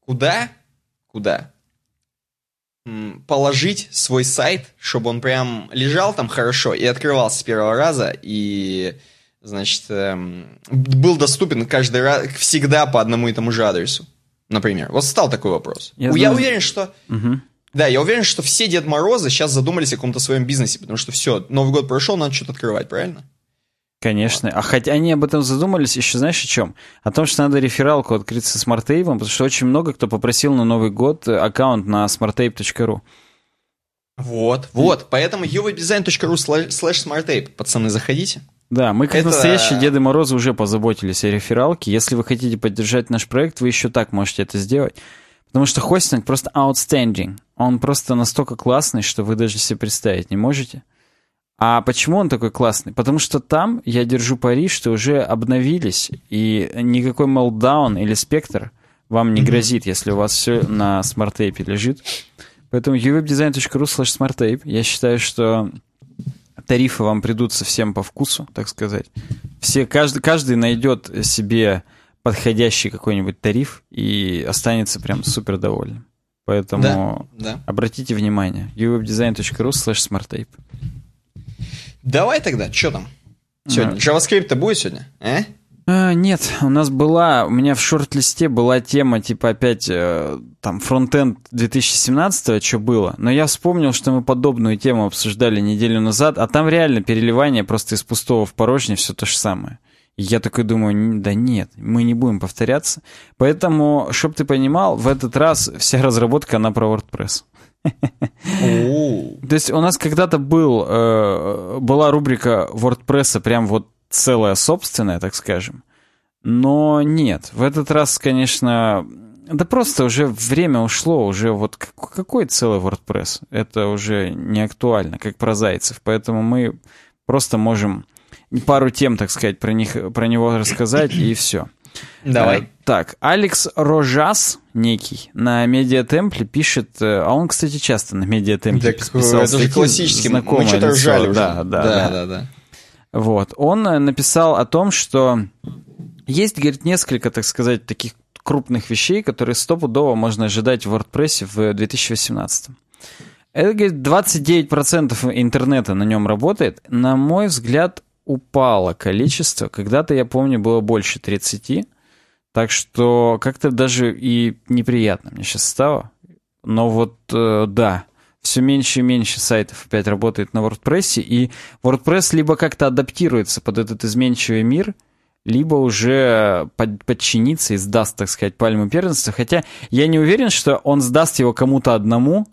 куда, куда положить свой сайт, чтобы он прям лежал там хорошо и открывался с первого раза, и, значит, эм, был доступен каждый раз, всегда по одному и тому же адресу, например. Вот стал такой вопрос. Я, я уверен, что... Угу. Да, я уверен, что все Дед Морозы сейчас задумались о каком-то своем бизнесе, потому что все, Новый год прошел, надо что-то открывать, правильно? Конечно. А хотя они об этом задумались еще, знаешь, о чем? О том, что надо рефералку открыть со SmartApe'ом, потому что очень много кто попросил на Новый год аккаунт на smartape.ru. Вот, вот. Поэтому uwebdesign.ru slash smartape. Пацаны, заходите. Да, мы как Это... настоящие Деды Морозы уже позаботились о рефералке. Если вы хотите поддержать наш проект, вы еще так можете это сделать. Потому что хостинг просто outstanding. Он просто настолько классный, что вы даже себе представить не можете. А почему он такой классный? Потому что там, я держу пари, что уже обновились, и никакой Meltdown или Spectre вам не грозит, если у вас все на SmartApe лежит. Поэтому uwebdesign.ru slash smartape. Я считаю, что тарифы вам придут совсем по вкусу, так сказать. Все, каждый, каждый найдет себе подходящий какой-нибудь тариф и останется прям супер довольным. Поэтому да, да. обратите внимание. uwebdesign.ru slash smarttape. Давай тогда, что там? Сегодня. JavaScript-то будет сегодня? А? А, нет, у нас была, у меня в шорт-листе была тема, типа, опять, э, там, фронтенд 2017 что было, но я вспомнил, что мы подобную тему обсуждали неделю назад, а там реально переливание просто из пустого в порожнее все то же самое. Я такой думаю, да нет, мы не будем повторяться. Поэтому, чтобы ты понимал, в этот раз вся разработка, она про WordPress. То есть у нас когда-то был, э, была рубрика WordPress, прям вот целая собственная, так скажем. Но нет, в этот раз, конечно, да просто уже время ушло, уже вот какой целый WordPress? Это уже не актуально, как про зайцев. Поэтому мы просто можем пару тем, так сказать, про, них, про него рассказать, и все. Давай. Э, так, Алекс Рожас некий на Медиатемпле пишет, э, а он, кстати, часто на Медиатемпле так, писал. Это же классический, мы что-то ржали уже. Да, да, да, да, да. Вот, он э, написал о том, что есть, говорит, несколько, так сказать, таких крупных вещей, которые стопудово можно ожидать в WordPress в 2018. Это, говорит, 29% интернета на нем работает. На мой взгляд, упало количество. Когда-то, я помню, было больше 30. Так что как-то даже и неприятно мне сейчас стало. Но вот э, да, все меньше и меньше сайтов опять работает на WordPress, и WordPress либо как-то адаптируется под этот изменчивый мир, либо уже под, подчинится и сдаст, так сказать, пальму первенства. Хотя я не уверен, что он сдаст его кому-то одному,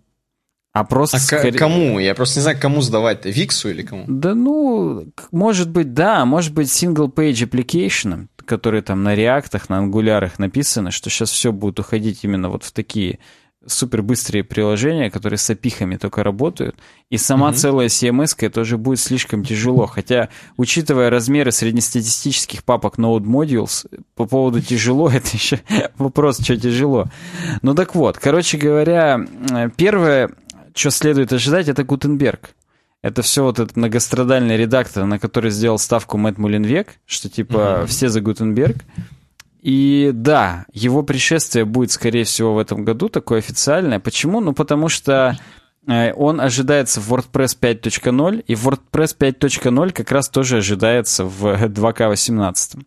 а просто... А скорее... кому? Я просто не знаю, кому сдавать-то, Виксу или кому? Да ну, может быть, да, может быть, single-page application, которые там на реактах, на ангулярах написаны, что сейчас все будет уходить именно вот в такие супер быстрые приложения, которые с опихами только работают, и сама mm-hmm. целая CMS это уже будет слишком тяжело. Хотя, учитывая размеры среднестатистических папок Node Modules, по поводу тяжело, это еще вопрос, что тяжело. Ну так вот, короче говоря, первое, что следует ожидать, это Гутенберг. Это все вот этот многострадальный редактор, на который сделал ставку Мэтт Мулинвек, что типа mm-hmm. все за Гутенберг. И да, его пришествие будет, скорее всего, в этом году такое официальное. Почему? Ну, потому что э, он ожидается в WordPress 5.0, и WordPress 5.0 как раз тоже ожидается в 2К18.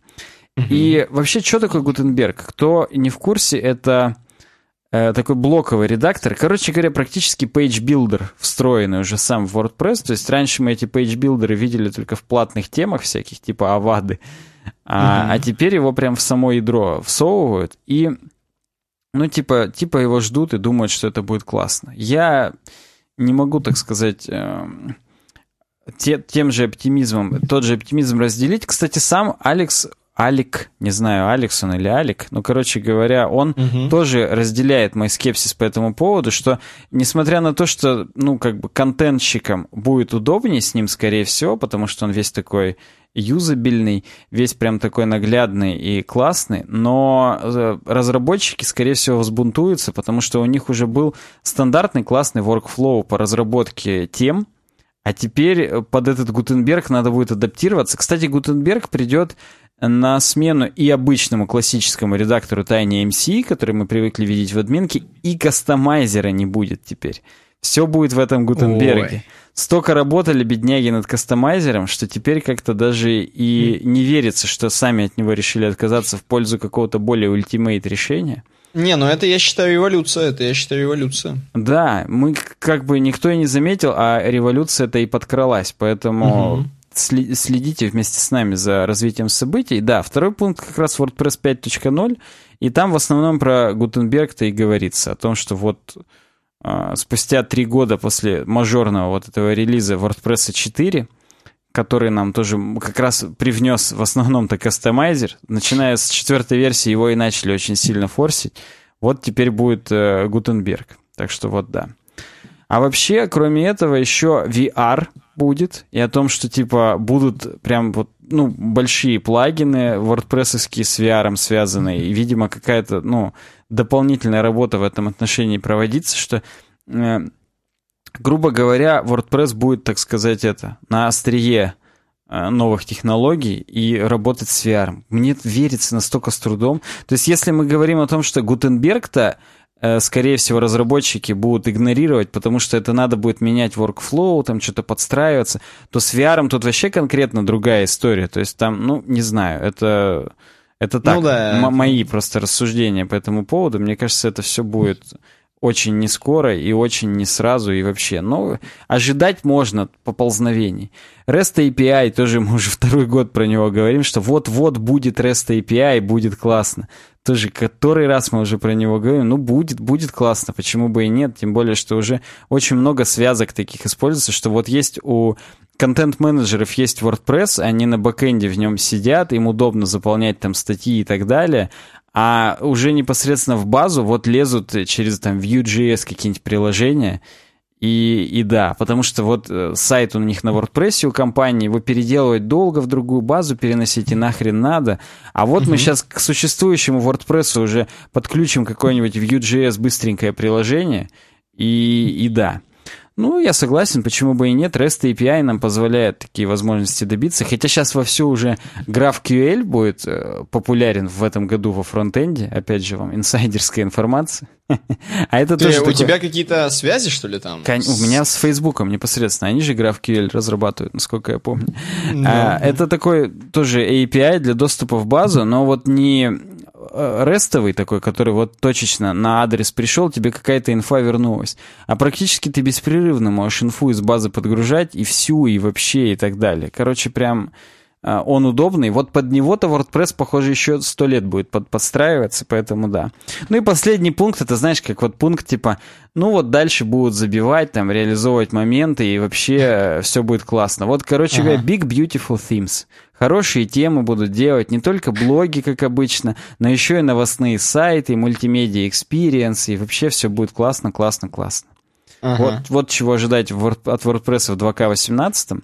Mm-hmm. И вообще, что такое Гутенберг? Кто не в курсе, это такой блоковый редактор. Короче говоря, практически page-builder, встроенный уже сам в WordPress. То есть раньше мы эти page-билдеры видели только в платных темах всяких, типа авады. А, mm-hmm. а теперь его прям в само ядро всовывают. И, ну, типа, типа его ждут и думают, что это будет классно. Я не могу, так сказать... Э, те, тем же оптимизмом, тот же оптимизм разделить. Кстати, сам Алекс Алик, не знаю, Алекс он или Алик, но, короче говоря, он угу. тоже разделяет мой скепсис по этому поводу, что, несмотря на то, что, ну, как бы контентщикам будет удобнее с ним, скорее всего, потому что он весь такой юзабельный, весь прям такой наглядный и классный, но э, разработчики, скорее всего, взбунтуются, потому что у них уже был стандартный классный workflow по разработке тем, а теперь под этот Гутенберг надо будет адаптироваться. Кстати, Гутенберг придет на смену и обычному классическому редактору Tiny MC, который мы привыкли видеть в админке, и кастомайзера не будет теперь. Все будет в этом Гутенберге. Ой. Столько работали бедняги над кастомайзером, что теперь как-то даже и не верится, что сами от него решили отказаться в пользу какого-то более ультимейт решения. Не, ну это я считаю революция, это я считаю революция. Да, мы как бы никто и не заметил, а революция-то и подкралась, поэтому угу. Следите вместе с нами за развитием событий. Да, второй пункт как раз WordPress 5.0, и там в основном про Гутенберг-то и говорится, о том, что вот а, спустя три года после мажорного вот этого релиза WordPress 4, который нам тоже как раз привнес в основном-то кастомайзер, начиная с четвертой версии его и начали очень сильно форсить, вот теперь будет э, Гутенберг. Так что вот да. А вообще, кроме этого, еще VR будет, и о том, что типа будут прям вот ну, большие плагины WordPress с VR связанные, и, видимо, какая-то, ну, дополнительная работа в этом отношении проводиться, что, э, грубо говоря, WordPress будет, так сказать, это, на острие э, новых технологий и работать с VR. Мне верится настолько с трудом. То есть, если мы говорим о том, что Гутенберг-то скорее всего, разработчики будут игнорировать, потому что это надо будет менять workflow, там что-то подстраиваться, то с VR тут вообще конкретно другая история. То есть там, ну, не знаю, это, это так, ну, да. мои просто рассуждения по этому поводу. Мне кажется, это все будет очень не скоро и очень не сразу и вообще. Но ожидать можно поползновений. REST API, тоже мы уже второй год про него говорим, что вот-вот будет REST API, будет классно тоже который раз мы уже про него говорим, ну, будет, будет классно, почему бы и нет, тем более, что уже очень много связок таких используется, что вот есть у контент-менеджеров есть WordPress, они на бэкэнде в нем сидят, им удобно заполнять там статьи и так далее, а уже непосредственно в базу вот лезут через там Vue.js какие-нибудь приложения, и, и да, потому что вот э, сайт у них на WordPress у компании, его переделывать долго в другую базу переносить и нахрен надо. А вот угу. мы сейчас к существующему WordPress уже подключим какое-нибудь Vue.js быстренькое приложение, и, и да. Ну, я согласен, почему бы и нет. REST API нам позволяет такие возможности добиться. Хотя сейчас вовсю уже GraphQL будет э, популярен в этом году во фронтенде. Опять же, вам инсайдерская информация. а это Ты, тоже у такое... тебя какие-то связи, что ли, там? Кон... У меня с Фейсбуком непосредственно. Они же GraphQL разрабатывают, насколько я помню. No. А, это такой тоже API для доступа в базу, но вот не рестовый такой, который вот точечно на адрес пришел, тебе какая-то инфа вернулась. А практически ты беспрерывно можешь инфу из базы подгружать и всю, и вообще, и так далее. Короче, прям а, он удобный. Вот под него-то WordPress, похоже, еще сто лет будет под, подстраиваться, поэтому да. Ну и последний пункт, это знаешь, как вот пункт типа, ну вот дальше будут забивать, там, реализовывать моменты, и вообще все будет классно. Вот, короче ага. говоря, Big Beautiful Themes. Хорошие темы будут делать, не только блоги, как обычно, но еще и новостные сайты, multimedia experience, и вообще все будет классно, классно, классно. Ага. Вот, вот чего ожидать от WordPress в 2К18.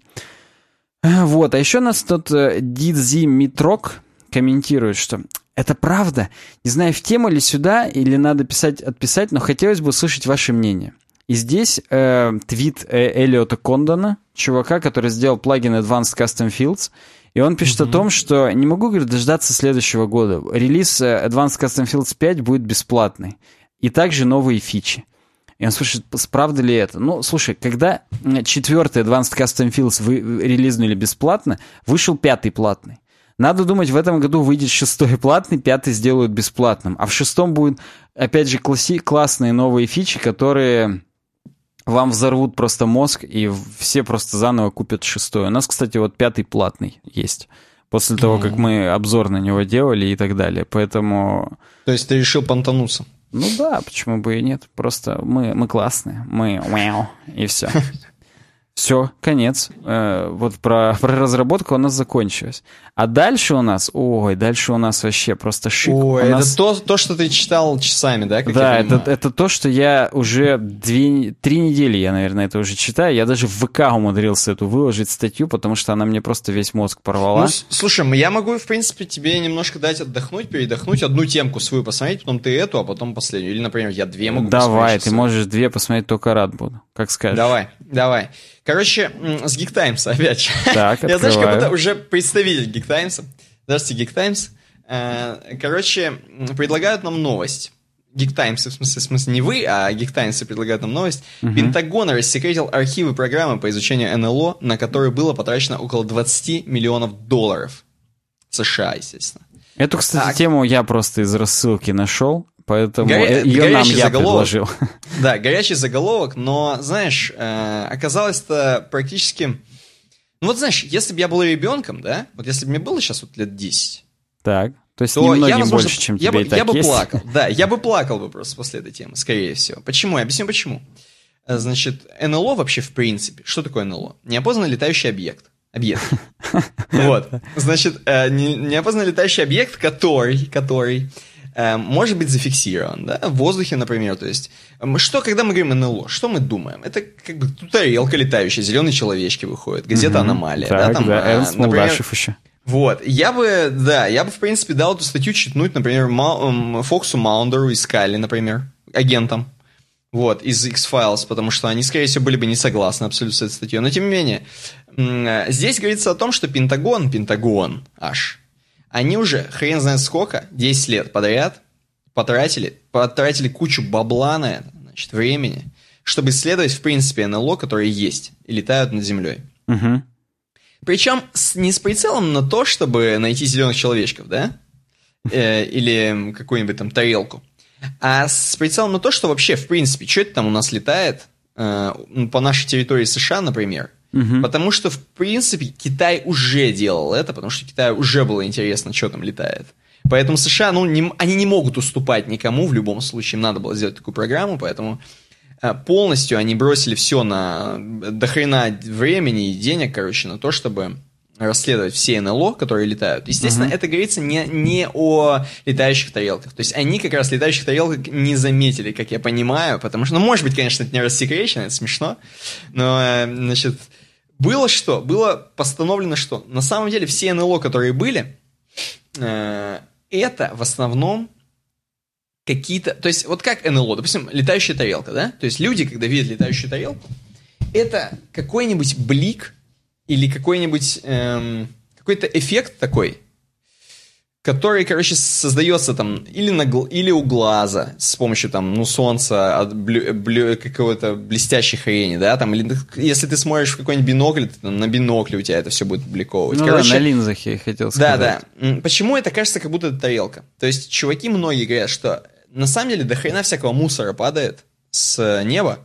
Вот, а еще нас тут э, Дидзи Митрок комментирует, что это правда. Не знаю, в тему ли сюда или надо писать, отписать, но хотелось бы услышать ваше мнение. И здесь э, твит э, Эллиота Кондона, чувака, который сделал плагин Advanced Custom Fields, и он пишет mm-hmm. о том, что не могу, говорит, дождаться следующего года. Релиз э, Advanced Custom Fields 5 будет бесплатный. И также новые фичи. И он спрашивает, правда ли это? Ну, слушай, когда четвертый Advanced Custom Fields вы релизнули бесплатно, вышел пятый платный. Надо думать, в этом году выйдет шестой платный, пятый сделают бесплатным. А в шестом будут, опять же, класси- классные новые фичи, которые вам взорвут просто мозг, и все просто заново купят шестой. У нас, кстати, вот пятый платный есть. После того, как мы обзор на него делали и так далее. Поэтому... То есть ты решил понтануться? Ну да, почему бы и нет. Просто мы, мы классные, мы и все. Все, конец. Э, вот про, про разработку у нас закончилось. А дальше у нас, ой, дальше у нас вообще просто шик. Ой, у это нас... то, то, что ты читал часами, да? Как да, это, это то, что я уже две, три недели, я, наверное, это уже читаю. Я даже в ВК умудрился эту выложить статью, потому что она мне просто весь мозг порвала. Ну, слушай, я могу, в принципе, тебе немножко дать отдохнуть, передохнуть, одну темку свою посмотреть, потом ты эту, а потом последнюю. Или, например, я две могу Давай, ты можешь две посмотреть, только рад буду. Как скажешь. Давай, давай. Короче, с Geek Times опять. Так, Я, знаешь, как будто уже представитель Geek Times. Здравствуйте, Geek Times. Э, короче, предлагают нам новость. Geek Times, в смысле, в смысле не вы, а Geek Times предлагают нам новость. Uh-huh. Пентагон рассекретил архивы программы по изучению НЛО, на которые было потрачено около 20 миллионов долларов. США, естественно. Эту, кстати, так. тему я просто из рассылки нашел. Поэтому Горя... ее нам я заголовок. предложил. Да, горячий заголовок, но, знаешь, э, оказалось это практически... Ну вот, знаешь, если бы я был ребенком, да, вот если бы мне было сейчас вот лет 10, так, то есть то немногим я, возможно, больше, чем я тебе бы, Я бы есть. плакал, да, я бы плакал бы просто после этой темы, скорее всего. Почему? Я объясню почему. Э, значит, НЛО вообще в принципе, что такое НЛО? Неопознанный летающий объект. Объект. Вот. Значит, э, неопознанный летающий объект, который, который Эм, может быть зафиксирован, да, в воздухе, например, то есть, что, когда мы говорим НЛО, что мы думаем? Это как бы тарелка летающая, зеленые человечки выходят, газета «Аномалия», так, да, там, да, Эрнст например, еще. Вот, я бы, да, я бы, в принципе, дал эту статью читнуть, например, Мау, Фоксу Маундеру из Скайли, например, агентам, вот, из X-Files, потому что они, скорее всего, были бы не согласны абсолютно с этой статьей. Но, тем не менее, здесь говорится о том, что Пентагон, Пентагон аж, они уже, хрен знает сколько, 10 лет подряд потратили, потратили кучу бабла на это, значит, времени, чтобы исследовать, в принципе, НЛО, которые есть и летают над Землей. Угу. Причем с, не с прицелом на то, чтобы найти зеленых человечков, да? Э, или какую-нибудь там тарелку. А с прицелом на то, что вообще, в принципе, что это там у нас летает э, по нашей территории США, например, Угу. Потому что, в принципе, Китай уже делал это, потому что Китаю уже было интересно, что там летает. Поэтому США, ну, не, они не могут уступать никому в любом случае. Им надо было сделать такую программу, поэтому э, полностью они бросили все на дохрена времени и денег, короче, на то, чтобы расследовать все НЛО, которые летают. Естественно, uh-huh. это говорится не, не о летающих тарелках. То есть они как раз летающих тарелок не заметили, как я понимаю, потому что, ну, может быть, конечно, это не рассекречено, это смешно, но, э, значит, было что? Было постановлено что? На самом деле все НЛО, которые были, э, это в основном какие-то... То есть вот как НЛО, допустим, летающая тарелка, да? То есть люди, когда видят летающую тарелку, это какой-нибудь блик или какой-нибудь... Эм, какой-то эффект такой, который, короче, создается там или, на, или у глаза с помощью там, ну, солнца, от блю, блю, какого-то блестящей хрени, да, там, или если ты смотришь в какой-нибудь бинокль, то, там, на бинокле у тебя это все будет бликовывать. Ну короче, да, на линзах я хотел сказать. Да, да. Почему это кажется, как будто это тарелка? То есть чуваки многие говорят, что на самом деле до хрена всякого мусора падает с неба,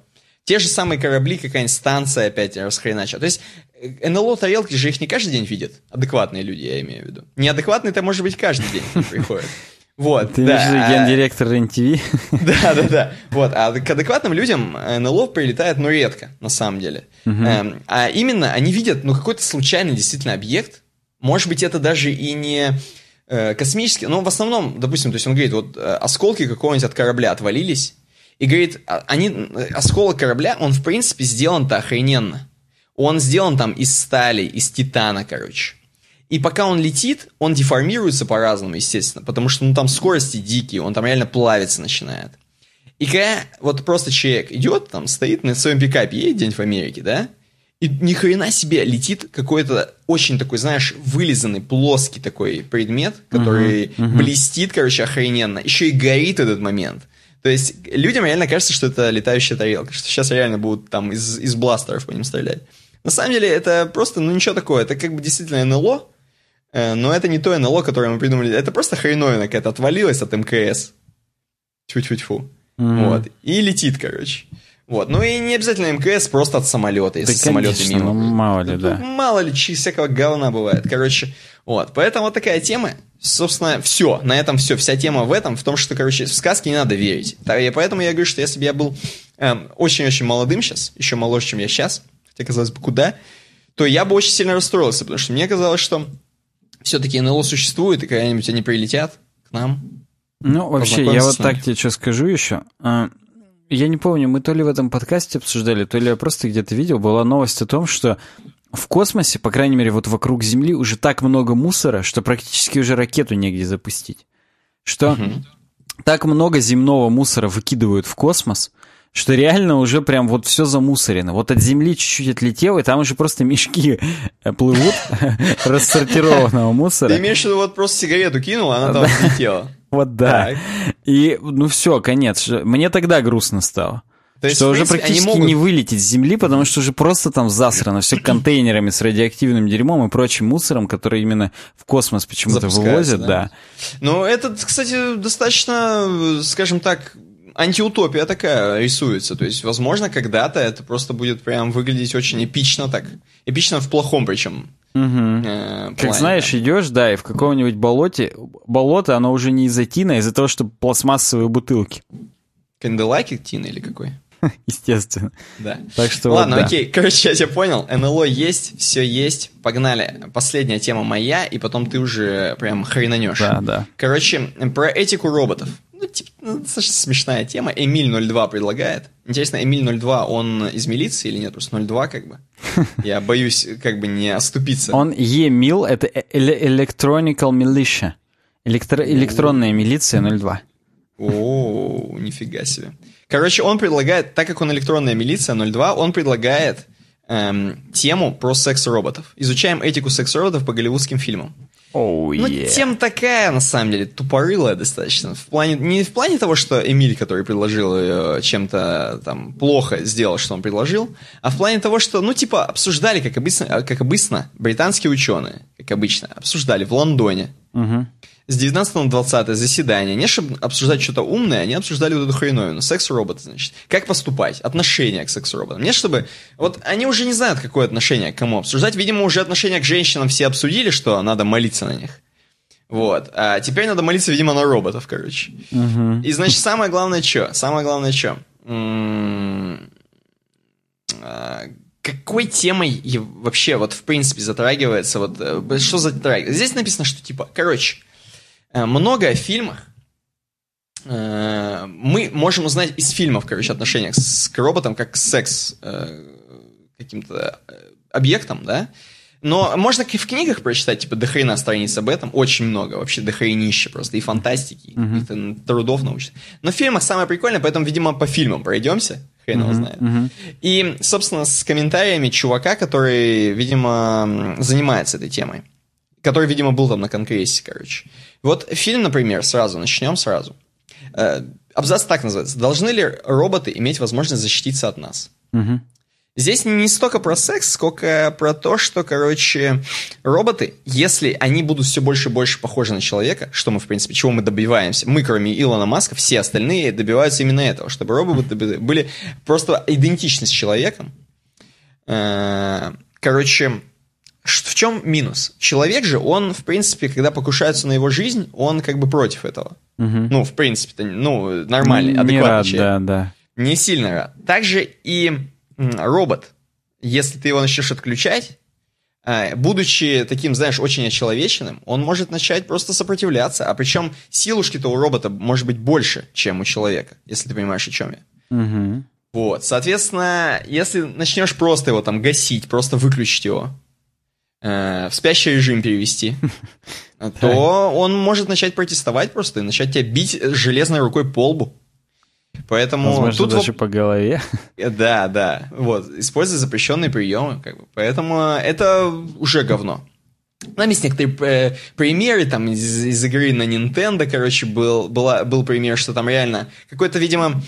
те же самые корабли, какая-нибудь станция опять расхреначила. То есть НЛО тарелки же их не каждый день видят. Адекватные люди, я имею в виду. Неадекватные это может быть каждый день приходят. Вот, Ты да. гендиректор РЕН-ТВ? Да, да, да. Вот, а к адекватным людям НЛО прилетает, ну, редко, на самом деле. Угу. Эм, а именно, они видят, ну, какой-то случайный действительно объект. Может быть, это даже и не э, космический, но в основном, допустим, то есть он говорит, вот э, осколки какого-нибудь от корабля отвалились, и говорит, а, они, э, осколок корабля, он, в принципе, сделан-то охрененно. Он сделан там из стали, из титана, короче. И пока он летит, он деформируется по-разному, естественно, потому что ну, там скорости дикие, он там реально плавиться начинает. И когда вот просто человек идет, там стоит на своем пикапе, едет день в Америке, да, и ни хрена себе летит какой-то очень такой, знаешь, вылизанный, плоский такой предмет, который uh-huh, uh-huh. блестит, короче, охрененно. Еще и горит этот момент. То есть людям реально кажется, что это летающая тарелка, что сейчас реально будут там из, из бластеров по ним стрелять. На самом деле это просто, ну ничего такое, это как бы действительно НЛО, э, но это не то НЛО, которое мы придумали, это просто хреновина какая-то отвалилась от МКС. Тьфу-тьфу-тьфу. Mm-hmm. Вот. И летит, короче. Вот. Ну и не обязательно МКС, просто от самолета, если да, самолеты конечно, мимо. Ну, мало ли, да. Ну, мало ли, всякого говна бывает. Короче, вот. Поэтому вот такая тема. Собственно, все. На этом все. Вся тема в этом, в том, что, короче, в сказки не надо верить. И поэтому я говорю, что если бы я был эм, очень-очень молодым сейчас, еще моложе, чем я сейчас, хотя казалось бы, куда, то я бы очень сильно расстроился, потому что мне казалось, что все-таки НЛО существует, и когда-нибудь они прилетят к нам. Ну, вообще, я вот так тебе что скажу еще. А, я не помню, мы то ли в этом подкасте обсуждали, то ли я просто где-то видел, была новость о том, что в космосе, по крайней мере, вот вокруг Земли уже так много мусора, что практически уже ракету негде запустить. Что угу. так много земного мусора выкидывают в космос, что реально уже прям вот все замусорено. Вот от земли чуть-чуть отлетело, и там уже просто мешки плывут рассортированного мусора. Ты имеешь в виду, вот просто сигарету кинул, она там отлетела. Вот да. И ну все, конец. Мне тогда грустно стало. То есть, что уже принципе, практически могут... не вылететь с земли, потому что уже просто там засрано все контейнерами с радиоактивным дерьмом и прочим мусором, который именно в космос почему-то вывозят, да. да. Ну, это, кстати, достаточно, скажем так, антиутопия такая рисуется. То есть, возможно, когда-то это просто будет прям выглядеть очень эпично так. Эпично в плохом причем. Угу. Э, как знаешь, идешь, да, и в каком-нибудь болоте, болото, оно уже не из-за тина, а из-за того, что пластмассовые бутылки. Канделаки тина или какой? Естественно. Да. Так что Ладно, вот, да. окей. Короче, я тебя понял. НЛО есть, все есть. Погнали. Последняя тема моя, и потом ты уже прям хренанешь. Да, да. Короче, про этику роботов. Ну, типа, ну, достаточно смешная тема. Эмиль 02 предлагает. Интересно, Эмиль 02, он из милиции или нет? Просто 02 как бы. Я боюсь как бы не оступиться. Он Емил, это э, Electronical Militia. Электро электронная милиция 02. О, нифига себе. Короче, он предлагает, так как он электронная милиция 02, он предлагает эм, тему про секс-роботов. Изучаем этику секс-роботов по голливудским фильмам. Oh, yeah. Ну, тем такая, на самом деле, тупорылая достаточно. В плане, не в плане того, что Эмиль, который предложил ее чем-то там плохо сделал, что он предложил, а в плане того, что, ну, типа, обсуждали, как обычно, как обычно британские ученые, как обычно, обсуждали в Лондоне. Uh-huh с 19 на 20 заседание, не чтобы обсуждать что-то умное, они обсуждали вот эту хреновину. Секс-роботы, значит. Как поступать? Отношение к секс-роботам. Не чтобы... Вот они уже не знают, какое отношение к кому обсуждать. Видимо, уже отношение к женщинам все обсудили, что надо молиться на них. Вот. А теперь надо молиться, видимо, на роботов, короче. Угу. И, значит, самое главное что? Самое главное что? А, какой темой вообще вот в принципе затрагивается вот э, что затрагивается? Здесь написано, что типа, короче, много о фильмах э, мы можем узнать из фильмов, короче, отношениях с, к роботам, как секс э, каким-то объектом, да, но можно и в книгах прочитать, типа, до хрена страниц об этом, очень много, вообще до хренища просто, и фантастики, uh-huh. и трудов научных. Но в фильмах самое прикольное, поэтому, видимо, по фильмам пройдемся, хрен uh-huh. его знает. Uh-huh. И, собственно, с комментариями чувака, который, видимо, занимается этой темой который, видимо, был там на конгрессе, короче. Вот фильм, например, сразу, начнем сразу. Э, абзац так называется. Должны ли роботы иметь возможность защититься от нас? Угу. Здесь не столько про секс, сколько про то, что, короче, роботы, если они будут все больше и больше похожи на человека, что мы, в принципе, чего мы добиваемся, мы, кроме Илона Маска, все остальные добиваются именно этого, чтобы роботы были просто идентичны с человеком. Э, короче, в чем минус? Человек же, он, в принципе, когда покушаются на его жизнь, он как бы против этого. Угу. Ну, в принципе, ну, нормальный, адекватный не рад, человек. Да, да. Не сильно рад. Также и робот, если ты его начнешь отключать, а, будучи таким, знаешь, очень очеловеченным, он может начать просто сопротивляться. А причем силушки-то у робота может быть больше, чем у человека, если ты понимаешь, о чем я. Угу. Вот, соответственно, если начнешь просто его там гасить, просто выключить его, Э, в спящий режим перевести, то он может начать протестовать просто и начать тебя бить железной рукой по лбу. Поэтому Возможно, тут даже по голове. Э, да, да. Вот, используя запрещенные приемы, как бы. Поэтому это уже говно. Там есть некоторые э, примеры, там из, из игры на Nintendo, короче, был, была, был пример, что там реально какой-то, видимо,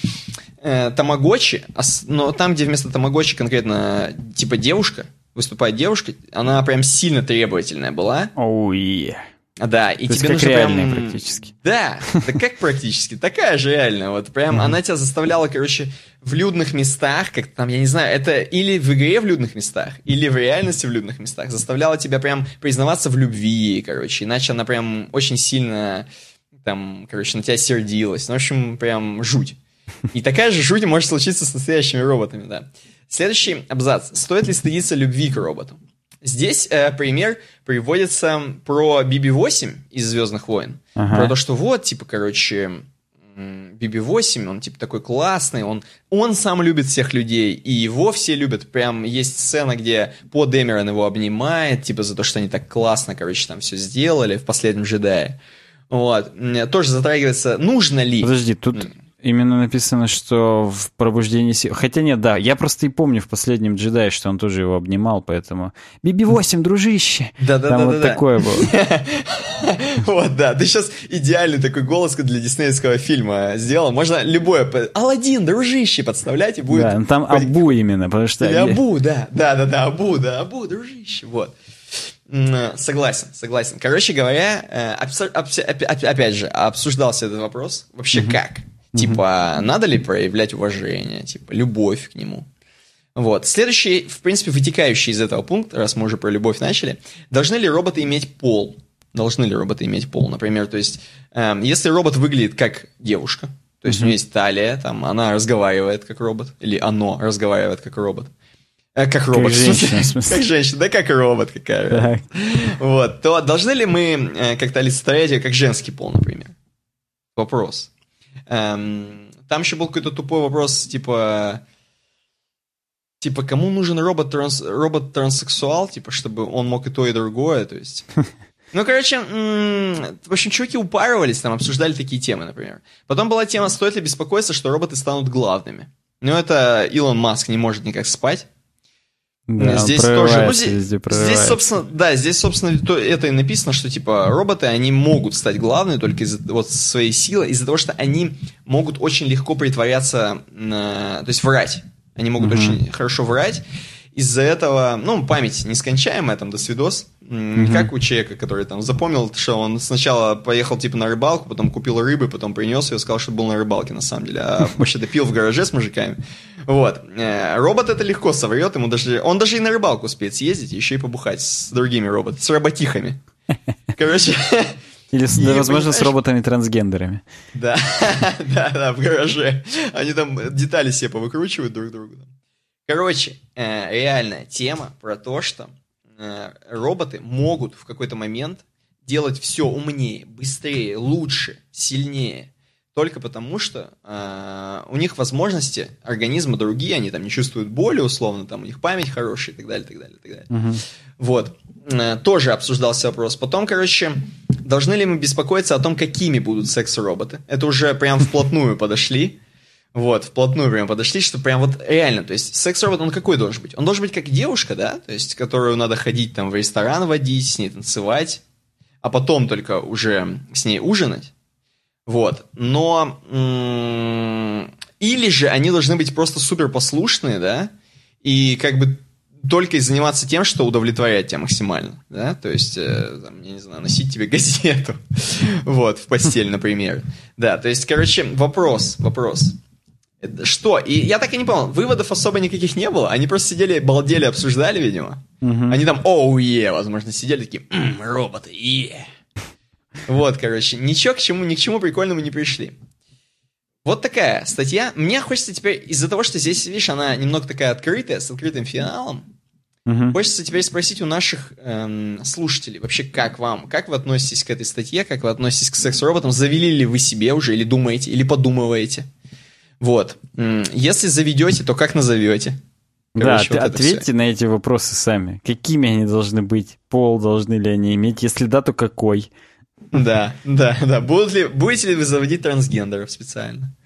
э, тамагочи, но там, где вместо тамагочи конкретно типа девушка, выступает девушка, она прям сильно требовательная была. Оу, oh, yeah. Да, и То тебе как нужно реальная прям... практически. Да, да как практически, такая же реальная. Вот прям она тебя заставляла, короче, в людных местах, как там, я не знаю, это или в игре в людных местах, или в реальности в людных местах, заставляла тебя прям признаваться в любви, короче, иначе она прям очень сильно там, короче, на тебя сердилась. Ну, в общем, прям жуть. И такая же жуть может случиться с настоящими роботами, да. Следующий абзац. Стоит ли стыдиться любви к роботу? Здесь э, пример приводится про BB-8 из «Звездных войн». Ага. Про то, что вот, типа, короче, BB-8, он типа такой классный, он, он сам любит всех людей, и его все любят. Прям есть сцена, где По Дэмерон его обнимает, типа за то, что они так классно, короче, там все сделали в последнем джедае. Вот. Тоже затрагивается, нужно ли... Подожди, тут Именно написано, что в пробуждении сил... Хотя нет, да, я просто и помню в последнем джедае, что он тоже его обнимал, поэтому... Биби-8, дружище! Да-да-да. Там вот такое было. Вот, да. Ты сейчас идеальный такой голос для диснеевского фильма сделал. Можно любое... Алладин, дружище, подставлять и будет... Да, ну там Абу именно, потому что... Или Абу, да. Да-да-да, Абу, да, Абу, дружище, вот. Согласен, согласен. Короче говоря, э, опять же, обсуждался этот вопрос. Вообще как? Типа, надо ли проявлять уважение, типа, любовь к нему. Вот. Следующий, в принципе, вытекающий из этого пункт, раз мы уже про любовь начали, должны ли роботы иметь пол? Должны ли роботы иметь пол, например? То есть, э, если робот выглядит как девушка, то есть mm-hmm. у нее есть талия, там, она разговаривает как робот, или оно разговаривает как робот, э, как робот, как женщина, в смысле. как женщина, да как робот какая. Вот, то должны ли мы э, как-то олицетворять ее как женский пол, например? Вопрос. Эм, там еще был какой-то тупой вопрос, типа... Типа, кому нужен робот, транс, робот транссексуал, типа, чтобы он мог и то, и другое, то есть... Ну, короче, в общем, чуваки упарывались, там обсуждали такие темы, например. Потом была тема, стоит ли беспокоиться, что роботы станут главными. Но это Илон Маск не может никак спать. Да, здесь тоже. Ну, здесь, здесь, собственно, да, здесь, собственно, то, это и написано, что типа роботы, они могут стать главными только из-за вот своей силы, из-за того, что они могут очень легко притворяться, э, то есть врать. Они могут mm-hmm. очень хорошо врать. Из-за этого, ну, память нескончаемая, там, до свидос. Mm-hmm. Как у человека, который там запомнил, что он сначала поехал типа на рыбалку, потом купил рыбы, потом принес ее, сказал, что был на рыбалке на самом деле, а вообще-то пил в гараже с мужиками. Вот. Э, робот это легко соврет, ему даже... Он даже и на рыбалку успеет съездить, еще и побухать с другими роботами, с роботихами. Короче... Или, и, да, возможно, с роботами-трансгендерами. Да, да, да, в гараже. Они там детали себе повыкручивают друг другу. Короче, э, реальная тема про то, что роботы могут в какой-то момент делать все умнее, быстрее, лучше, сильнее, только потому, что э, у них возможности организма другие, они там не чувствуют боли условно, там у них память хорошая и так далее, так далее, так далее. Угу. Вот. Э, тоже обсуждался вопрос. Потом, короче, должны ли мы беспокоиться о том, какими будут секс-роботы? Это уже прям вплотную подошли. Вот, вплотную прям подошли, что прям вот реально, то есть секс-робот, он какой должен быть? Он должен быть как девушка, да? То есть, которую надо ходить там в ресторан водить, с ней танцевать, а потом только уже с ней ужинать. Вот. Но... Или же они должны быть просто супер послушные, да, и как бы только и заниматься тем, что удовлетворять тебя максимально, да, то есть, э, там, я не знаю, носить тебе газету, вот, в постель, например, да, то есть, короче, вопрос, вопрос, что? И я так и не понял, выводов особо никаких не было, они просто сидели, балдели, обсуждали, видимо, они там, оу, е, возможно, сидели такие, роботы, е, вот, короче, ничего к чему, ни к чему прикольному не пришли. Вот такая статья. Мне хочется теперь, из-за того, что здесь, видишь, она немного такая открытая, с открытым финалом, угу. хочется теперь спросить у наших эм, слушателей, вообще, как вам, как вы относитесь к этой статье, как вы относитесь к секс-роботам, завели ли вы себе уже, или думаете, или подумываете? Вот. Если заведете, то как назовете? Короче, да, вот ответьте на эти вопросы сами. Какими они должны быть? Пол должны ли они иметь? Если да, то какой? Да, да, да. Будут ли, будете ли вы заводить трансгендеров специально?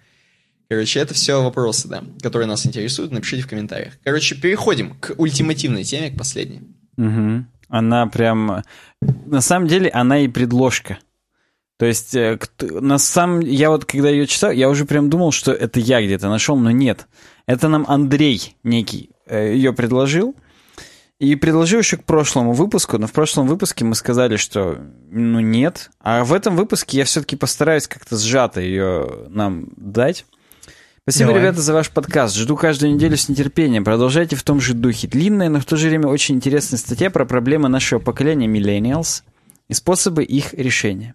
Короче, это все вопросы, да, которые нас интересуют. Напишите в комментариях. Короче, переходим к ультимативной теме, к последней. Угу. Она прям... На самом деле, она и предложка. То есть, э, на самом... Я вот, когда ее читал, я уже прям думал, что это я где-то нашел, но нет. Это нам Андрей некий э, ее предложил. И предложил еще к прошлому выпуску, но в прошлом выпуске мы сказали, что ну нет. А в этом выпуске я все-таки постараюсь как-то сжато ее нам дать. Спасибо, Давай. ребята, за ваш подкаст. Жду каждую неделю с нетерпением. Продолжайте в том же духе. Длинная, но в то же время очень интересная статья про проблемы нашего поколения millennials и способы их решения.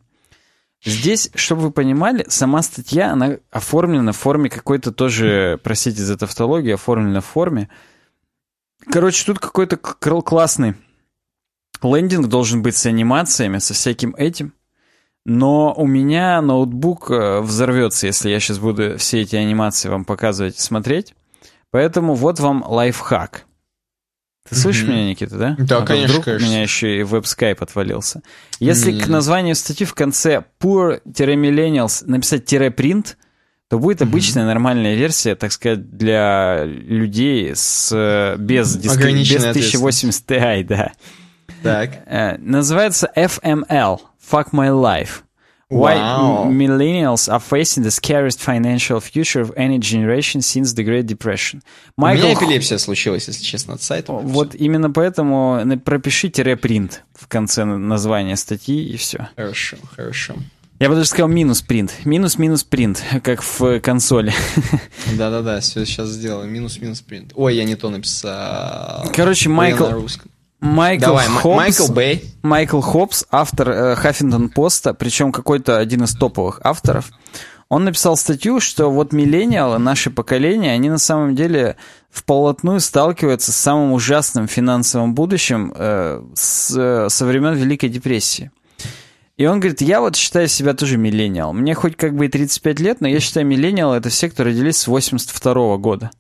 Здесь, чтобы вы понимали, сама статья, она оформлена в форме какой-то тоже, простите за тавтологию, оформлена в форме. Короче, тут какой-то классный лендинг должен быть с анимациями, со всяким этим. Но у меня ноутбук э, взорвется, если я сейчас буду все эти анимации вам показывать и смотреть. Поэтому вот вам лайфхак. Ты слышишь mm-hmm. меня, Никита, да? Да, а конечно, вдруг конечно. у меня еще и веб-скайп отвалился. Если mm-hmm. к названию статьи в конце poor-millennials написать тире-принт, то будет mm-hmm. обычная нормальная версия, так сказать, для людей с без, диск... без 1080 Ti, да. Так. Э, называется FML, Fuck My Life. Why wow. millennials are facing the scariest financial future of any generation since the Great Depression. Майкл... У меня эпилепсия случилась, если честно, от сайта. Вот все. именно поэтому пропишите репринт в конце названия статьи и все. Хорошо, хорошо. Я бы даже сказал минус принт. Минус-минус принт, как в консоли. Да-да-да, все сейчас сделаю. Минус-минус принт. Ой, я не то написал. Короче, Майкл... Майкл Давай, Хопс, Майкл Бэй. Майкл Хопс, автор э, Хаффингтон Поста, причем какой-то один из топовых авторов. Он написал статью, что вот миллениалы, наше поколение, они на самом деле вполотную сталкиваются с самым ужасным финансовым будущим э, с, со времен Великой депрессии. И он говорит, я вот считаю себя тоже миллениал. Мне хоть как бы и 35 лет, но я считаю миллениал это все, кто родились с 82 -го года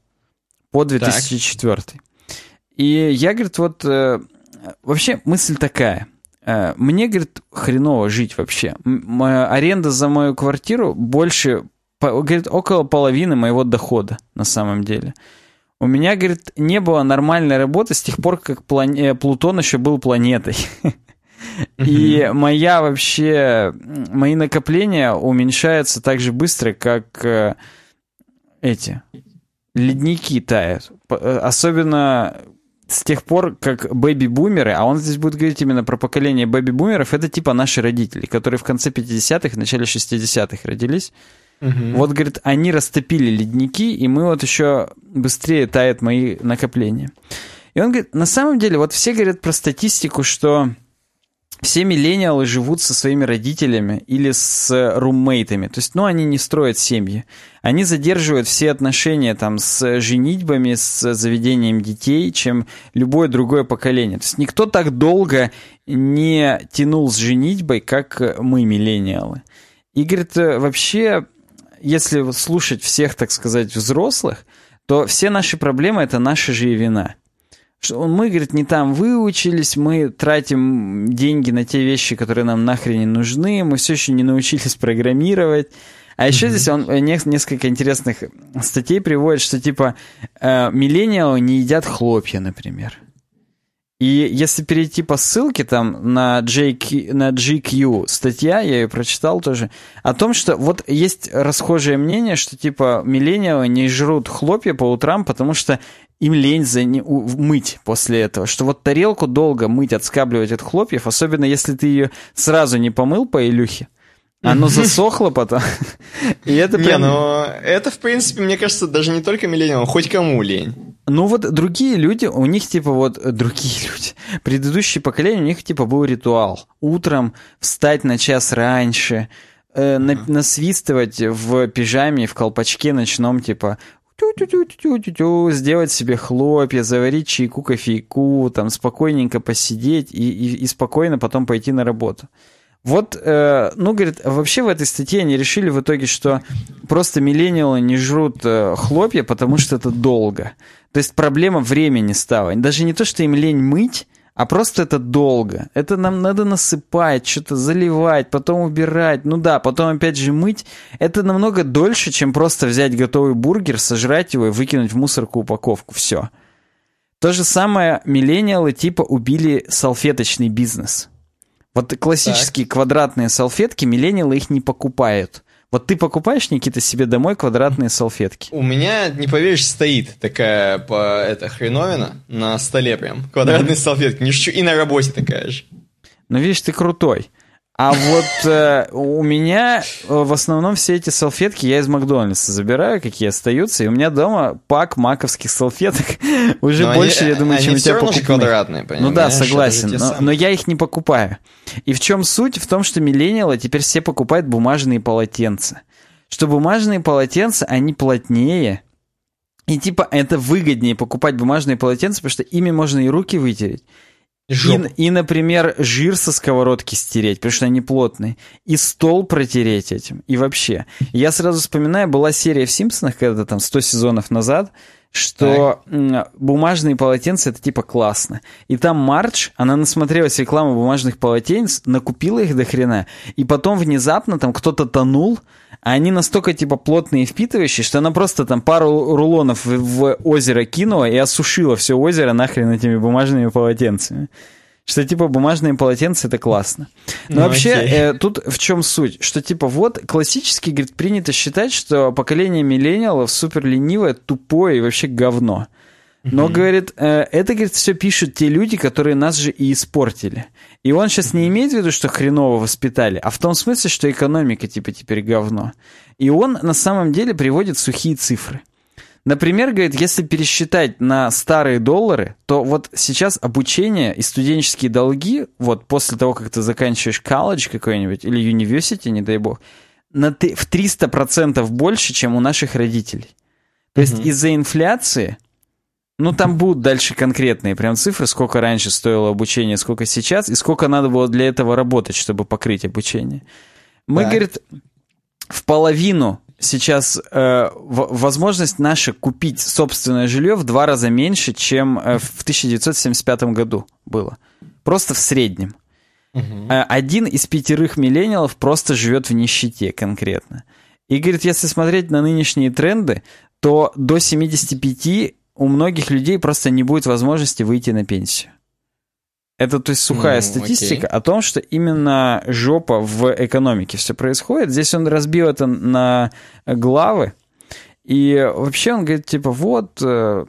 по 2004. Так. И я, говорит, вот э, вообще мысль такая. Э, мне, говорит, хреново жить вообще. Моя аренда за мою квартиру больше, говорит, около половины моего дохода на самом деле. У меня, говорит, не было нормальной работы с тех пор, как плане... Э, Плутон еще был планетой. И моя вообще, мои накопления уменьшаются так же быстро, как э, эти ледники тают. Особенно с тех пор, как бэби-бумеры, а он здесь будет говорить именно про поколение бэби-бумеров, это типа наши родители, которые в конце 50-х, начале 60-х родились. Угу. Вот, говорит, они растопили ледники, и мы вот еще быстрее тают мои накопления. И он говорит, на самом деле, вот все говорят про статистику, что все миллениалы живут со своими родителями или с руммейтами. То есть, ну, они не строят семьи. Они задерживают все отношения там с женитьбами, с заведением детей, чем любое другое поколение. То есть, никто так долго не тянул с женитьбой, как мы, миллениалы. И, говорит, вообще, если слушать всех, так сказать, взрослых, то все наши проблемы — это наша же и вина что мы, говорит, не там выучились, мы тратим деньги на те вещи, которые нам нахрен не нужны, мы все еще не научились программировать. А еще mm-hmm. здесь он э, несколько интересных статей приводит, что типа э, миллениалы не едят хлопья, например. И если перейти по ссылке там на, JQ, на GQ статья, я ее прочитал тоже, о том, что вот есть расхожее мнение, что типа миллениалы не жрут хлопья по утрам, потому что им лень за не, у, мыть после этого. Что вот тарелку долго мыть, отскабливать от хлопьев, особенно если ты ее сразу не помыл по илюхе. Оно засохло потом. И это прям... Не, ну это, в принципе, мне кажется, даже не только миллениалам, хоть кому лень. Ну вот другие люди, у них типа вот другие люди, предыдущее поколение, у них типа был ритуал. Утром встать на час раньше, э, на, насвистывать в пижаме, в колпачке ночном, типа тю-тю-тю-тю-тю-тю, сделать себе хлопья, заварить чайку, кофейку, там спокойненько посидеть и, и, и спокойно потом пойти на работу. Вот, э, ну, говорит, вообще в этой статье они решили в итоге, что просто миллениалы не жрут э, хлопья, потому что это долго. То есть проблема времени стала. Даже не то, что им лень мыть, а просто это долго. Это нам надо насыпать, что-то заливать, потом убирать. Ну да, потом опять же мыть. Это намного дольше, чем просто взять готовый бургер, сожрать его и выкинуть в мусорку упаковку. Все. То же самое миллениалы типа убили салфеточный бизнес. Вот классические так. квадратные салфетки, миллениалы их не покупают. Вот ты покупаешь, Никита, себе домой квадратные салфетки? У меня, не поверишь, стоит такая по, это, хреновина на столе прям. Квадратные mm-hmm. салфетки. Не шучу. И на работе такая же. Ну, видишь, ты крутой. А вот э, у меня э, в основном все эти салфетки я из Макдональдса забираю, какие остаются, и у меня дома пак маковских салфеток уже но больше, они, я думаю, они чем у тебя покупных. квадратные, Ну да, согласен, но, но я их не покупаю. И в чем суть? В том, что миллениалы теперь все покупают бумажные полотенца. Что бумажные полотенца, они плотнее, и типа это выгоднее покупать бумажные полотенца, потому что ими можно и руки вытереть, и, и, например, жир со сковородки стереть, потому что они плотные. И стол протереть этим. И вообще. Я сразу вспоминаю, была серия в «Симпсонах», когда там 100 сезонов назад, что так. бумажные полотенца это типа классно. И там Марч, она насмотрелась рекламу бумажных полотенец, накупила их до хрена, и потом внезапно там кто-то тонул, они настолько типа плотные и впитывающие, что она просто там пару рулонов в, в озеро кинула и осушила все озеро нахрен этими бумажными полотенцами. Что типа бумажные полотенца это классно. Но ну, вообще э, тут в чем суть? Что типа вот классически, говорит, принято считать, что поколение миллениалов супер ленивое, тупое и вообще говно. Но, mm-hmm. говорит, э, это, говорит, все пишут те люди, которые нас же и испортили. И он сейчас не имеет в виду, что хреново воспитали, а в том смысле, что экономика типа теперь говно. И он на самом деле приводит сухие цифры. Например, говорит, если пересчитать на старые доллары, то вот сейчас обучение и студенческие долги, вот после того, как ты заканчиваешь колледж какой-нибудь или университет, не дай бог, на в 300% больше, чем у наших родителей. То есть mm-hmm. из-за инфляции, ну там будут дальше конкретные прям цифры, сколько раньше стоило обучение, сколько сейчас, и сколько надо было для этого работать, чтобы покрыть обучение. Мы, да. говорит, в половину сейчас э, возможность наша купить собственное жилье в два раза меньше, чем э, в 1975 году было. Просто в среднем. Угу. Один из пятерых миллениалов просто живет в нищете конкретно. И говорит, если смотреть на нынешние тренды, то до 75 у многих людей просто не будет возможности выйти на пенсию. Это, то есть, сухая ну, статистика окей. о том, что именно жопа в экономике все происходит. Здесь он разбил это на главы. И вообще он говорит, типа, вот, э,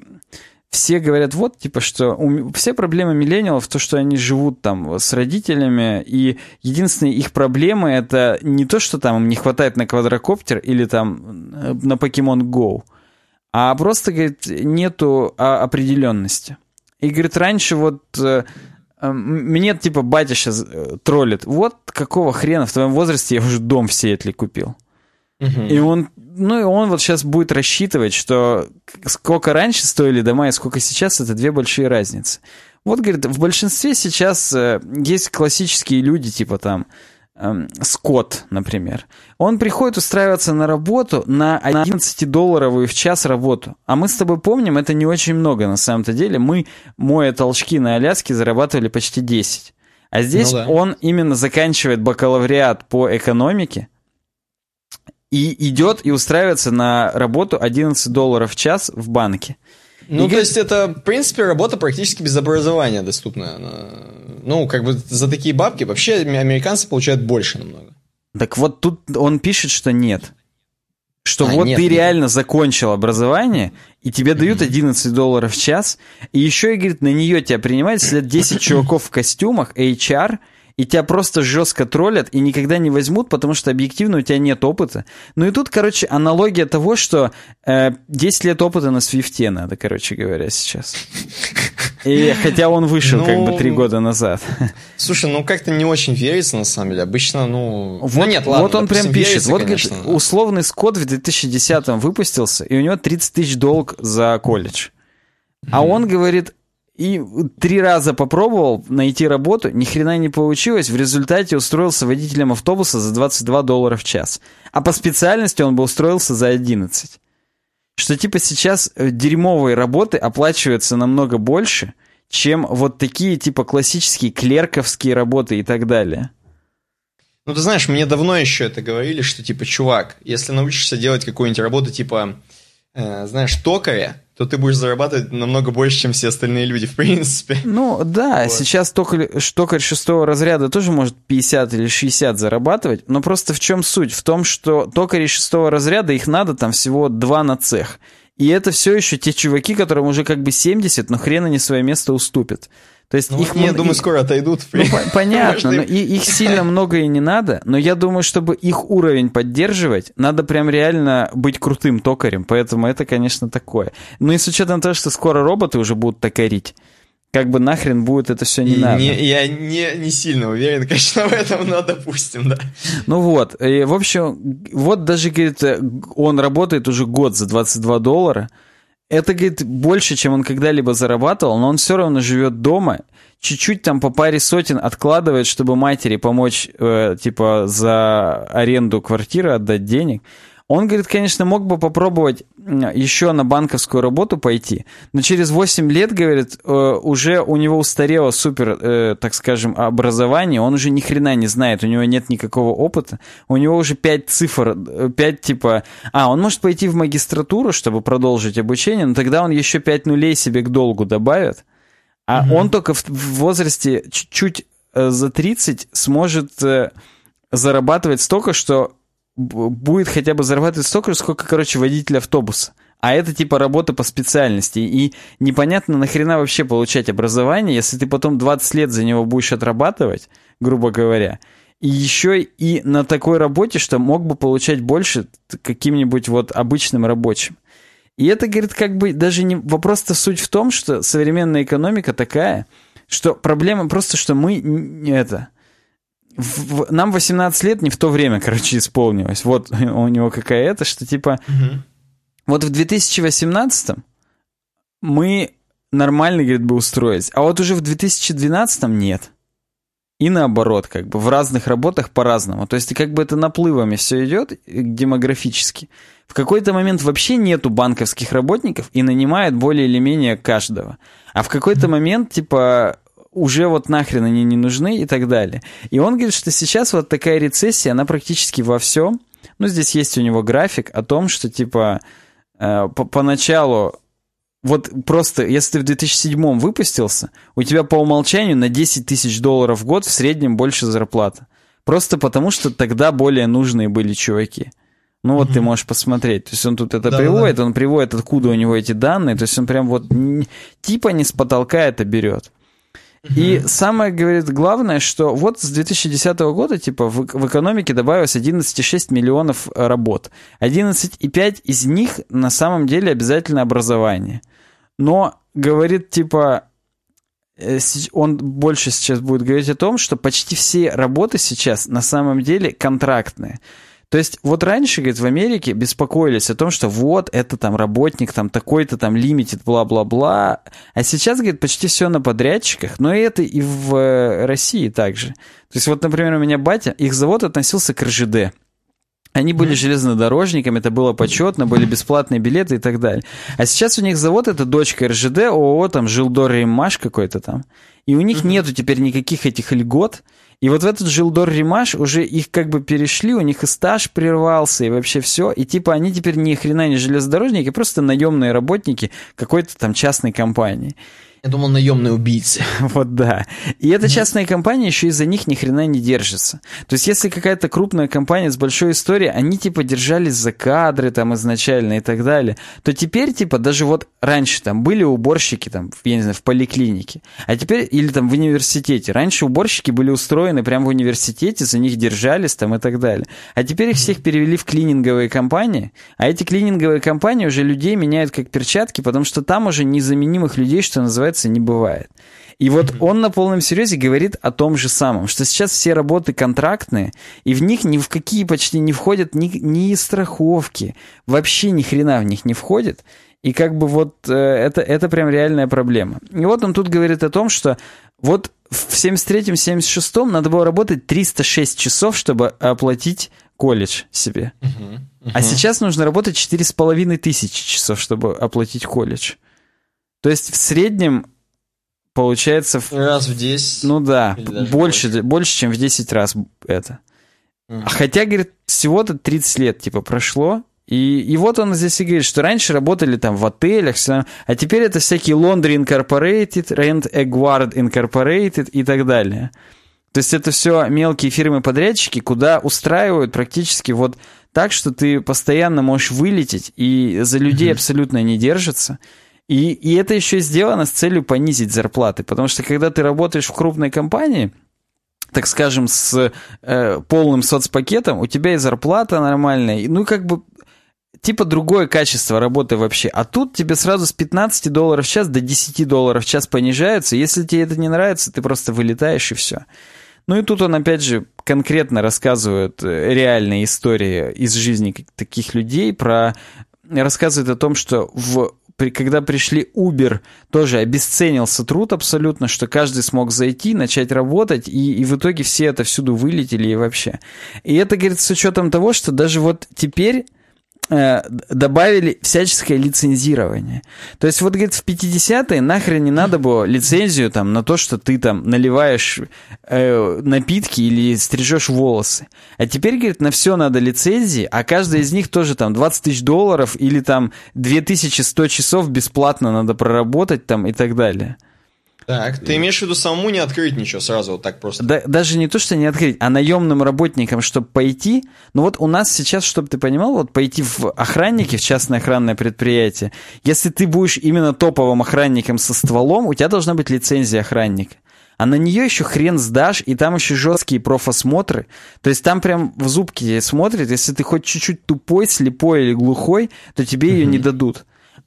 все говорят, вот, типа, что у, все проблемы миллениалов, то, что они живут там с родителями, и единственная их проблема это не то, что там им не хватает на квадрокоптер или там э, на Pokemon Go, а просто, говорит, нету а, определенности. И, говорит, раньше вот э, мне, типа, батя сейчас э, троллит. Вот какого хрена в твоем возрасте я уже дом в Сиэтле купил. Угу. И он, ну и он вот сейчас будет рассчитывать, что сколько раньше стоили дома и сколько сейчас, это две большие разницы. Вот, говорит, в большинстве сейчас э, есть классические люди, типа там Скотт, например. Он приходит устраиваться на работу на 11-долларовую в час работу. А мы с тобой помним, это не очень много на самом-то деле. Мы, моя толчки на Аляске, зарабатывали почти 10. А здесь ну, да. он именно заканчивает бакалавриат по экономике и идет и устраивается на работу 11 долларов в час в банке. Ну, и то есть это, в принципе, работа практически без образования доступная. Ну, как бы за такие бабки вообще американцы получают больше намного. Так вот тут он пишет, что нет. Что а, вот нет, ты нет. реально закончил образование, и тебе дают 11 долларов в час, и еще, и говорит, на нее тебя принимают, сидят 10 чуваков в костюмах, HR – и тебя просто жестко троллят и никогда не возьмут, потому что объективно у тебя нет опыта. Ну и тут, короче, аналогия того, что э, 10 лет опыта на свифте надо, короче говоря, сейчас. И хотя он вышел ну, как бы ну, три года назад. Слушай, ну как-то не очень верится, на самом деле. Обычно, ну... Вот, ну нет, ладно, вот он допустим, прям пишет. Верится, вот, конечно, говорит, условный Скотт в 2010 выпустился, и у него 30 тысяч долг за колледж. А он говорит, и три раза попробовал найти работу, ни хрена не получилось. В результате устроился водителем автобуса за 22 доллара в час. А по специальности он бы устроился за 11. Что типа сейчас э, дерьмовые работы оплачиваются намного больше, чем вот такие типа классические клерковские работы и так далее. Ну, ты знаешь, мне давно еще это говорили, что типа, чувак, если научишься делать какую-нибудь работу типа, э, знаешь, токаря, то ты будешь зарабатывать намного больше, чем все остальные люди, в принципе. Ну, да, вот. сейчас токарь, токарь шестого разряда тоже может 50 или 60 зарабатывать, но просто в чем суть? В том, что токари шестого разряда, их надо там всего два на цех. И это все еще те чуваки, которым уже как бы 70, но хрен они свое место уступят. То есть ну, их, я думаю, скоро отойдут. Ну, понятно, но и, их сильно много и не надо, но я думаю, чтобы их уровень поддерживать, надо прям реально быть крутым токарем, поэтому это, конечно, такое. Ну и с учетом того, что скоро роботы уже будут токарить, как бы нахрен будет это все не и надо. Не, я не, не сильно уверен, конечно, в этом, но допустим, да. Ну вот, и, в общем, вот даже, говорит, он работает уже год за 22 доллара, это, говорит, больше, чем он когда-либо зарабатывал, но он все равно живет дома, чуть-чуть там по паре сотен откладывает, чтобы матери помочь, э, типа, за аренду квартиры отдать денег. Он, говорит, конечно, мог бы попробовать еще на банковскую работу пойти, но через 8 лет, говорит, э, уже у него устарело супер, э, так скажем, образование, он уже ни хрена не знает, у него нет никакого опыта, у него уже 5 цифр, 5 э, типа... А, он может пойти в магистратуру, чтобы продолжить обучение, но тогда он еще 5 нулей себе к долгу добавит, а угу. он только в возрасте чуть-чуть за 30 сможет зарабатывать столько, что будет хотя бы зарабатывать столько же, сколько, короче, водитель автобуса. А это типа работа по специальности. И непонятно, нахрена вообще получать образование, если ты потом 20 лет за него будешь отрабатывать, грубо говоря. И еще и на такой работе, что мог бы получать больше каким-нибудь вот обычным рабочим. И это, говорит, как бы даже не... Вопрос-то суть в том, что современная экономика такая, что проблема просто, что мы это в, нам 18 лет не в то время, короче, исполнилось. Вот у него какая-то, что типа... Угу. Вот в 2018 мы нормально, говорит, бы устроились, а вот уже в 2012 нет. И наоборот, как бы в разных работах по-разному. То есть как бы это наплывами все идет демографически. В какой-то момент вообще нету банковских работников и нанимают более или менее каждого. А в какой-то момент, типа, уже вот нахрен они не нужны и так далее. И он говорит, что сейчас вот такая рецессия, она практически во всем. Ну, здесь есть у него график о том, что типа э, по поначалу вот просто, если ты в 2007 выпустился, у тебя по умолчанию на 10 тысяч долларов в год в среднем больше зарплата. Просто потому, что тогда более нужные были чуваки. Ну вот угу. ты можешь посмотреть. То есть он тут это да, приводит, да. он приводит, откуда у него эти данные. То есть он прям вот типа не с потолка это берет. И самое, говорит, главное, что вот с 2010 года, типа, в, в экономике добавилось 11,6 миллионов работ. 11,5 из них на самом деле обязательно образование. Но, говорит, типа, э, он больше сейчас будет говорить о том, что почти все работы сейчас на самом деле контрактные. То есть вот раньше, говорит, в Америке беспокоились о том, что вот, это там работник, там такой-то там лимитит, бла-бла-бла. А сейчас, говорит, почти все на подрядчиках, но это и в э, России также. То есть вот, например, у меня батя, их завод относился к РЖД. Они были железнодорожниками, это было почетно, были бесплатные билеты и так далее. А сейчас у них завод это дочка РЖД, ООО, там, Жилдор Римаш какой-то там. И у них нету теперь никаких этих льгот. И вот в этот Жилдор Римаш уже их как бы перешли, у них и стаж прервался, и вообще все. И типа они теперь ни хрена не железнодорожники, просто наемные работники какой-то там частной компании. Я думал, наемные убийцы. Вот да. И эта частная компания еще из-за них ни хрена не держится. То есть, если какая-то крупная компания с большой историей, они типа держались за кадры там изначально и так далее, то теперь типа даже вот раньше там были уборщики там, я не знаю, в поликлинике, а теперь или там в университете. Раньше уборщики были устроены прямо в университете, за них держались там и так далее. А теперь их всех перевели в клининговые компании, а эти клининговые компании уже людей меняют как перчатки, потому что там уже незаменимых людей, что называется, называется, не бывает. И вот он на полном серьезе говорит о том же самом, что сейчас все работы контрактные, и в них ни в какие почти не входят ни, ни страховки, вообще ни хрена в них не входит. И как бы вот э, это, это прям реальная проблема. И вот он тут говорит о том, что вот в 73-м, 76-м надо было работать 306 часов, чтобы оплатить колледж себе. Uh-huh, uh-huh. А сейчас нужно работать 4,5 тысячи часов, чтобы оплатить колледж. То есть в среднем получается... Раз в 10. Ну да, больше, больше, больше, чем в 10 раз это. Угу. Хотя, говорит, всего-то 30 лет, типа, прошло, и, и вот он здесь и говорит, что раньше работали там в отелях, а теперь это всякие Laundry Incorporated, Rent a Guard Incorporated и так далее. То есть это все мелкие фирмы-подрядчики, куда устраивают практически вот так, что ты постоянно можешь вылететь, и за людей mm-hmm. абсолютно не держится. И, и это еще сделано с целью понизить зарплаты, потому что когда ты работаешь в крупной компании, так скажем, с э, полным соцпакетом, у тебя и зарплата нормальная, ну как бы типа другое качество работы вообще. А тут тебе сразу с 15 долларов в час до 10 долларов в час понижаются. Если тебе это не нравится, ты просто вылетаешь и все. Ну и тут он, опять же, конкретно рассказывает э, реальные истории из жизни таких людей, про... рассказывает о том, что в при, когда пришли Uber, тоже обесценился труд абсолютно, что каждый смог зайти, начать работать, и, и в итоге все это всюду вылетели и вообще. И это, говорит, с учетом того, что даже вот теперь добавили всяческое лицензирование. То есть вот, говорит, в 50-е нахрен не надо было лицензию там на то, что ты там наливаешь э, напитки или стрижешь волосы. А теперь, говорит, на все надо лицензии, а каждая из них тоже там 20 тысяч долларов или там 2100 часов бесплатно надо проработать там и так далее. Так, ты имеешь в виду самому не открыть ничего сразу вот так просто? Да, даже не то, что не открыть, а наемным работникам, чтобы пойти. Ну вот у нас сейчас, чтобы ты понимал, вот пойти в охранники, в частное охранное предприятие, если ты будешь именно топовым охранником со стволом, у тебя должна быть лицензия охранника. А на нее еще хрен сдашь, и там еще жесткие профосмотры. То есть там прям в зубки смотрят, если ты хоть чуть-чуть тупой, слепой или глухой, то тебе ее не дадут.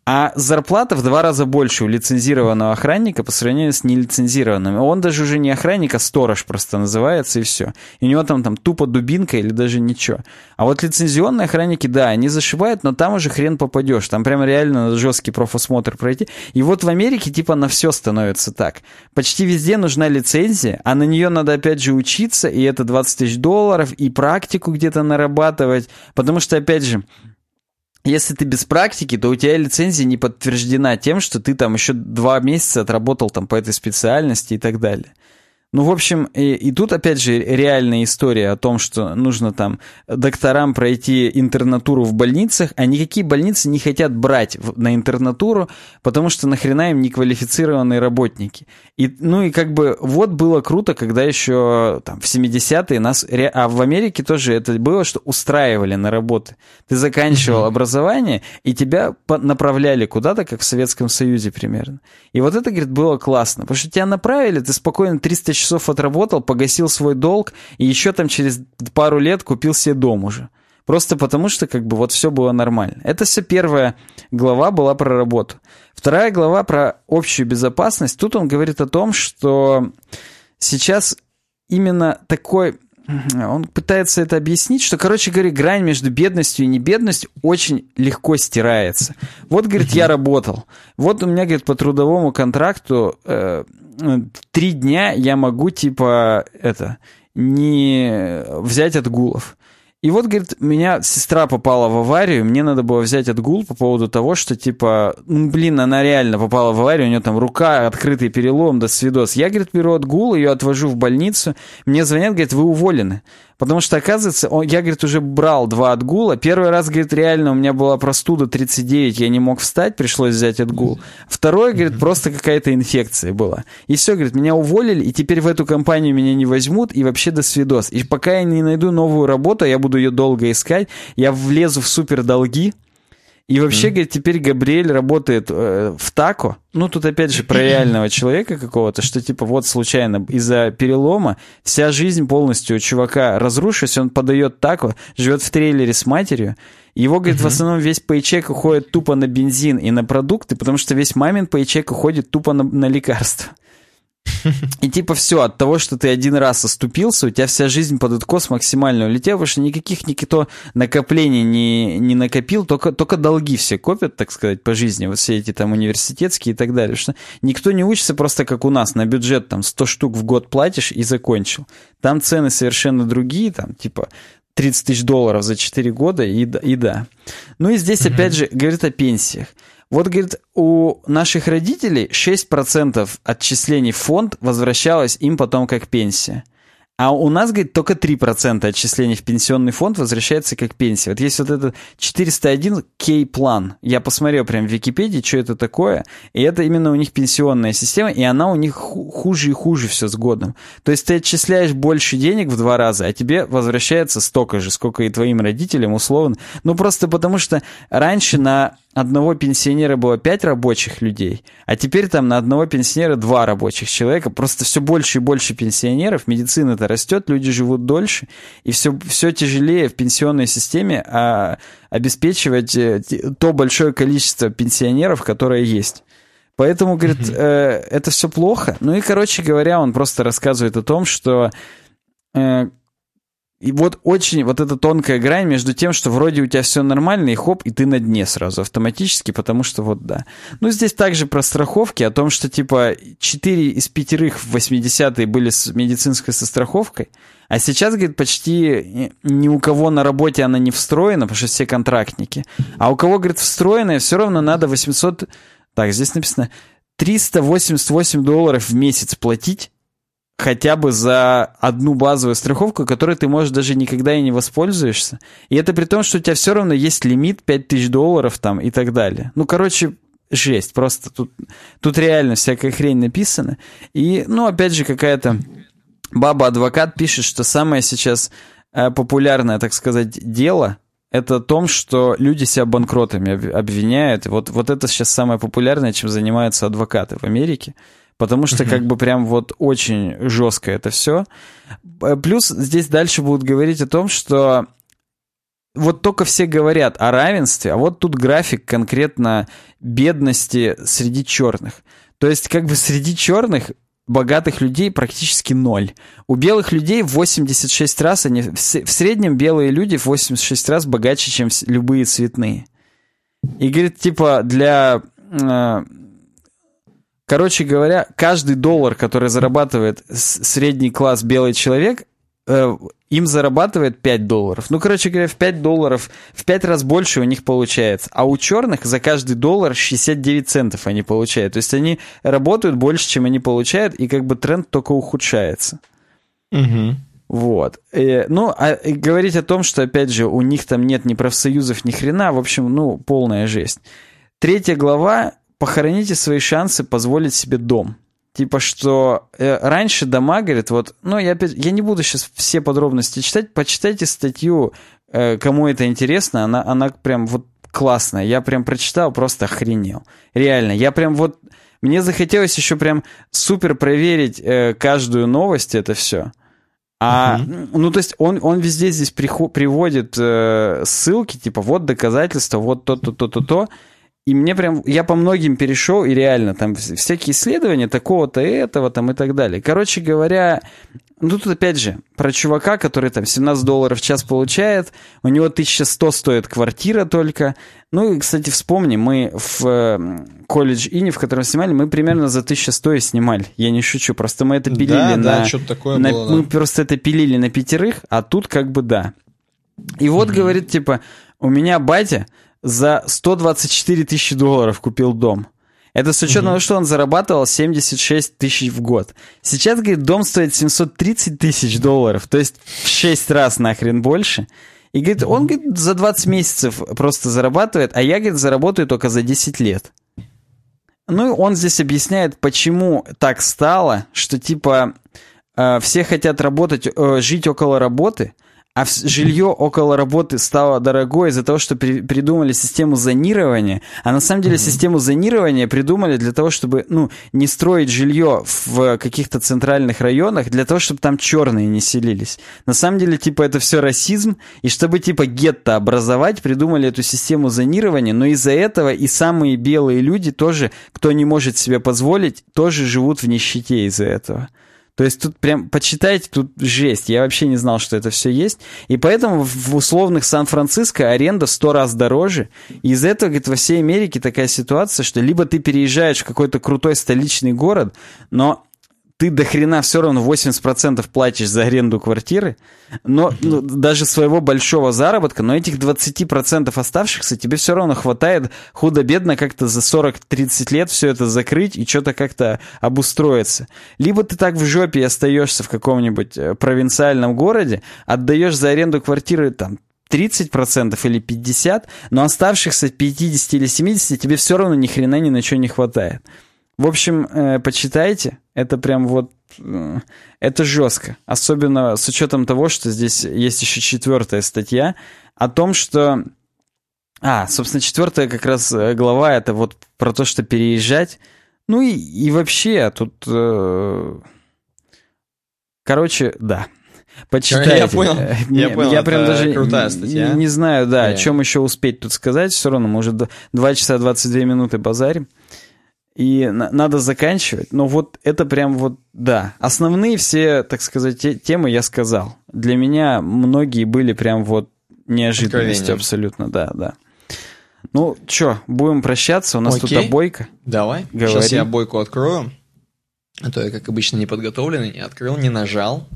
А зарплата в два раза больше у лицензированного охранника по сравнению с нелицензированным. Он даже уже не охранник, а сторож просто называется, и все. И у него там, там тупо дубинка или даже ничего. А вот лицензионные охранники, да, они зашивают, но там уже хрен попадешь. Там прямо реально надо жесткий профосмотр пройти. И вот в Америке типа на все становится так. Почти везде нужна лицензия, а на нее надо опять же учиться, и это 20 тысяч долларов, и практику где-то нарабатывать. Потому что, опять же, если ты без практики, то у тебя лицензия не подтверждена тем, что ты там еще два месяца отработал там по этой специальности и так далее. Ну, в общем, и, и тут, опять же, реальная история о том, что нужно там докторам пройти интернатуру в больницах, а никакие больницы не хотят брать в, на интернатуру, потому что нахрена им неквалифицированные работники. И, ну и как бы вот было круто, когда еще там в 70-е нас... А в Америке тоже это было, что устраивали на работы. Ты заканчивал mm-hmm. образование, и тебя направляли куда-то, как в Советском Союзе примерно. И вот это, говорит, было классно, потому что тебя направили, ты спокойно 300 часов отработал, погасил свой долг, и еще там через пару лет купил себе дом уже. Просто потому, что как бы вот все было нормально. Это все первая глава была про работу. Вторая глава про общую безопасность. Тут он говорит о том, что сейчас именно такой... Он пытается это объяснить, что, короче говоря, грань между бедностью и небедностью очень легко стирается. Вот, говорит, я работал. Вот у меня, говорит, по трудовому контракту э, три дня я могу, типа, это, не взять отгулов. И вот, говорит, меня сестра попала в аварию, мне надо было взять отгул по поводу того, что, типа, ну, блин, она реально попала в аварию, у нее там рука, открытый перелом, до свидос. Я, говорит, беру отгул, ее отвожу в больницу, мне звонят, говорит, вы уволены. Потому что, оказывается, он, я, говорит, уже брал два отгула. Первый раз, говорит, реально у меня была простуда 39, я не мог встать, пришлось взять отгул. Второй, говорит, просто какая-то инфекция была. И все, говорит, меня уволили, и теперь в эту компанию меня не возьмут, и вообще до свидос. И пока я не найду новую работу, я буду ее долго искать, я влезу в супер долги, и вообще, mm. говорит, теперь Габриэль работает э, в тако. Ну, тут опять же про реального человека какого-то, что типа вот случайно из-за перелома вся жизнь полностью у чувака разрушилась, он подает тако, живет в трейлере с матерью. Его, говорит, mm-hmm. в основном весь пейчек уходит тупо на бензин и на продукты, потому что весь мамин пейчек уходит тупо на, на лекарства. И типа все, от того, что ты один раз оступился, у тебя вся жизнь под откос максимально улетела, потому что никаких никто накоплений не, не накопил, только, только долги все копят, так сказать, по жизни, вот все эти там университетские и так далее. Что никто не учится просто как у нас, на бюджет там 100 штук в год платишь и закончил. Там цены совершенно другие, там типа 30 тысяч долларов за 4 года и, и да. Ну и здесь опять же говорит о пенсиях. Вот, говорит, у наших родителей 6% отчислений в фонд возвращалось им потом как пенсия. А у нас, говорит, только 3% отчислений в пенсионный фонд возвращается как пенсия. Вот есть вот этот 401 K-план. Я посмотрел прям в Википедии, что это такое. И это именно у них пенсионная система, и она у них хуже и хуже все с годом. То есть ты отчисляешь больше денег в два раза, а тебе возвращается столько же, сколько и твоим родителям, условно. Ну, просто потому что раньше на одного пенсионера было пять рабочих людей, а теперь там на одного пенсионера два рабочих человека. Просто все больше и больше пенсионеров, медицина-то растет, люди живут дольше, и все, все тяжелее в пенсионной системе а, обеспечивать э, то большое количество пенсионеров, которое есть. Поэтому, говорит, э, это все плохо. Ну и, короче говоря, он просто рассказывает о том, что э, и вот очень вот эта тонкая грань между тем, что вроде у тебя все нормально, и хоп, и ты на дне сразу автоматически, потому что вот да. Ну, здесь также про страховки, о том, что типа 4 из пятерых в 80-е были с медицинской состраховкой, а сейчас, говорит, почти ни у кого на работе она не встроена, потому что все контрактники. А у кого, говорит, встроенная, все равно надо 800... Так, здесь написано 388 долларов в месяц платить, хотя бы за одну базовую страховку, которой ты, может, даже никогда и не воспользуешься. И это при том, что у тебя все равно есть лимит 5000 долларов там и так далее. Ну, короче, жесть. Просто тут, тут реально всякая хрень написана. И, ну, опять же, какая-то баба-адвокат пишет, что самое сейчас э, популярное, так сказать, дело это о том, что люди себя банкротами обвиняют. Вот, вот это сейчас самое популярное, чем занимаются адвокаты в Америке потому что как бы прям вот очень жестко это все. Э, плюс здесь дальше будут говорить о том, что вот только все говорят о равенстве, а вот тут график конкретно бедности среди черных. То есть как бы среди черных богатых людей практически ноль. У белых людей 86 раз, они в среднем белые люди в 86 раз богаче, чем любые цветные. И говорит, типа, для э, Короче говоря, каждый доллар, который зарабатывает средний класс белый человек, э, им зарабатывает 5 долларов. Ну, короче говоря, в 5 долларов, в 5 раз больше у них получается. А у черных за каждый доллар 69 центов они получают. То есть они работают больше, чем они получают, и как бы тренд только ухудшается. Угу. Вот. И, ну, а и говорить о том, что, опять же, у них там нет ни профсоюзов, ни хрена, в общем, ну, полная жесть. Третья глава похороните свои шансы позволить себе дом. Типа, что э, раньше дома, говорит, вот, ну, я опять, я не буду сейчас все подробности читать, почитайте статью, э, кому это интересно, она, она прям вот классная. Я прям прочитал, просто охренел. Реально, я прям вот, мне захотелось еще прям супер проверить э, каждую новость, это все. А, uh-huh. ну, то есть он, он везде здесь приход, приводит э, ссылки, типа, вот доказательства, вот то-то, то-то, то. И мне прям, я по многим перешел, и реально, там всякие исследования такого-то, этого, там и так далее. Короче говоря, ну тут опять же, про чувака, который там 17 долларов в час получает, у него 1100 стоит квартира только. Ну и, кстати, вспомни, мы в колледж Ини, в котором снимали, мы примерно за 1100 и снимали. Я не шучу, просто мы это пилили да, на... Да, что-то такое на, было. Мы да. просто это пилили на пятерых, а тут как бы да. И вот, mm-hmm. говорит, типа, у меня батя за 124 тысячи долларов купил дом. Это с учетом того, что он зарабатывал 76 тысяч в год. Сейчас, говорит, дом стоит 730 тысяч долларов, то есть в 6 раз нахрен больше. И говорит, он говорит, за 20 месяцев просто зарабатывает, а я, говорит, заработаю только за 10 лет. Ну, и он здесь объясняет, почему так стало, что типа э, все хотят работать, э, жить около работы – а жилье около работы стало дорогое из-за того, что при, придумали систему зонирования. А на самом деле mm-hmm. систему зонирования придумали для того, чтобы ну, не строить жилье в каких-то центральных районах, для того, чтобы там черные не селились. На самом деле, типа, это все расизм, и чтобы, типа, гетто образовать, придумали эту систему зонирования, но из-за этого и самые белые люди тоже, кто не может себе позволить, тоже живут в нищете из-за этого. То есть тут прям, почитайте, тут жесть. Я вообще не знал, что это все есть. И поэтому в условных Сан-Франциско аренда в сто раз дороже. И из-за этого, говорит, во всей Америке такая ситуация, что либо ты переезжаешь в какой-то крутой столичный город, но ты до хрена все равно 80% платишь за аренду квартиры, но ну, даже своего большого заработка, но этих 20% оставшихся тебе все равно хватает худо-бедно как-то за 40-30 лет все это закрыть и что-то как-то обустроиться. Либо ты так в жопе остаешься в каком-нибудь э, провинциальном городе, отдаешь за аренду квартиры там 30% или 50%, но оставшихся 50 или 70 тебе все равно ни хрена ни на что не хватает. В общем, э, почитайте. Это прям вот... Э, это жестко. Особенно с учетом того, что здесь есть еще четвертая статья о том, что... А, собственно, четвертая как раз э, глава это вот про то, что переезжать. Ну и, и вообще тут... Э... Короче, да. Почитайте. Я понял. Я, понял, я прям даже крутая статья. Не, не знаю, да, yeah. о чем еще успеть тут сказать. Все равно, может, 2 часа 22 минуты базарим и на надо заканчивать. Но вот это прям вот, да. Основные все, так сказать, те темы я сказал. Для меня многие были прям вот неожиданностью абсолютно, да, да. Ну, чё, будем прощаться, у нас Окей. тут обойка. Давай, Говори. сейчас я обойку открою. А то я, как обычно, неподготовленный, не открыл, не нажал.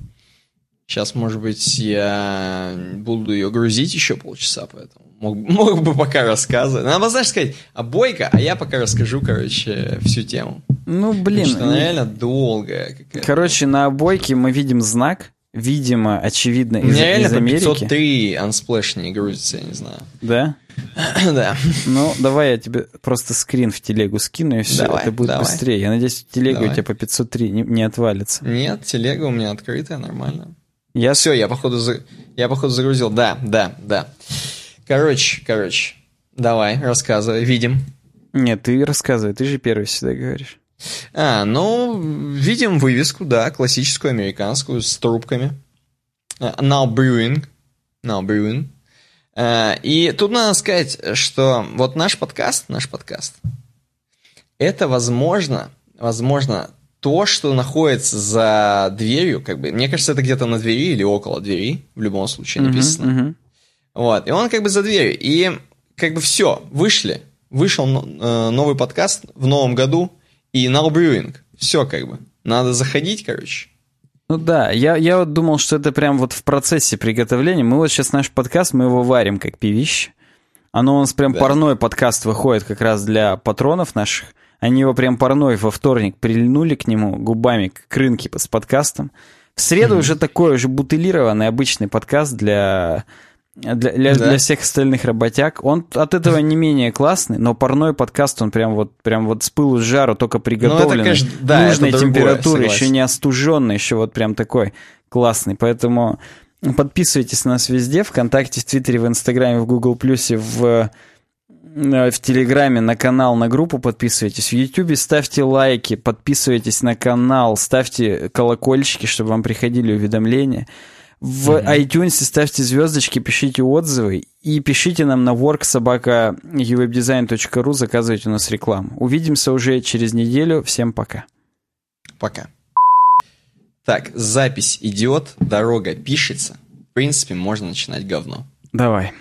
Сейчас, может быть, я буду ее грузить еще полчаса, поэтому мог, мог бы пока рассказывать. Надо, знаешь, сказать, а Бойко, а я пока расскажу, короче, всю тему. Ну, блин. Потому что она реально долгая какая-то. Короче, на обойке мы видим знак, видимо, очевидно, из, Мне реально из Америки. 503 Unsplash не грузится, я не знаю. Да? да. Ну, давай я тебе просто скрин в телегу скину, и все, давай, это будет давай. быстрее. Я надеюсь, телега давай. у тебя по 503 не, не отвалится. Нет, телега у меня открытая, нормально. Я... Все, я походу, за... я походу загрузил. Да, да, да. Короче, короче, давай, рассказывай, видим. Нет, ты рассказывай, ты же первый всегда говоришь. А, ну, видим вывеску, да, классическую американскую с трубками. Uh, now brewing. Now brewing. Uh, и тут надо сказать, что вот наш подкаст, наш подкаст, это возможно, возможно, то, что находится за дверью, как бы, мне кажется, это где-то на двери или около двери, в любом случае написано. Uh-huh, uh-huh. Вот, и он как бы за дверью. И как бы все, вышли. Вышел э, новый подкаст в новом году, и Now Brewing. Все как бы. Надо заходить, короче. Ну да, я, я вот думал, что это прям вот в процессе приготовления. Мы вот сейчас наш подкаст, мы его варим как пивище. Оно у нас прям да. парной подкаст выходит как раз для патронов наших. Они его прям парной во вторник прильнули к нему губами к рынке с подкастом. В среду mm-hmm. уже такой уже бутылированный обычный подкаст для для, для, да. для всех остальных работяг. Он от этого не менее классный, но парной подкаст, он прям вот, прям вот с пылу с жару, только приготовленный. Ну, это, конечно, да, нужной температуры, еще не остуженный, еще вот прям такой классный. Поэтому подписывайтесь на нас везде, ВКонтакте, в Твиттере, в Инстаграме, в Google Плюсе, в в Телеграме на канал, на группу подписывайтесь. В Ютубе ставьте лайки, подписывайтесь на канал, ставьте колокольчики, чтобы вам приходили уведомления. В mm-hmm. iTunes ставьте звездочки, пишите отзывы и пишите нам на worksobaka.uwebdesign.ru, заказывайте у нас рекламу. Увидимся уже через неделю. Всем пока. Пока. Так, запись идет, дорога пишется. В принципе, можно начинать говно. Давай.